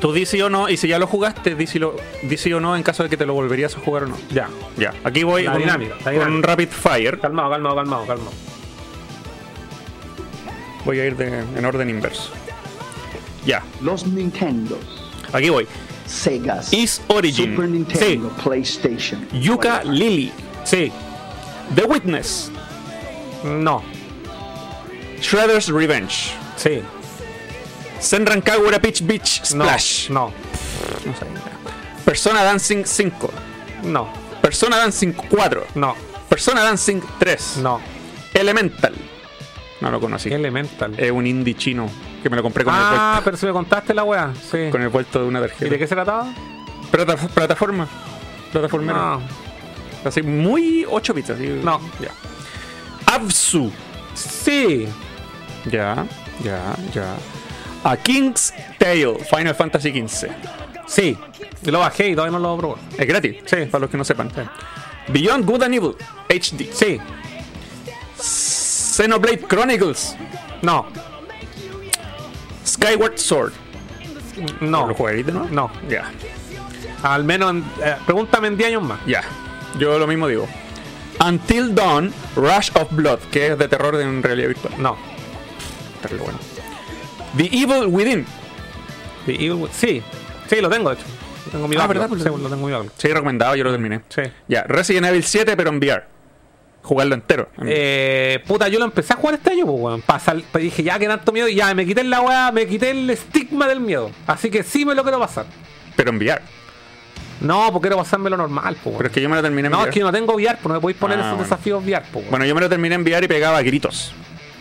C: Tú di sí o no, y si ya lo jugaste, di sí, lo, di sí o no en caso de que te lo volverías a jugar o no.
B: Ya.
C: Ya, aquí voy
B: La
C: con,
B: dinámica, la
C: con
B: dinámica.
C: un rapid fire.
B: Calmado, calmado, calmado, calmado.
C: Voy a ir de- en orden inverso. Ya,
D: Los Nintendos,
C: aquí voy.
D: Segas,
C: Is Origin.
D: Super Nintendo, PlayStation.
C: Yuka Lily.
B: Sí,
C: The Witness.
B: no,
C: Shredder's Revenge.
B: sí,
C: Senran Kagura Peach Beach Splash.
B: no.
C: Persona Dancing 5.
B: no,
C: Persona Dancing 4.
B: no,
C: Persona Dancing 3.
B: no.
C: Elemental. No lo conocí.
B: Elemental.
C: Es un indie chino que me lo compré con,
B: ah,
C: el vuelto,
B: pero si me contaste la wea. Sí.
C: con el vuelto de una
B: ¿Y
C: tarjeta.
B: de qué se trataba?
C: Plata- plataforma. Plataformera.
B: No,
C: Así muy 8 bits. Así.
B: no.
C: Ya. Absu.
B: Sí,
C: Ya, ya, ya. A King's Tale. Final Fantasy XV.
B: sí. Yo lo bajé y todavía no lo probé.
C: Es gratis.
B: Sí.
C: Para los que no sepan. Beyond Good and Evil. HD.
B: Sí,
C: Xenoblade Chronicles.
B: no,
C: Skyward Sword.
B: no.
C: ¿Lo nuevo?
B: No.
C: Ya.
B: Al menos, en- eh, pregúntame en 10 años más.
C: Ya. Yo lo mismo digo. Until Dawn, Rush of Blood, que es de terror en realidad virtual.
B: No.
C: Terrible bueno. The Evil Within.
B: The Evil Wi- Sí, sí, lo tengo, de hecho. Lo tengo en mi
C: Ah. ¿verdad? Pues
B: Sí,
C: lo-
B: tengo en mi.
C: Sí, recomendado, yo lo terminé.
B: Sí.
C: Ya, Resident Evil 7, pero en VR. Jugarlo entero.
B: Eh, puta, yo lo empecé a jugar este año, pues, weón. Pa sal- pa- dije, ya que tanto miedo, y ya me quité la weá, me quité el estigma del miedo. Así que sí me lo quiero pasar.
C: Pero en VR.
B: No, porque quiero pasarme lo normal, pues,
C: Pero es que yo me lo terminé en
B: No,
C: VR.
B: es que yo no tengo VR, pues no me podéis poner
C: Ah,
B: esos
C: bueno.
B: desafíos VR, pues, weón.
C: Bueno, yo me lo terminé en VR y pegaba gritos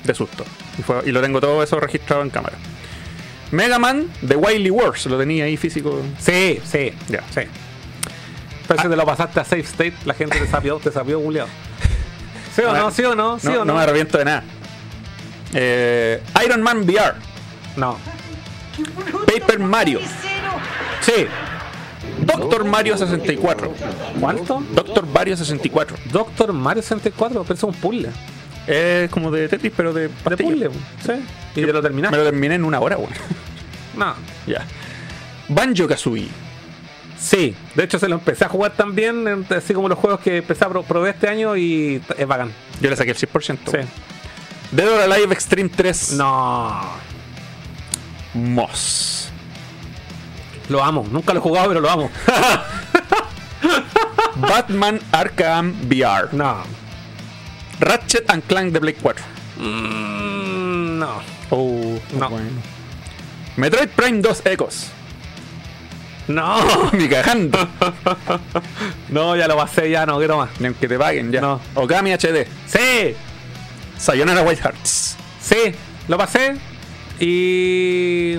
C: de susto. Y, fue- y lo tengo todo eso registrado en cámara. Mega Man The Wily Wars, lo tenía ahí físico.
B: Sí, sí,
C: Ya.
B: sí. Pero si te lo pasaste a Safe State, la gente te sapió, te sapió culiado. ¿Sí o no?
C: ver,
B: ¿Sí o no? ¿Sí
C: no,
B: o
C: no
B: no?
C: me arrepiento de nada. Eh, Iron Man VR.
B: No.
C: Paper Mario.
B: Sí.
C: Doctor Mario 64.
B: ¿Cuánto?
C: Doctor Mario 64.
B: Doctor Mario 64, pero es un puzzle.
C: Es como de Tetris, pero de
B: De puzzle, sí. Y te lo
C: Me
B: terminaste.
C: lo terminé en una hora, weón.
B: No.
C: ya. Banjo Kazooie.
B: Sí, de hecho se lo empecé a jugar también, así como los juegos que empecé a pro- probé este año y es bacán.
C: Yo le saqué el 100%.
B: Sí.
C: Dead or Alive Extreme 3.
B: No.
C: Moss.
B: Lo amo, nunca lo he jugado, pero lo amo.
C: Batman Arkham VR.
B: No.
C: Ratchet and Clank de Blade 4.
B: Mm, no.
C: Oh,
B: No.
C: bueno. Metroid Prime 2 Ecos.
B: No,
C: Ni cagando.
B: no, ya lo pasé, ya no quiero más.
C: Ni aunque te paguen ya.
B: No.
C: Okami HD.
B: Sí,
C: Sayonara White Hearts.
B: sí, lo pasé y.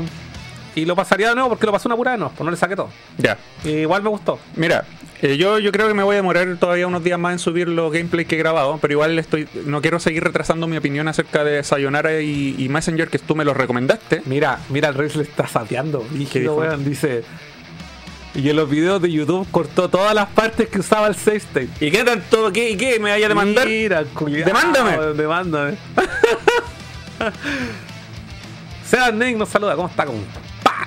B: Y lo pasaría de nuevo porque lo pasé una pura vez, no, pues no le saqué todo.
C: Ya.
B: Y igual me gustó.
C: Mira, eh, yo, yo creo que me voy a demorar todavía unos días más en subir los gameplays que he grabado, pero igual estoy no quiero seguir retrasando mi opinión acerca de Sayonara y, y Messenger, que tú me los recomendaste.
B: Mira, mira, el Rex le está sapeando. Dice. Y en los videos de YouTube cortó todas las partes que usaba el state.
C: ¿Y qué tanto? ¿Qué, y qué? ¿Me vaya a demandar?
B: Mira, culiao,
C: Demándame.
B: Demándame. Sean Nick nos saluda. ¿Cómo está? ¿Cómo? ¡Pa!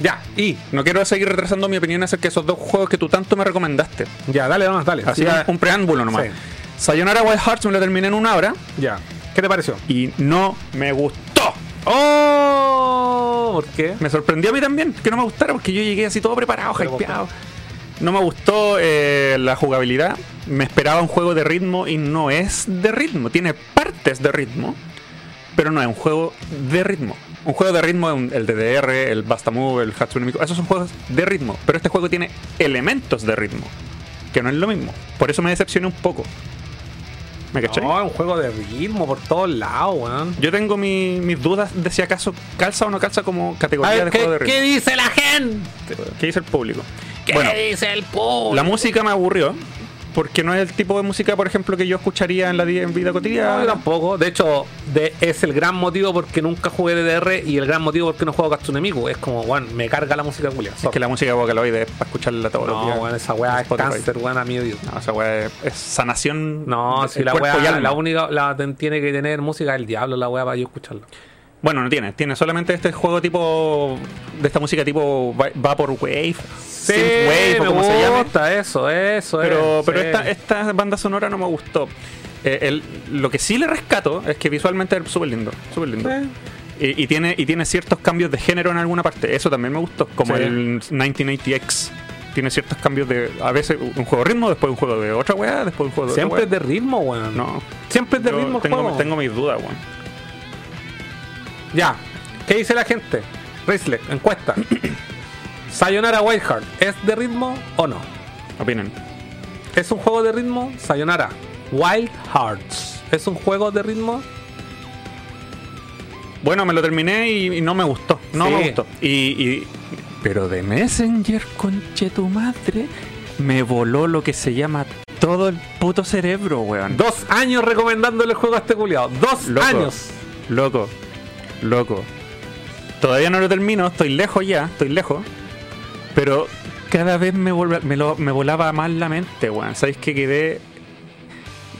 B: Ya, y.
C: No quiero seguir retrasando mi opinión acerca de esos dos juegos que tú tanto me recomendaste.
B: Ya, dale nomás, dale.
C: Así
B: Sí,
C: un preámbulo nomás.
B: Sí.
C: Sayonara Wild Hearts me lo terminé en una hora
B: Ya. ¿Qué te pareció?
C: y no me gustó.
B: ¡Oh! ¿Por qué?
C: Me sorprendió a mí también que no me gustara porque yo llegué así todo preparado,
B: Pero,
C: hypeado. No me gustó eh, la jugabilidad. Me esperaba un juego de ritmo y no es de ritmo. Tiene partes de ritmo, pero no es un juego de ritmo. Un juego de ritmo el DDR, el Basta Move, el Hatsune Miku. Esos son juegos de ritmo. Pero este juego tiene elementos de ritmo, que no es lo mismo. Por eso me decepcioné un poco. ¿Me cachai?
B: No, es un juego de ritmo por todos lados, weón.
C: Yo tengo mi- mis dudas de si acaso calza o no calza como categoría
B: ver,
C: de juego de
B: ¿qué,
C: ritmo.
B: qué dice la gente?
C: ¿Qué dice el público?
B: ¿Qué
C: Bueno,
B: dice el público?
C: la música me aburrió. Porque no es el tipo de música, por ejemplo, que yo escucharía en la en vida
B: No,
C: cotidiana.
B: yo tampoco. De hecho, de- es el gran motivo porque nunca jugué DDR y el gran motivo porque no juego Katsune Miku. Es como, weón, me carga la música culia.
C: Es que la música Vocaloid es para escucharla todos los
B: No,
C: días.
B: weón, esa weá es cáncer, weón, a mi oído.
C: No, esa weá es, es sanación.
B: No, si la weá, la única, la tiene que tener música del diablo, la weá para yo escucharlo.
C: Bueno, no tiene. Tiene solamente este juego tipo. De esta música tipo Va- Vaporwave. Synthwave o
B: me
C: como se llame.
B: gusta eso, eso,
C: Pero,
B: es,
C: pero
B: sí.
C: esta, esta banda sonora no me gustó. Eh, el- lo que sí le rescato es que visualmente es súper lindo. Súper lindo.
B: Sí.
C: Y, y tiene, y tiene ciertos cambios de género en alguna parte. Eso también me gustó. Como
B: Sí.
C: el 1980X. Tiene ciertos cambios de. A veces un juego de ritmo, después un juego de otra weá, después un juego de
B: Siempre es
C: otra
B: de ritmo, weón.
C: No.
B: Siempre es de
C: Yo
B: ritmo
C: tengo,
B: juego.
C: tengo mis dudas, weón.
B: Ya. ¿Qué dice la gente? Racelet, encuesta. Sayonara Wildheart, ¿es de ritmo o no?
C: Opinen.
B: ¿Es un juego de ritmo? Sayonara Wild Hearts. ¿Es un juego de ritmo?
C: Bueno, me lo terminé y, y no me gustó. No
B: Sí.
C: me gustó. Y, y- pero de Messenger, conche tu madre, me voló lo que se llama todo el puto cerebro, weón.
B: Dos años recomendándole el juego a este culiado. Dos
C: Loco.
B: años.
C: Loco, loco. Todavía no lo termino, estoy lejos ya, estoy lejos. Pero cada vez me, volva- me, lo- me volaba más la mente, weón. ¿Sabéis que quedé...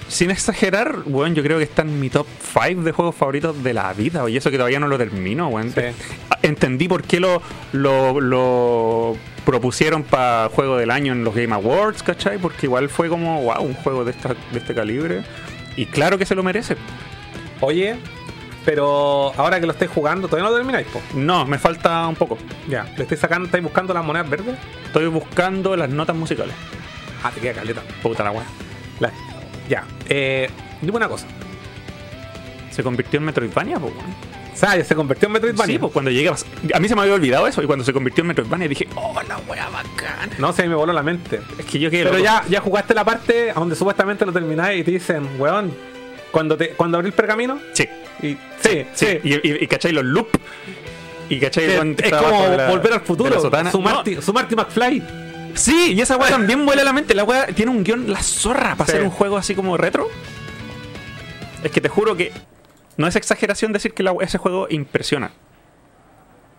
C: Sin exagerar, weón, yo creo que está en mi top 5 de juegos favoritos de la vida. Y eso que todavía no lo termino, weón.
B: Sí.
C: Entendí por qué lo, lo, lo propusieron para juego del año en los Game Awards, ¿cachai? Porque igual fue como, wow, un juego de, esta, de este calibre. Y claro que se lo merece.
B: Oye, pero ahora que lo estáis jugando, todavía no lo termináis, po.
C: No, me falta un poco.
B: Ya, le estáis sacando, estáis buscando las monedas verdes.
C: Estoy buscando las notas musicales.
B: Ah, te queda caleta.
C: Puta la weá.
B: Ya, eh, dime una cosa.
C: Se convirtió en Metroidvania, weón.
B: O sea, ya se convirtió en Metroidvania.
C: Sí, pues cuando llegué a... a mí se me había olvidado eso y cuando se convirtió en Metroidvania dije, oh, la weá bacán.
B: No sé, me voló la mente.
C: Es que yo quedé
B: Pero
C: loco.
B: ya, ya jugaste la parte donde supuestamente lo termináis y te dicen, weón, cuando te cuando abrí el pergamino
C: Sí,
B: y sí, sí.
C: Y, y, y cachai los loop. Y cachai
B: Sí,
C: cuando
B: es como
C: la-
B: volver al futuro. Su,
C: No,
B: Marty, su Marty McFly.
C: Sí, y esa weá también vuela la mente. La weá tiene un guion, la zorra, para
B: Sí.
C: hacer un juego así como retro. Es que te juro que no es exageración decir que la- ese juego impresiona.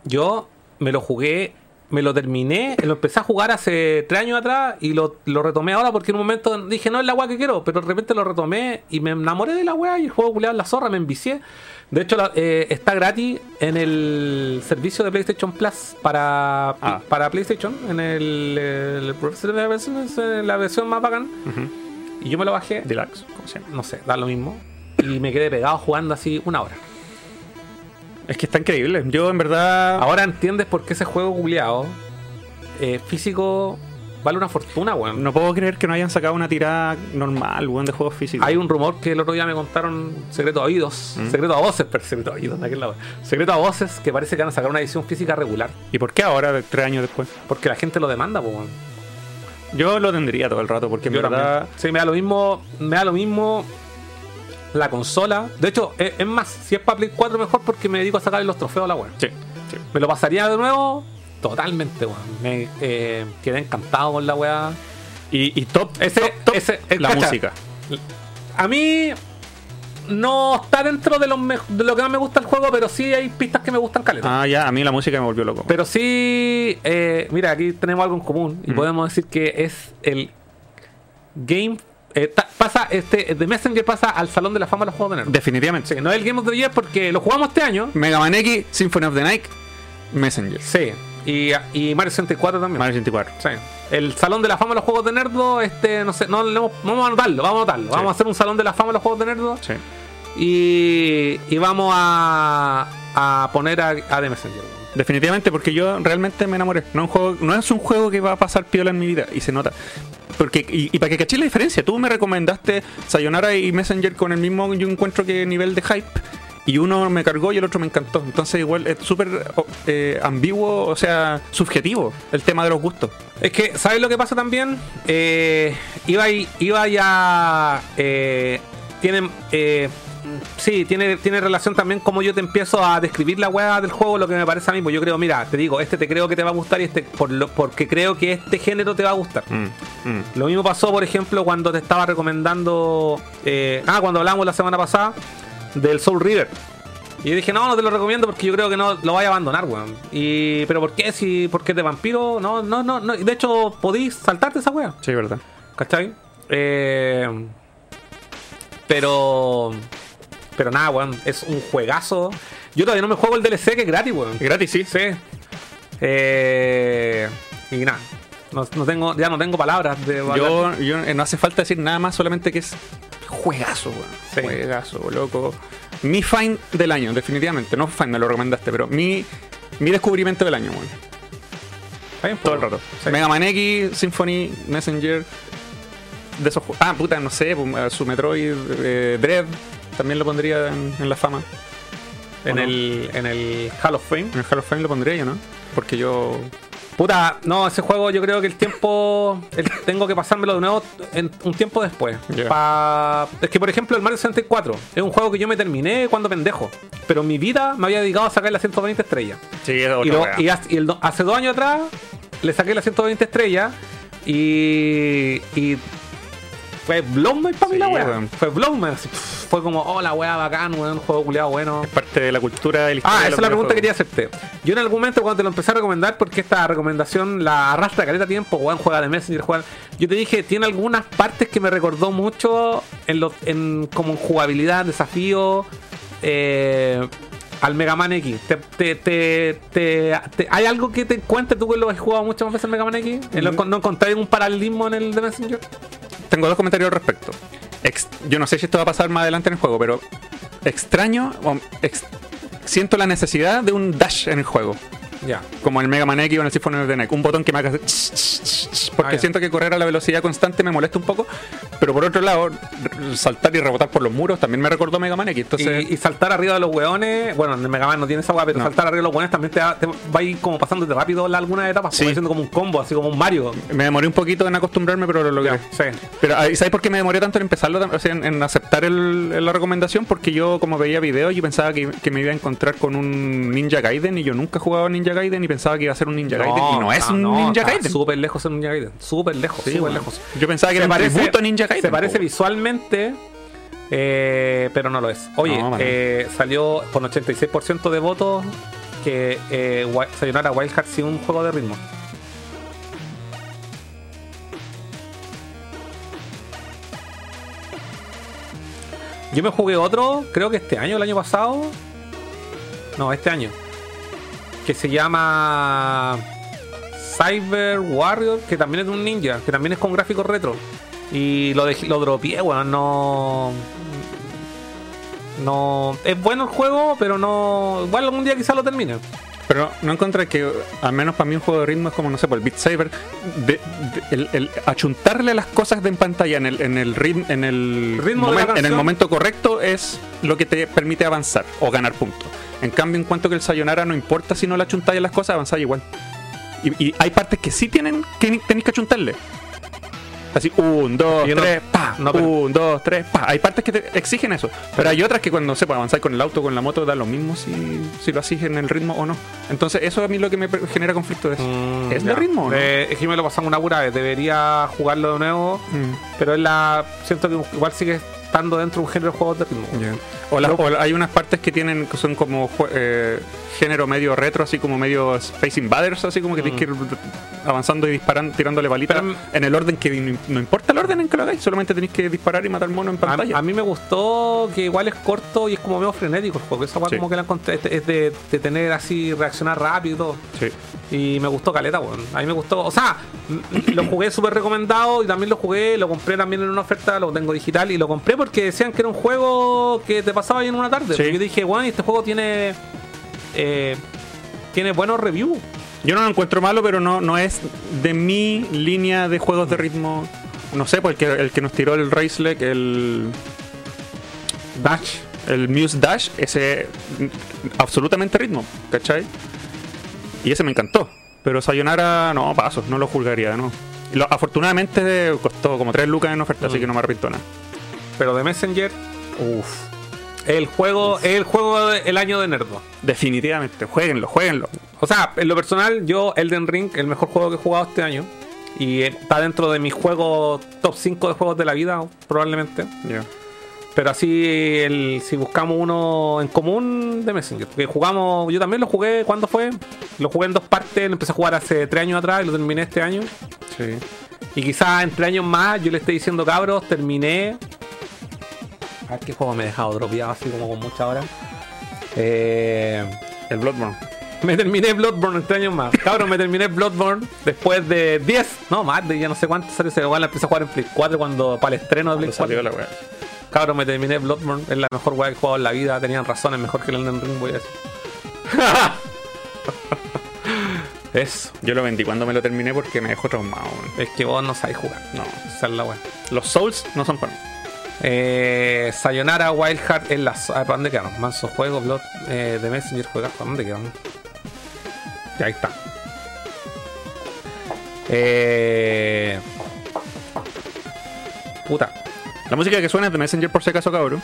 B: Yo me lo jugué, me lo terminé, lo empecé a jugar hace tres años atrás y lo, lo retomé ahora porque en un momento dije, no es la weá que quiero, pero de repente lo retomé y me enamoré de la weá y el juego culiado en la zorra, me envicié. De hecho, la- eh, está gratis en el servicio de PlayStation Plus para,
C: Ah.
B: para PlayStation, en el, el- la versión más bacán. Y yo me lo bajé,
C: Deluxe, ¿cómo se llama?
B: no sé, da lo mismo. Y me quedé pegado jugando así una hora.
C: Es que está increíble. Yo en verdad.
B: Ahora entiendes por qué ese juego culiado físico Vale una fortuna, weón.
C: No puedo creer que no hayan sacado una tirada normal, weón, de juegos físicos.
B: Hay un rumor que el otro día me contaron, secreto a oídos,
C: Mm.
B: secreto a voces, pero secreto a oídos, de aquel lado. Secreto a voces que parece que van a sacar una edición física regular.
C: ¿Y por qué ahora, tres años después?
B: Porque la gente lo demanda, weón.
C: Yo lo tendría todo el rato, porque en
B: Yo
C: verdad.
B: también. Sí, me da lo mismo. Me da lo mismo la consola. De hecho, es, es más, si es para Play 4 mejor porque me dedico a sacarle los trofeos a la web.
C: Sí, sí.
B: ¿Me lo pasaría de nuevo? Totalmente, weón. Me eh, quedé encantado con la weá.
C: Y, y top,
B: Ese-
C: top, top,
B: ese- eh,
C: la
B: cacha.
C: música.
B: A mí no está dentro de, los de lo que más me gusta el juego, pero sí hay pistas que me gustan caleta.
C: Ah, ya, a mí la música me volvió loco.
B: Pero sí, eh, mira, aquí tenemos algo en común y
C: Mm.
B: podemos decir que es el game. Eh, ta- pasa, este, The Messenger pasa al Salón de la Fama de los Juegos de Nerd.
C: Definitivamente.
B: Sí, no es el Game of the Year porque lo jugamos este año.
C: Mega Man X, Symphony of the Night, Messenger.
B: Sí, y, y Mario 64 también.
C: Mario 64.
B: Sí. El Salón de la Fama de los Juegos de Nerdo, este, no sé, no, no- vamos a anotarlo, vamos a anotarlo. Vamos a hacer un Salón de la Fama de los Juegos de Nerdo
C: Sí.
B: y, y vamos a, a poner a, a The Messenger.
C: Definitivamente, porque yo realmente me enamoré. No, un juego, no es un juego que va a pasar piola en mi vida, y se nota. Porque, y, y para que caché la diferencia, tú me recomendaste Sayonara y Messenger con el mismo encuentro que nivel de hype. Y uno me cargó y el otro me encantó. Entonces igual es súper eh, ambiguo, o sea, subjetivo el tema de los gustos.
B: Es que, ¿sabes lo que pasa también? Eh, iba, y- iba ya. Eh, tiene. eh, sí, tiene, tiene relación también como yo te empiezo a describir la weá del juego, lo que me parece a mí. Pues yo creo, mira, te digo, este te creo que te va a gustar y este. Por lo, porque creo que este género te va a gustar.
C: Mm,
B: Lo mismo pasó, por ejemplo, cuando te estaba recomendando. eh, ah, cuando hablamos la semana pasada del Soul River. Y yo dije, no, no te lo recomiendo porque yo creo que no lo vaya a abandonar, weón. Y, pero ¿por qué? Si, ¿Por qué es de vampiro? No, no, no, no. De hecho, podéis saltarte esa weá.
C: Sí, verdad.
B: ¿Cachai? Eh, pero. Pero nada, weón. Es un juegazo. Yo todavía no me juego el DLC que es gratis, weón.
C: Es gratis, sí.
B: Sí. Eh, y nada. No, no tengo, ya no tengo palabras de.
C: Yo, yo eh, no hace falta decir nada más, solamente que es juegazo, weón.
B: Sí.
C: Juegazo, loco. Mi find del año, definitivamente. No find, me lo recomendaste, pero mi, mi descubrimiento del año, weón.
B: Bien,
C: Todo el rato.
B: sí.
C: Mega Man X, Symphony, Messenger. De esos Ah, puta, no sé, pues, su Metroid, eh, Dread, también lo pondría en, en la fama.
B: En el, en el Hall of Fame.
C: En el Hall of Fame lo pondría yo, ¿no? Porque yo.
B: Puta, no, ese juego yo creo que el tiempo. el- tengo que pasármelo de nuevo en, un tiempo después. Pa- es que, por ejemplo, el Mario 64 es un juego que yo me terminé cuando pendejo. Pero en mi vida me había dedicado a sacar las 120 estrellas.
C: Sí, es
B: Y, lo- y hace, y el hace dos años atrás le saqué las 120 estrellas y. y fue Blowman para mí
C: Sí,
B: la
C: weón.
B: Fue Blowman. Fue como, oh, la wea bacán, weón, un juego culiado bueno.
C: parte de la cultura de la historia
B: Ah,
C: de
B: esa
C: los
B: es la pregunta que quería hacerte. Yo en algún momento cuando te lo empecé a recomendar, porque esta recomendación la arrastra caleta tiempo, weón, juega de Messenger, juega. Yo te dije, tiene algunas partes que me recordó mucho en lo, en como en jugabilidad, desafío, eh, al Mega Man X. Te, te, te, te- ¿Hay algo que te encuentres tú que lo has jugado muchas veces en Mega Man X? ¿En lo-
C: Mm.
B: ¿No encontráis un paralelismo en el de Messenger?
C: Tengo dos comentarios al respecto. Yo no sé si esto va a pasar más adelante en el juego, pero extraño, siento la necesidad de un dash en el juego.
B: Ya.
C: Como en el Mega Man X o en el Symphony of the Night. Un botón que me haga porque
B: Ah,
C: siento que correr a la velocidad constante me molesta un poco. Pero por otro lado, saltar y rebotar por los muros también me recordó Mega Man X. Entonces,
B: y, y saltar arriba de los weones, bueno, en el Mega Man no tiene esa weá, pero
C: No.
B: saltar arriba de los weones también te, da- te va a ir como pasándote rápido algunas etapas,
C: Sí.
B: como haciendo como un combo, así como un Mario.
C: me demoré un poquito en acostumbrarme, pero lo logré.
B: Sí.
C: Pero ah, ¿y ¿sabes por qué me demoré tanto en empezarlo? O sea, en, en aceptar el- la recomendación, porque yo como veía videos, yo pensaba que, que me iba a encontrar con un Ninja Gaiden y yo nunca he jugado a Ninja Gaiden y pensaba que iba a ser un Ninja Gaiden y no es un
B: no,
C: Ninja Gaiden.
B: Súper lejos en Ninja Gaiden. Súper lejos,
C: Sí,
B: súper
C: bueno.
B: lejos.
C: Yo pensaba que era un tributo Ninja Gaiden.
B: se parece visualmente, eh, pero no lo es. Oye,
C: No,
B: eh, salió con 86% de votos que eh, Sayonara Wild Hearts sí un juego de ritmo. Yo me jugué otro, creo que este año, el año pasado. No, este año. Que se llama Cyber Warrior, que también es de un ninja, que también es con gráficos retro. Y lo, dejé- lo dropeé, bueno, no. No. Es bueno el juego, pero no. Igual algún día quizás lo termine.
C: Pero no encontré que, al menos para mí, un juego de ritmo es como, no sé, por el Beat Saber. de- de- el, el achuntarle las cosas de en pantalla en el, en el, ritmo, en el,
B: Ritmo
C: momen- en el momento correcto es lo que te permite avanzar o ganar puntos. En cambio, en cuanto que el Sayonara no importa si no le achuntáis las cosas, avanzáis igual. Y, y hay partes que sí tienen que tenéis que achuntarle. Así, un, dos,
B: no-
C: tres, pa,
B: no, pero-
C: un, dos, tres, pa. Hay partes que te exigen eso. Pero hay otras que cuando se puede avanzar con el auto con la moto da lo mismo si, si lo haces en el ritmo o no. Entonces, eso a mí lo que me genera conflicto es.
B: Mm,
C: ¿Es de ritmo o no?
B: Eh, es que me lo pasamos una pura vez. Debería jugarlo de nuevo.
C: Mm.
B: Pero es la. Siento que igual sigue estando dentro de un género de juegos de ritmo.
C: Ya. O, la- o hay unas partes que tienen que son como jue- eh, género medio retro, así como medio Space Invaders, así como que tienes que ir avanzando y disparando, tirándole balitas en el orden que no, no importa el orden en que lo hagáis, solamente tenéis que disparar y matar mono en pantalla.
B: A, a mí me gustó que igual es corto y es como medio frenético el juego. Esa
C: Sí.
B: como que la encontré. Es de, es de- de tener así, reaccionar rápido y todo.
C: Sí.
B: Y me gustó Caleta, weón. A mí me gustó. O sea, lo jugué súper recomendado y también lo jugué, lo compré también en una oferta, lo tengo digital y lo compré porque decían que era un juego que te pasaba ahí en una tarde.
C: Sí.
B: Yo dije, weón, este juego tiene. eh, tiene buenos reviews.
C: Yo no lo encuentro malo, pero no, no es de mi línea de juegos de ritmo. No sé, porque el que nos tiró el Raceleg, el. Dash. El Muse Dash, ese. mm, Absolutamente ritmo, ¿cachai? Y ese me encantó. Pero Sayonara, no, paso, no lo juzgaría, ¿no? Lo- afortunadamente costó como 3 lucas en oferta, así que no me arrepiento nada.
B: Pero de Messenger, uff. El juego, el juego del año de Nerdo.
C: Definitivamente, jueguenlo, jueguenlo.
B: O sea, en lo personal, yo Elden Ring, el mejor juego que he jugado este año. Y está dentro de mis juegos top 5 de juegos de la vida, probablemente.
C: Ya.
B: Pero así, el, si buscamos uno en común de Messenger. Porque jugamos, yo también lo jugué, ¿cuándo fue? Lo jugué en dos partes, lo empecé a jugar hace tres años atrás y lo terminé este año.
C: Sí.
B: Y quizás en tres años más yo le estoy diciendo, cabros, terminé. A ver qué juego me he dejado dropeado así como con muchas horas. Eh,
C: El Bloodborne.
B: me terminé Bloodborne en tres años más. Cabros, me terminé Bloodborne después de 10, no más de ya no sé cuánto salió ese igual la empecé a jugar en Play 4 cuando para el estreno de Play
C: Cuando salió
B: 4.
C: la.
B: Cabros, me terminé Bloodborne, es la mejor weá que he jugado en la vida, tenían razón, es mejor que el Elden Ring, voy a decir. Eso,
C: Yo lo vendí cuando me lo terminé porque me dejó traumado. weón.
B: es que vos no sabés jugar.
C: No.
B: Esa es la weá.
C: Los Souls no son para mí.
B: Eh, Sayonara Wild Heart en las. ¿para dónde quedaron? Manso juego, Blood eh, de Messenger juegas. ¿Para dónde quedaron? Ya ahí está. Eh. Puta.
C: La música que suena es de Messenger por si acaso, cabrón.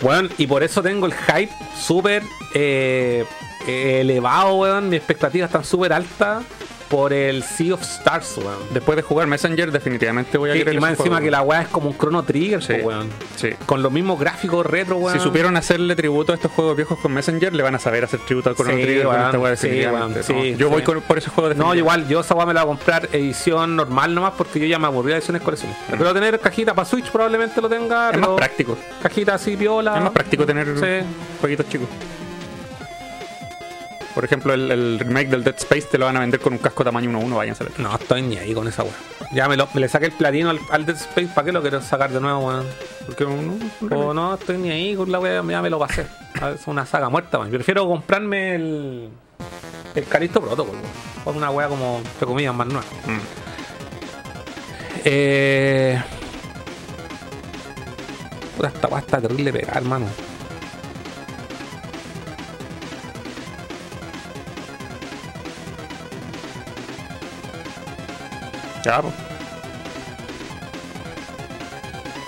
B: Weón, y por eso tengo el hype súper eh, elevado, weón. Mis expectativas están súper altas por el Sea of Stars, weón.
C: Después de jugar Messenger, definitivamente voy a
B: Y,
C: querer
B: y más encima
C: juego.
B: que la weá es como un Chrono Trigger,
C: Sí.
B: weón.
C: Sí.
B: Con los mismos gráficos retro, weón.
C: Si supieron hacerle tributo a estos juegos viejos con Messenger, le van a saber hacer tributo al Chrono
B: Sí,
C: Trigger con
B: weón,
C: esta weá
B: sí, weón,
C: No,
B: sí,
C: Yo voy
B: sí.
C: con- por ese juego
B: No, igual, yo esa weá me la voy a comprar edición normal nomás porque yo ya me aburrí de ediciones colecciones. Pero tener cajita para Switch probablemente lo tenga.
C: Es
B: pero
C: más práctico.
B: Cajita así, piola.
C: Es más práctico tener
B: Sí.
C: jueguitos chicos. Por ejemplo, el, el remake del Dead Space te lo van a vender con un casco tamaño 1-1, váyanse
B: No, estoy ni ahí con esa weá. Ya me, lo, me le saqué el platino al, al Dead Space, ¿para qué lo quiero sacar de nuevo, weón?
C: Porque un
B: O no, estoy ni ahí con la weá, ya me lo pasé. Es una saga muerta, man. Prefiero comprarme el. El Calisto Protocol, weón. Por una weá como, entre comillas, más nueva.
C: Mm.
B: Eh. Puta, esta weá está terrible pegar, hermano.
C: Ya, po.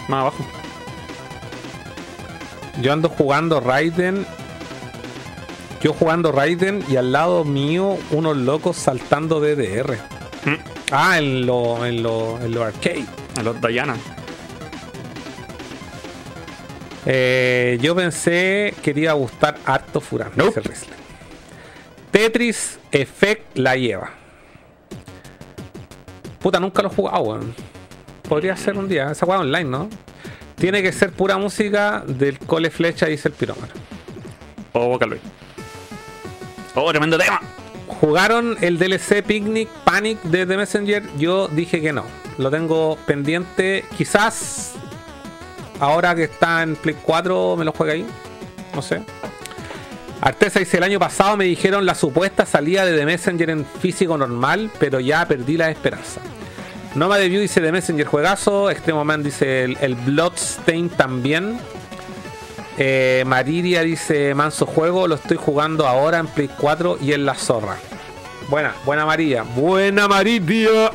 C: Más abajo.
B: Yo ando jugando Raiden. Yo jugando Raiden y al lado mío unos locos saltando DDR.
C: Mm.
B: Ah, en lo, en lo, en lo arcade.
C: A los Diana.
B: Eh, yo pensé que te iba a gustar harto Furan.
C: Nope.
B: Tetris Effect la lleva. Puta, nunca lo he jugado, weón. Podría ser un día. Esa weá online, ¿no? Tiene que ser pura música del cole flecha, dice el pirómano.
C: O Vocaloid. Oh, tremendo tema.
B: ¿Jugaron el DLC Picnic Panic de The Messenger? Yo dije que no. Lo tengo pendiente. Quizás ahora que está en Play 4 me lo juegue ahí. No sé. Artesa dice, el año pasado me dijeron la supuesta salida de The Messenger en físico normal, pero ya perdí la esperanza. Noma de View dice The Messenger juegazo. Extremo Man dice el, Bloodstain también. Eh, Maridia dice manso juego, lo estoy jugando ahora en Play 4 y en la zorra. Buena, buena María. Buena Maridia.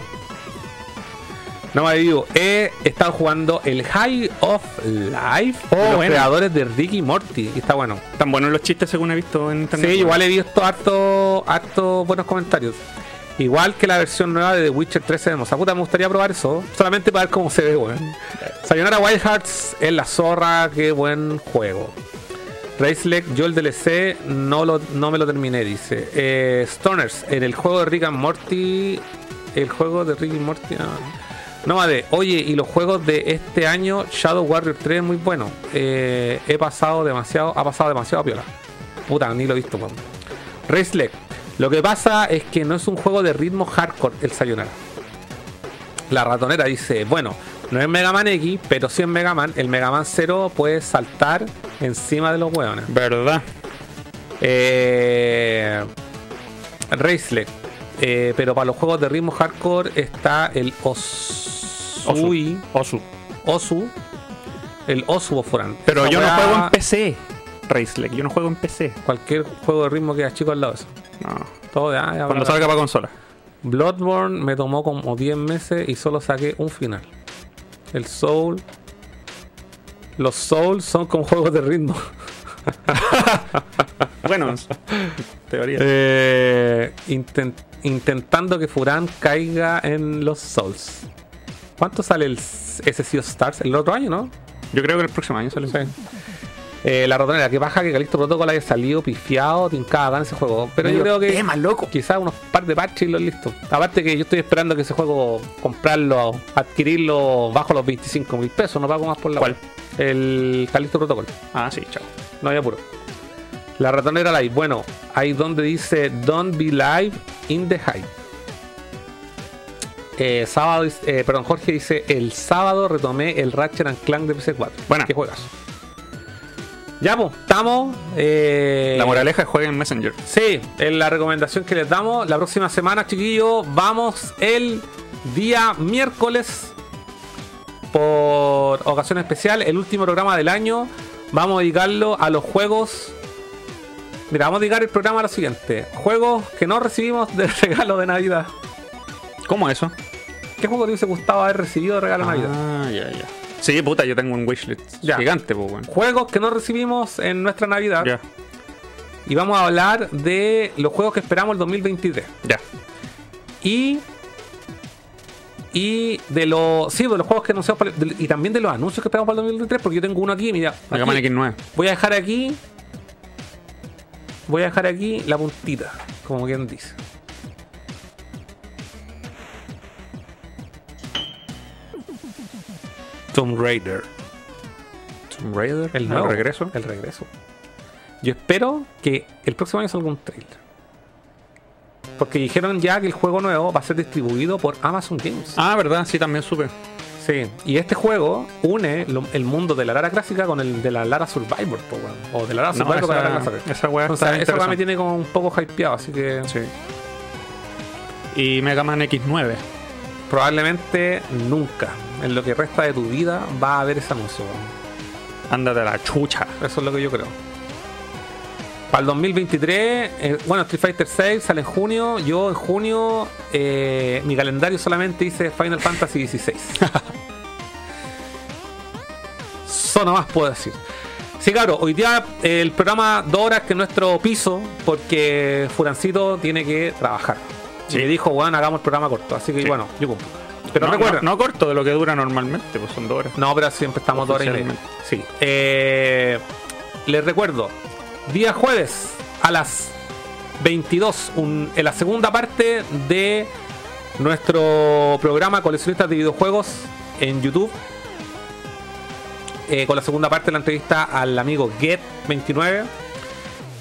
B: No me digo, he estado jugando el High of Life
C: Oh,
B: de los
C: bueno.
B: creadores de Ricky Morty. Y está bueno.
C: Tan buenos los chistes según he visto en internet.
B: Sí, igual he visto harto, harto buenos comentarios. Igual que la versión nueva de The Witcher 13 de Mosa. Puta, me gustaría probar eso. Solamente para ver cómo se ve, weón. Sayonara Wild Hearts es la zorra, qué buen juego. Racelec, yo el DLC no, lo, no me lo terminé, dice. Eh, Stoners, en el juego de Rick and Morty. El juego de Rick y Morty. ah. No, de, oye, y los juegos de este año, Shadow Warrior 3 es muy bueno. Eh, he pasado demasiado, ha pasado demasiado piola. Puta, ni lo he visto, weón. Racelec, lo que pasa es que no es un juego de ritmo hardcore el Sayonara. La ratonera dice, bueno, no es Mega Man X, pero sí es Mega Man. El Mega Man 0 puede saltar encima de los hueones.
C: ¿Verdad?
B: Eh, Racelec. Eh, pero para los juegos de ritmo hardcore está el Osui.
C: Osu.
B: Osu. El Osu Ofuran.
C: Pero
B: Esa
C: yo no juego en PC. Racelec, yo no juego en PC.
B: Cualquier juego de ritmo queda chico al lado de eso.
C: No.
B: Todo de, ah, ya,
C: Cuando salga para consola.
B: Bloodborne me tomó como 10 meses y solo saqué un final. El Soul. Los Souls son como juegos de ritmo.
C: Bueno, teoría.
B: Eh, inten- intentando que Furan caiga en los Souls. ¿Cuánto sale el ese Sea of Stars? El otro año, ¿no?
C: Yo creo que el próximo año sale.
B: Sí. Eh, la rotonera, que baja que Calixto Protocol haya salido pifiado, tincada en ese juego. Pero yo creo que.
C: Tema, loco.
B: Quizás unos par de parches y los listo. Aparte que yo estoy esperando que ese juego comprarlo, adquirirlo bajo los 25 mil pesos, no pago más por la
C: ¿Cuál?
B: web. El Calixto Protocol.
C: Ah, sí, chao.
B: No hay apuro. La ratonera live. Bueno, ahí donde dice Don't be live in the hype. Eh, sábado, eh, perdón, Jorge dice el sábado retomé el Ratchet and Clank de PC4.
C: Buena.
B: ¿Qué juegas? Ya, pues, estamos. eh,
C: La moraleja es jueguen en Messenger.
B: Sí, es la recomendación que les damos. La próxima semana, chiquillos, vamos el día miércoles por ocasión especial, el último programa del año. Vamos a dedicarlo a los juegos. Mira, vamos a dedicar el programa a lo siguiente: juegos que no recibimos de regalo de Navidad.
C: ¿Cómo eso?
B: ¿Qué juego te hubiese gustado haber recibido de regalo de Navidad?
C: Ah, ya, ya. Sí, puta, yo tengo un wishlist
B: Ya.
C: gigante, pues.
B: Juegos que no recibimos en nuestra Navidad.
C: Ya,
B: Y vamos a hablar de los juegos que esperamos el 2023.
C: ya.
B: y y de los sí de los juegos que anunciamos para- de- y también de los anuncios que esperamos para el 2023 porque yo tengo uno aquí mira
C: Mega Man
B: aquí.
C: X9.
B: voy a dejar aquí voy a dejar aquí la puntita como quien dice Tomb Raider
C: Tomb Raider,
B: el nuevo
C: regreso.
B: el regreso yo espero que el próximo año salga un trailer porque dijeron ya que el juego nuevo va a ser distribuido por Amazon Games
C: Ah, verdad, sí, también supe.
B: Sí, y este juego une lo- el mundo de la Lara clásica con el de la Lara Survivor, po, o de la Lara
C: No,
B: Survivor con la Lara
C: esa,
B: clásica.
C: esa weá
B: O sea, esa me tiene como un poco hypeado, así que
C: Sí. Y Mega Man X9.
B: Probablemente nunca en lo que resta de tu vida va a haber ese anuncio.
C: Ándate a la chucha.
B: Eso es lo que yo creo. Para el 2023, eh, bueno, Street Fighter 6 sale en junio. Yo en junio, eh, mi calendario solamente dice Final Fantasy XVI. Eso nomás puedo decir. Sí, claro, hoy día eh, el programa dos horas que es nuestro piso, porque Furancito tiene que trabajar.
C: Sí.
B: Y dijo, bueno, hagamos el programa corto. Así que
C: Sí.
B: bueno, yo cumplo. Pero
C: no,
B: recuerda,
C: no, no corto de lo que dura normalmente, pues son dos horas.
B: no, pero siempre estamos dos horas y media. Sí. Eh, les recuerdo, día jueves a las 22, un- en la segunda parte de nuestro programa Coleccionistas de Videojuegos en YouTube. Eh, con la segunda parte de la entrevista al amigo Get29.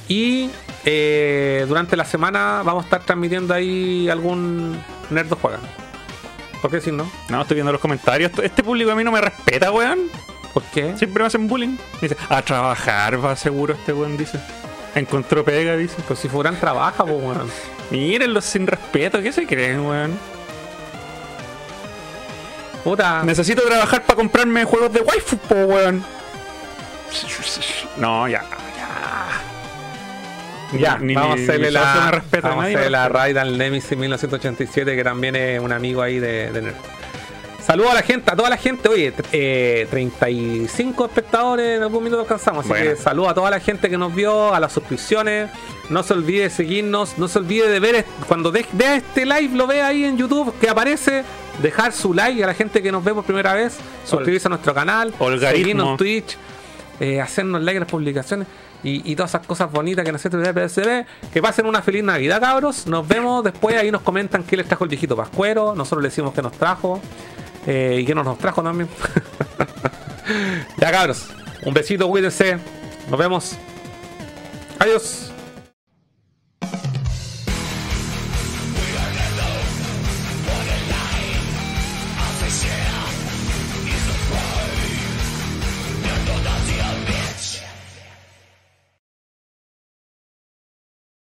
B: Y eh, durante la semana vamos a estar transmitiendo ahí algún Nerdo Juega. ¿Por qué decir no?
C: No, estoy viendo los comentarios. Este público a mí no me respeta, weón.
B: ¿Por qué?
C: Siempre me hacen bullying. Dice, a trabajar va seguro este weón, dice. Encontró pega, dice.
B: Pues si Furán trabaja, pues weón.
C: Mírenlos sin respeto, ¿qué se creen, weón?
B: Puta.
C: Necesito trabajar para comprarme juegos de waifu, po, weón. No, ya, ya.
B: Ya,
C: Ni- ni
B: vamos a hacerle la, vamos a
C: me
B: hacerle la raid al Nemesis 1987, que también es un amigo ahí de, de Nerd. Saludos a la gente, a toda la gente. Oye, eh, 35 espectadores en algún minuto alcanzamos. Así que saludos a toda la gente que nos vio, a las suscripciones. No se olvide de seguirnos, no se olvide de ver, cuando de- vea este live, lo vea ahí en YouTube, que aparece, dejar su like a la gente que nos ve por primera vez, suscribirse a nuestro canal,
C: Olgarismo.
B: seguirnos en Twitch, eh, hacernos like a las publicaciones y, todas esas cosas bonitas que nos hace PSB. Que pasen una feliz Navidad, cabros. Nos vemos después. Ahí nos comentan qué les trajo el viejito Pascuero. Nosotros le decimos que nos trajo. eh, y que nos, nos trajo también. ya, cabros. Un besito, cuídense. Nos vemos. Adiós.